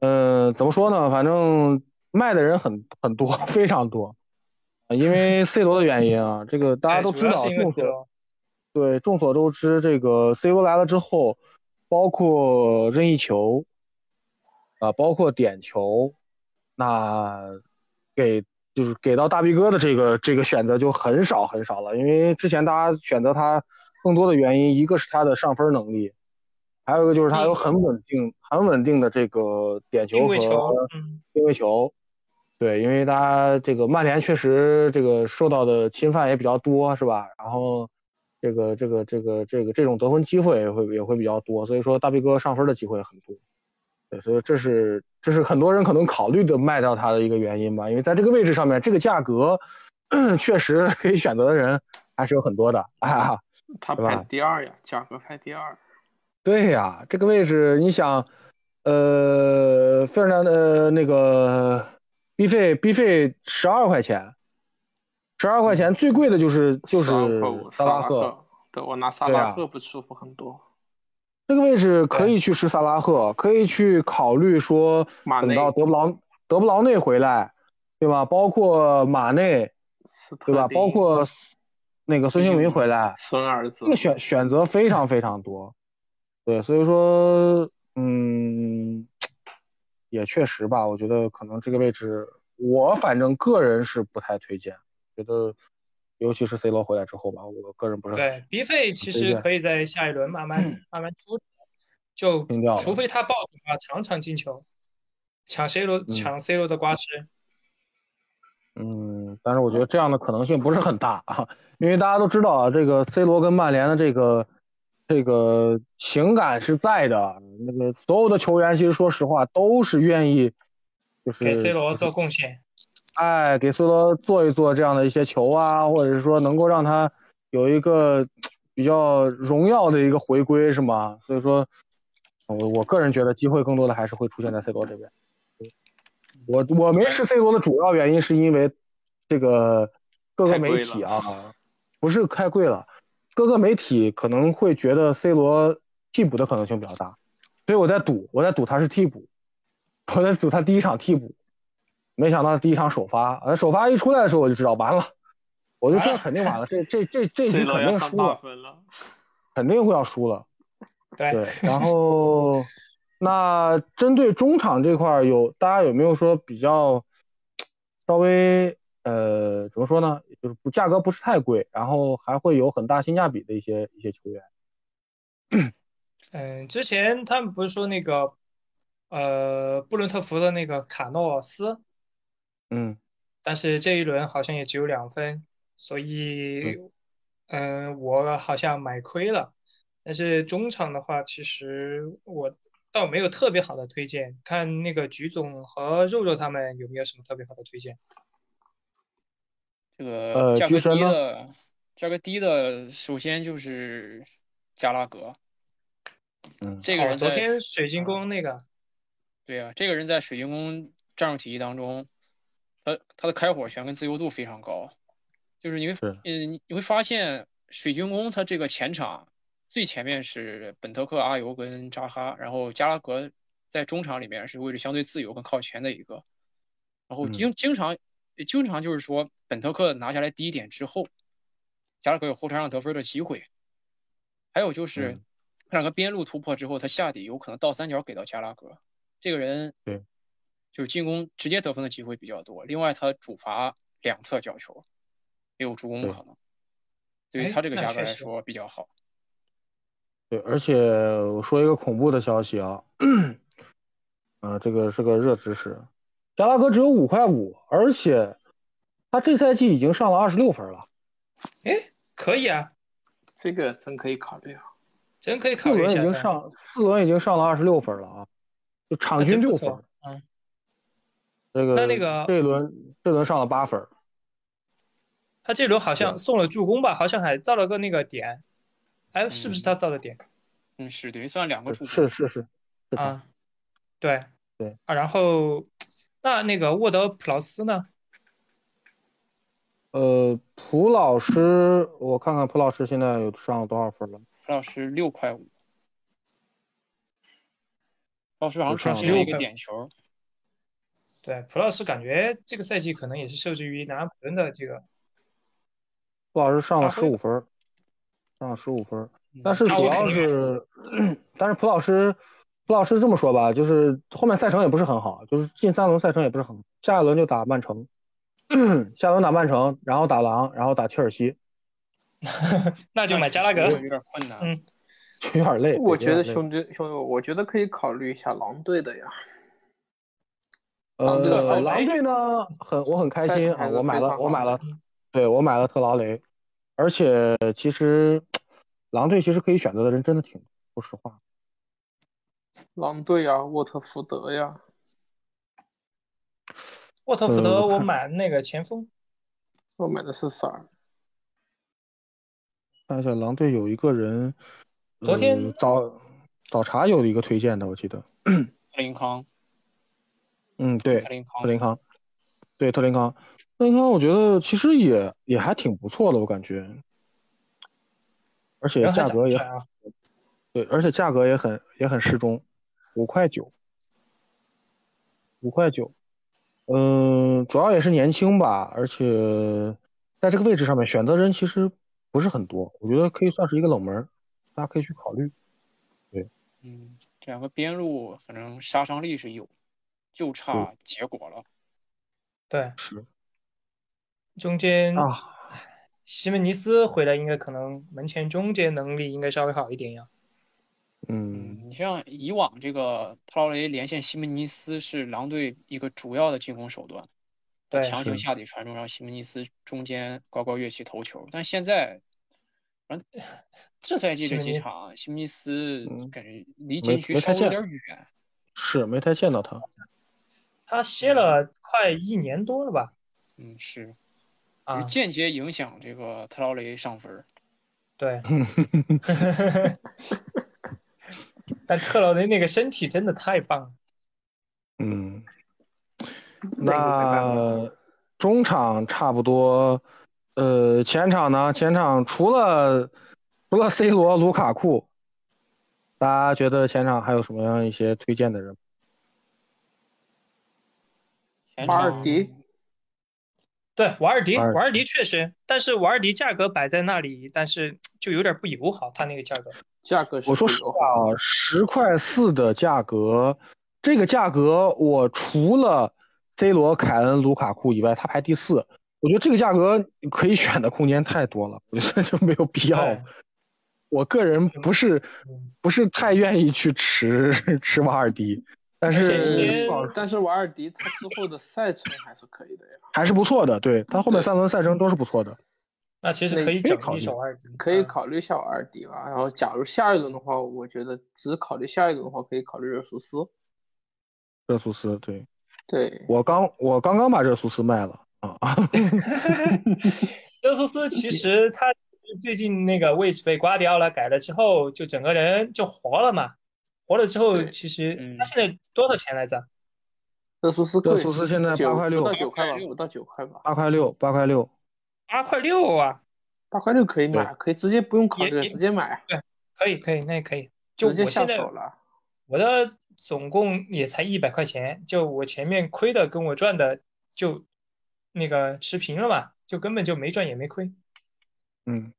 儿，嗯，怎么说呢？反正卖的人很很多，<laughs> 非常多。因为 C 罗的原因啊，这个大家都知道，众所对众所周知，这个 C 罗来了之后，包括任意球啊，包括点球。那给就是给到大 B 哥的这个这个选择就很少很少了，因为之前大家选择他更多的原因，一个是他的上分能力，还有一个就是他有很稳定很稳定的这个点球和定位球。对，因为他这个曼联确实这个受到的侵犯也比较多，是吧？然后这个这个这个这个这种得分机会也会也会比较多，所以说大 B 哥上分的机会很多。对，所以这是这是很多人可能考虑的卖掉他的一个原因吧，因为在这个位置上面，这个价格 <clears throat> 确实可以选择的人还是有很多的啊。他排第二呀，价格排第二。对呀，这个位置你想，呃，费尔南的那个 B 费 B 费十二块钱，十二块钱最贵的就是就是萨拉赫。对，我拿萨拉赫不舒服很多。这个位置可以去吃萨拉赫，可以去考虑说等到德布劳德布劳内回来，对吧？包括马内，对吧？包括那个孙兴民回来，孙儿子，这个选选择非常非常多。对，所以说，嗯，也确实吧，我觉得可能这个位置，我反正个人是不太推荐，觉得。尤其是 C 罗回来之后吧，我个人不是对 B 费其实可以在下一轮慢慢慢慢出，就除非他爆的话，场场进球，抢 C 罗抢 C 罗的瓜吃。嗯，但是我觉得这样的可能性不是很大啊，因为大家都知道啊，这个 C 罗跟曼联的这个这个情感是在的，那个所有的球员其实说实话都是愿意就是给 C 罗做贡献。哎，给 C 罗做一做这样的一些球啊，或者是说能够让他有一个比较荣耀的一个回归，是吗？所以说，我我个人觉得机会更多的还是会出现在 C 罗这边。我我没吃 C 罗的主要原因是因为这个各个媒体啊，不是太贵了，各个媒体可能会觉得 C 罗替补的可能性比较大，所以我在赌，我在赌他是替补，我在赌他第一场替补。没想到第一场首发，呃，首发一出来的时候我就知道完了，我就知道肯定完了，这这这这局肯定输了，肯定会要输了。<laughs> 对，然后那针对中场这块有大家有没有说比较稍微呃怎么说呢？就是不价格不是太贵，然后还会有很大性价比的一些一些球员。嗯，之前他们不是说那个呃布伦特福的那个卡诺斯。嗯，但是这一轮好像也只有两分，所以，嗯，我好像买亏了。但是中场的话，其实我倒没有特别好的推荐，看那个菊总和肉肉他们有没有什么特别好的推荐。这个价格低的，价格低的，首先就是加拉格。嗯，这个人昨天水晶宫那个。对呀，这个人在水晶宫战术体系当中。他他的开火权跟自由度非常高，就是你会嗯你会发现水晶宫他这个前场最前面是本特克、阿尤跟扎哈，然后加拉格在中场里面是位置相对自由跟靠前的一个，然后经经常经常就是说本特克拿下来第一点之后，加拉格有后场上得分的机会。还有就是嗯两个边路突破之后，他下底有可能倒三角给到加拉格，这个人对，就是进攻直接得分的机会比较多。另外，他主罚两侧角球，也有助攻对可能，对于哎他这个价格来说比较好。对，而且我说一个恐怖的消息啊，<clears throat> 呃，这个是个热知识，加拉格只有五块五，而且他这赛季已经上了二十六分了，哎，可以啊，这个真可以考虑啊。真可以四轮已考虑一下的。经上四轮已经上了二十六分了啊，就场均六分嗯，这个那那个这一轮这轮上了八分，他这轮好像送了助攻吧，好像还造了个那个点，哎，是不是嗯他造的点嗯，是等于算两个助攻。是是是啊？对对啊，然后那那个沃德普劳斯呢？呃，蒲老师，我看看普老师现在有上了多少分了？蒲老师六块五，老师好像有上创新了一个点球。对，普老师感觉这个赛季可能也是受制于南安普顿的这个，普老师上了十五分，上了十五分。嗯但是主要是，但是普老师，蒲老师这么说吧，就是后面赛程也不是很好，就是近三轮赛程也不是很好，下一轮就打曼城，<clears throat> 下轮打曼城，然后打狼，然后打切尔西，<laughs> 那就买加拉格。有点困难。嗯 <laughs> 有点累。我觉得兄弟兄弟，我觉得可以考虑一下狼队的呀。呃狼队呢，很我很开心我买了我买了，对我买了特劳雷，而且其实狼队其实可以选择的人真的挺多，说实话。狼队呀，沃特福德呀，沃特福呃德我买那个前锋，我买的是啥儿？看一下狼队有一个人，昨天呃早早茶有一个推荐的，我记得。特林康，<clears throat> 嗯，对，特林康特，林康，对特林康，特林康，我觉得其实也也还挺不错的，我感觉，而且价格也啊。对，而且价格也很也很适中，五块九，五块九，嗯，主要也是年轻吧，而且在这个位置上面选择人其实不是很多，我觉得可以算是一个冷门，大家可以去考虑。对嗯，这两个边路反正杀伤力是有，就差结果了。对，是中间啊，西门尼斯回来应该可能门前终结能力应该稍微好一点呀。嗯，你像以往这个特劳雷连线西门尼斯是狼队一个主要的进攻手段，对强行下底传中，让西门尼斯中间高高跃起投球。但现在，反正这赛季这几场，西门尼斯嗯感觉离没禁区稍微有点远。是没太见到他。他歇了快一年多了吧？嗯，是，啊，间接影响这个特劳雷上分儿。对。但特劳雷那个身体真的太棒了。嗯，那中场差不多，呃，前场呢？前场除了除了 C 罗、卢卡库，大家觉得前场还有什么样一些推荐的人？前瓦尔迪对，瓦尔迪，瓦尔迪确实，但是瓦尔迪价格摆在那里，但是就有点不友好，他那个价格。价格是我说实话啊，十块四的价格，这个价格我除了 C 罗、凯恩、卢卡库以外，他排第四。我觉得这个价格可以选的空间太多了，我觉得就没有必要。我个人不是嗯不是太愿意去持持瓦尔迪，但是但是瓦尔迪他之后的赛程还是可以的呀，还是不错的。对他后面三轮赛程都是不错的。那其实可以整可以考虑一手瓦尔迪，可以嗯考虑一下瓦尔迪吧。然后假如下一轮的话，我觉得只考虑下一轮的话，可以考虑热苏斯。热苏斯，对对，我刚我刚刚把热苏斯卖了啊。<laughs> 热苏斯其实他最近那个位置被刮掉了，改了之后，就整个人就活了嘛。活了之后，其实嗯他现在多少钱来着？热苏斯热，苏斯现在八块六不到九块吧，8.6不到九块吧，八块六，八块六。八块六啊！八块六可以买，可以直接不用考虑直接买，对可以，可以，那也可以。就直接下我现在手了。我的总共也才一百块钱，就我前面亏的跟我赚的就那个持平了嘛，就根本就没赚也没亏。嗯，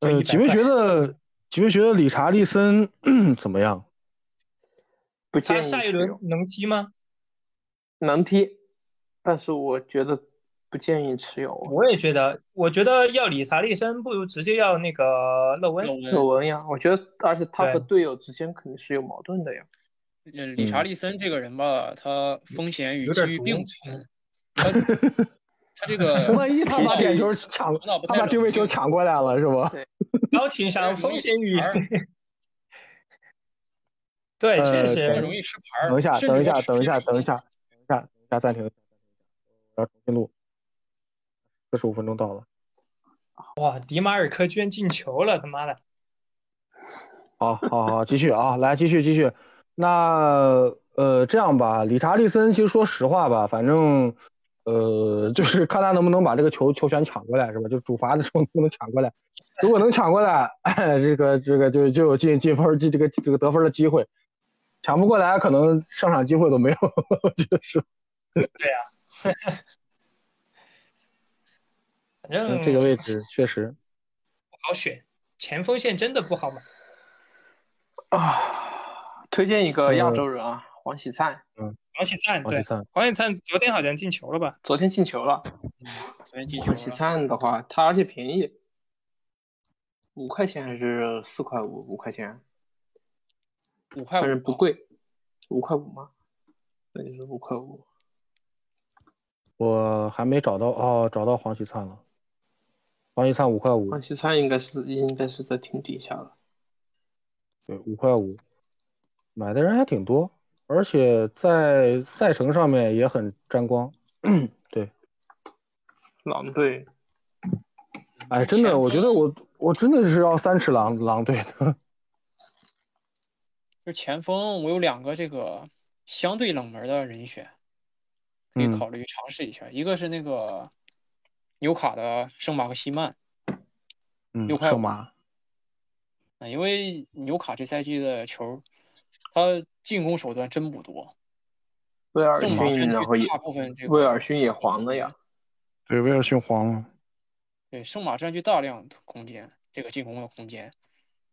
就呃，100几位觉得几位觉得理查利森怎么样？不建议他下一，轮能踢吗？能踢，但是我觉得不建议持有。我也觉得，我觉得要理查利森，不如直接要那个勒温。勒勒温，文呀，我觉得，而且他和队友之间肯定是有矛盾的呀。呃理查利森这个人吧，他风险与机遇并不存，他 <laughs> 他这个万一他把点球抢，他把定位球抢过来了，是吧？高情商，风险与 <laughs> 对，呃确实容易吃牌儿。等一下，等一下，等一下，等一下，等一下，等一下，暂停，我要重新录。四十五分钟到了，哇，迪马尔科居然进球了，他妈的！好，好，好，继续啊，来，继续，继续。那呃，这样吧，理查利森，其实说实话吧，反正呃，就是看他能不能把这个球球权抢过来，是吧？就主罚的时候能不能抢过来。如果能抢过来，<laughs> 这个这个就就有进进分机这个这个得分的机会。抢不过来，可能上场机会都没有，<laughs> 我觉得是。<laughs> 反正嗯，这个位置确实，不好选，前锋线真的不好买。啊，推荐一个亚洲人啊，黄喜灿，嗯黄喜灿对，黄喜灿，昨天好像进球了吧？昨天进球了。昨天进球黄喜，灿的话，他而且便宜，五块钱还是四块五？五块钱，五块反正，不贵，五块五吗？那就是五块五。我还没找到哦，找到黄喜灿了。黄喜灿五块五黄，西灿应该是应该是在挺底下了。对，五块五，买的人还挺多，而且在赛程上面也很沾光。对，狼队哎，真的，我觉得我我真的是要三尺狼狼队的。就前锋，我有两个这个相对冷门的人选，可以嗯考虑尝试一下。一个是那个纽卡的圣马和西曼，嗯六，块五圣马，啊，因为纽卡这赛季的球，他进攻手段真不多，威尔圣马占逊，然后也据大部分这个威尔逊也黄了呀。对，威尔逊黄了。对，圣马占据大量的空间，这个进攻的空间，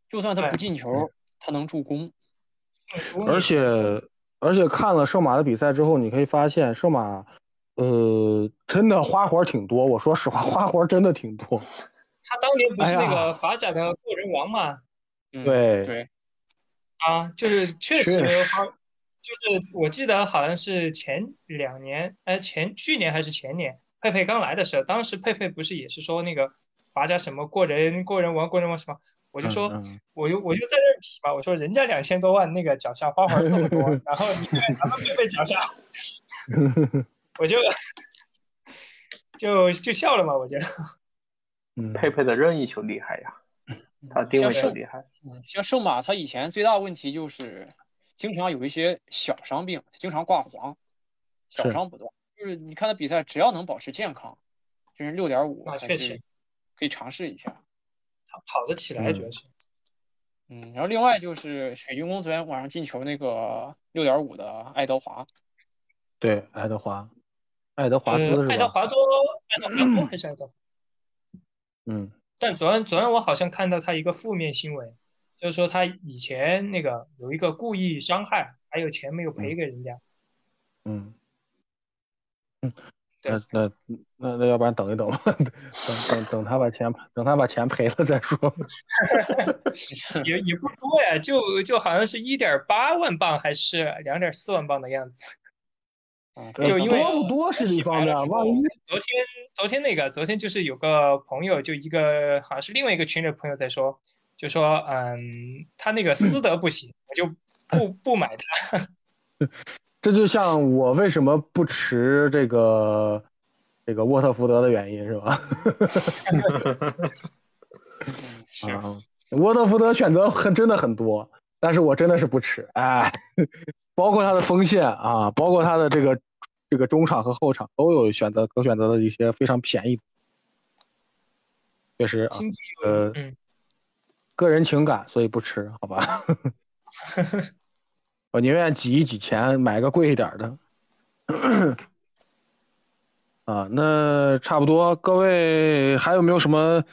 就算他不进球，他能助攻。而且而且看了圣马的比赛之后，你可以发现圣马，呃，真的花活挺多。我说实话，花活真的挺多。他当年不是那个法甲的过人王嘛？嗯，对对，啊，就是确实确花，就是我记得好像是前两年，呃，前去年还是前年，佩佩刚来的时候，当时佩佩不是也是说那个法甲什么过人过人王过人王什么，我就说，嗯嗯我就我就在这儿比嘛，我说人家两千多万那个脚下花活这么多，<laughs> 然后你看咱们佩佩脚下，我就就就笑了嘛，我觉得。嗯，佩佩的任意球厉害呀，<laughs> 他定位像圣球厉害。嗯像圣马，他以前最大问题就是经常有一些小伤病，经常挂黄，小伤不断。就是你看他比赛，只要能保持健康，就是六点五，还啊确实可以尝试一下。他跑得起来，嗯主要是。嗯，然后另外就是水晶宫昨天晚上进球那个六点五的爱德华，对，爱德华，爱德华呃兹，是吧？爱德华多，爱德华多还是爱德华？嗯，但昨天昨天我好像看到他一个负面新闻，就是说他以前那个有一个故意伤害，还有钱没有赔给人家。嗯，嗯，那那那那要不然等一等吧，等等等他把钱等他把钱赔了再说。<laughs> 也也不多呀，就就好像是一点八万镑还是两点四万镑的样子。嗯，就因为多不多是一方面，万一昨天昨天那个昨天就是有个朋友，就一个好像是另外一个群里的朋友在说，就说嗯，他那个私德不行，我就不不买他。<laughs> 这就像我为什么不持这个这个沃特福德的原因是吧？<laughs> 啊，沃特福德选择很真的很多，但是我真的是不吃，哎，包括他的锋线啊，包括他的这个这个中场和后场都有选择可选择的一些非常便宜的，确实啊，呃，嗯，个人情感，所以不吃，好吧？<laughs> 我宁愿挤一挤钱买个贵一点的。啊，那差不多，各位还有没有什么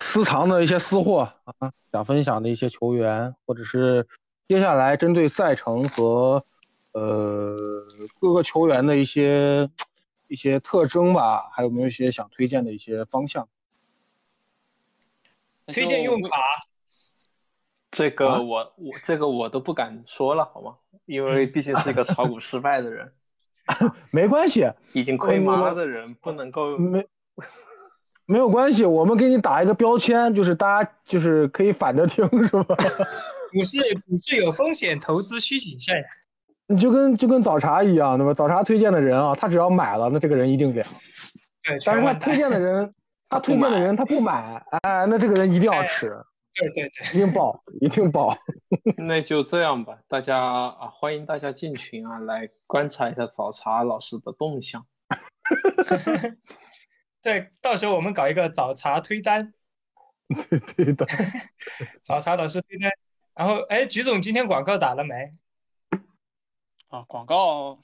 私藏的一些私货啊？想分享的一些球员，或者是接下来针对赛程和呃各个球员的一些一些特征吧，还有没有一些想推荐的一些方向？推荐用卡，这个我我这个我都不敢说了，好吗？因为毕竟是一个炒股失败的人，<laughs> 没关系，已经亏麻了的人不能够没没有关系，我们给你打一个标签，就是大家就是可以反着听，是吧？股市股市有风险，投资需谨慎。你就跟就跟早茶一样，对吧？早茶推荐的人啊，他只要买了，那这个人一定凉。对，但是他推荐的人，<laughs> 他推荐的人他不买，哎，那这个人一定要吃。对对对，一定爆，一定爆。<laughs> <laughs> 那就这样吧，大家啊，欢迎大家进群啊，来观察一下早茶老师的动向。对，到时候我们搞一个早茶推单。对对的，早茶老师推单。然后，哎，菊总今天广告打了没？啊，广告。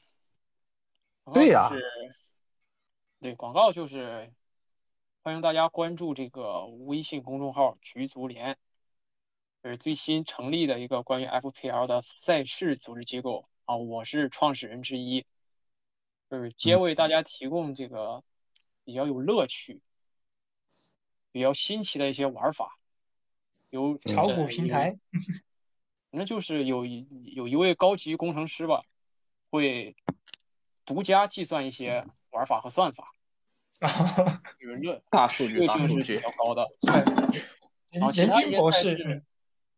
对呀。对，广告就是欢迎大家关注这个微信公众号“菊足联”，这是最新成立的一个关于 FPL 的赛事组织机构啊，我是创始人之一，就是皆为大家提供这个比较有乐趣、比较新奇的一些玩法。有炒股平台，那就是有一有一位高级工程师吧，会独家计算一些玩法和算法，<laughs> 理论大数据性是比较高的。<laughs> 然后其人他一些赛事，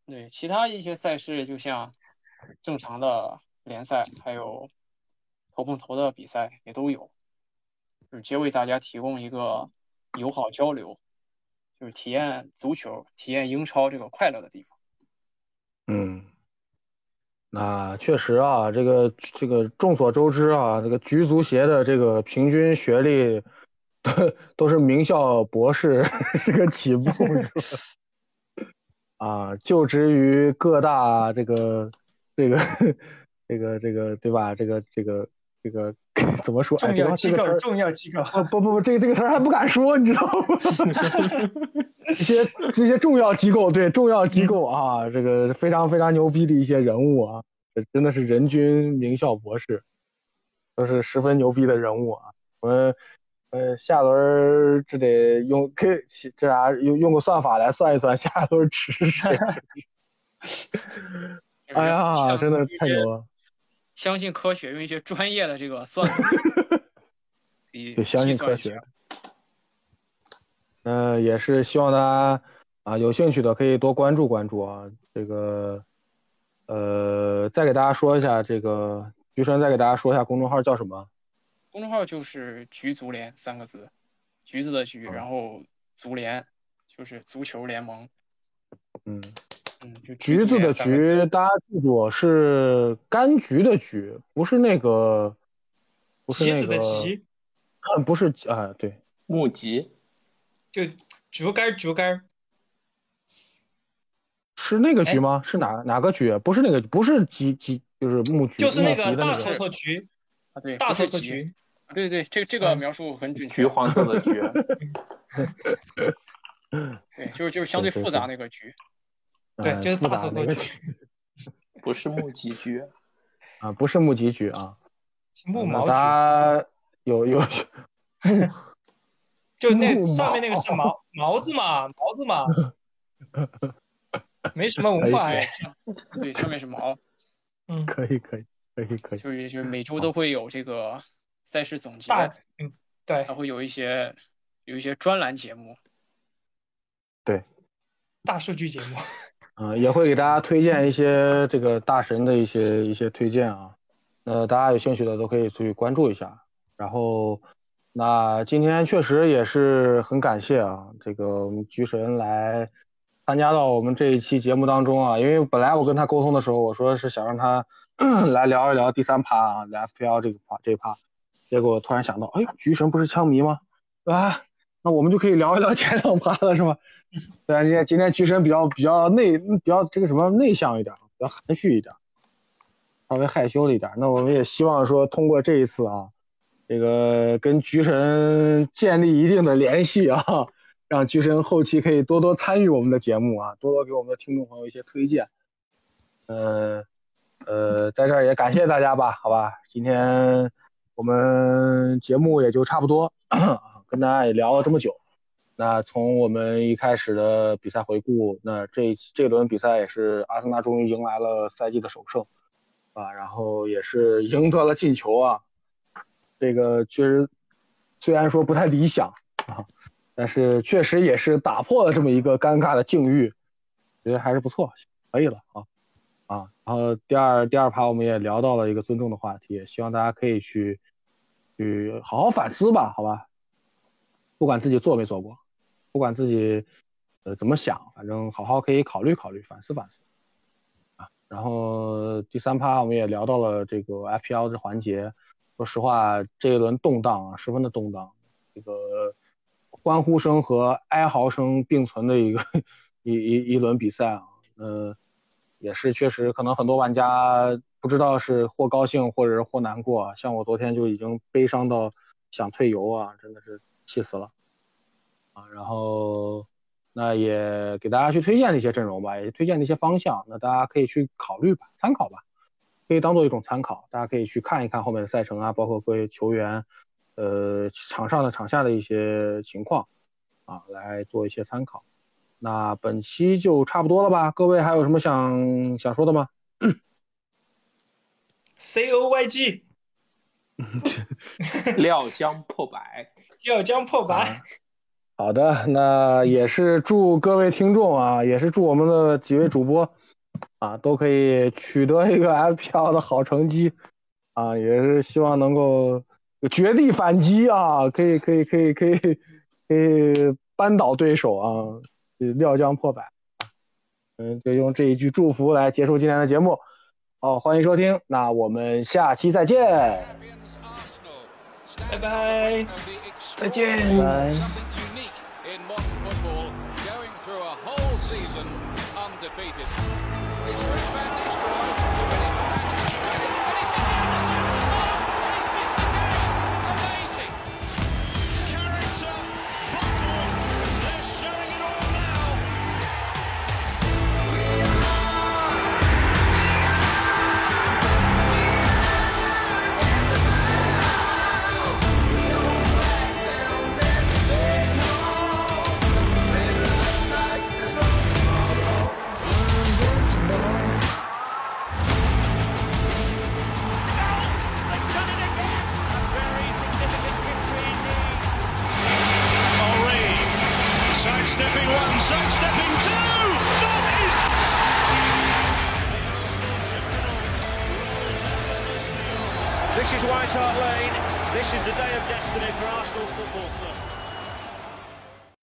对其他一些赛事，就像正常的联赛，还有头碰头的比赛也都有，就是皆为大家提供一个友好交流，就是体验足球、体验英超这个快乐的地方。嗯，那确实啊，这个这个众所周知啊，这个局足协的这个平均学历都都是名校博士这个起步是吧？啊，就职于各大这个这个 <laughs> 这个这个对吧？这个这个这个 <laughs> 怎么说？哎，重要机构，重要机构。不不不不，这个这个词儿还不敢说，你知道吗？<laughs> 这些这些重要机构，对重要机构啊，这个非常非常牛逼的一些人物啊，这真的是人均名校博士，都是十分牛逼的人物啊。我们呃下轮儿只得用 K 这啥用用个算法来算一算下轮吃谁。<laughs> 哎呀，真的太牛了！相信科学，用一些专业的这个算法，<laughs> 以对，相信科学算一下。。呃，也是希望大家啊有兴趣的可以多关注关注啊。这个呃，再给大家说一下，这个菊生再给大家说一下公众号叫什么？公众号就是“菊足联”三个字，橘子的橘，然后足联就是足球联盟。嗯，嗯，就橘子的。橘，大家记住是柑橘的橘，不是那个，不是棋子那个，的棋，嗯，不是啊，对，木橘就竹竿竹竿。是那个哎橘吗？是哪哪个橘？不是那个，不是橘橘，就是木橘，就是那个大头头橘，啊，对，大。头头橘，啊对对，这这个描述很准确。橘黄色的橘，<laughs> 对，就是就是相对复杂那个橘。对，呃就是大头头橘，不是木吉橘。啊，不是木吉橘 <laughs> 啊。是 <laughs> 木毛橘，家有有就那上面那个是毛毛子嘛，毛子嘛，<laughs> 没什么文化哎。对，上面是毛，嗯，可以可以可以可以，就是就是每周都会有这个赛事总结，大嗯对还会有一些有一些专栏节目。对大数据节目，嗯、也会给大家推荐一些这个大神的一些一些推荐啊。那大家有兴趣的都可以去关注一下。然后，那今天确实也是很感谢啊，这个我们菊神来参加到我们这一期节目当中啊。因为本来我跟他沟通的时候，我说是想让他 <clears throat> 来聊一聊第三趴啊，聊 FPL 这个趴这一趴。结果突然想到，哎呦，菊神不是枪迷吗？啊？那我们就可以聊一聊前两趴了，是吧？<laughs> 对啊，今天今天菊神比较比较内比较这个什么内向一点，比较含蓄一点，稍微害羞了一点。那我们也希望说通过这一次啊，这个跟菊神建立一定的联系啊，让菊神后期可以多多参与我们的节目啊，多多给我们的听众朋友一些推荐。呃呃，在这儿也感谢大家吧，好吧，今天我们节目也就差不多，<coughs> 跟大家也聊了这么久。那从我们一开始的比赛回顾，那这这轮比赛也是阿森纳终于迎来了赛季的首胜，啊，然后也是赢得了进球啊。这个确实虽然说不太理想啊，但是确实也是打破了这么一个尴尬的境遇，觉得还是不错，可以了啊啊。然后第二第二趴我们也聊到了一个尊重的话题，希望大家可以去去好好反思吧，好吧？不管自己做没做过，不管自己呃怎么想，反正好好可以考虑考虑，反思反思啊。然后第三趴我们也聊到了这个 FPL 这环节。说实话，这一轮动荡啊，十分的动荡，这个欢呼声和哀嚎声并存的一个一一一轮比赛啊，呃，也是确实可能很多玩家不知道是或高兴或者是或难过，像我昨天就已经悲伤到想退游啊，真的是气死了啊。然后那也给大家去推荐了一些阵容吧，也推荐了一些方向，那大家可以去考虑吧，参考吧。可以当做一种参考，大家可以去看一看后面的赛程啊，包括各位球员，呃，场上的、场下的一些情况啊，来做一些参考。那本期就差不多了吧？各位还有什么想想说的吗？C O Y G，<laughs> 料将破百，料将破百。好的，那也是祝各位听众啊，也是祝我们的几位主播。啊，都可以取得一个 FPL 的好成绩，啊，也是希望能够绝地反击啊，可以可以可以可以可以扳倒对手啊，料将破百，嗯，就用这一句祝福来结束今天的节目，好，欢迎收听，那我们下期再见，拜拜，再见，拜。sidestepping White Hart Lane. This is the day of destiny for Arsenal Football Club.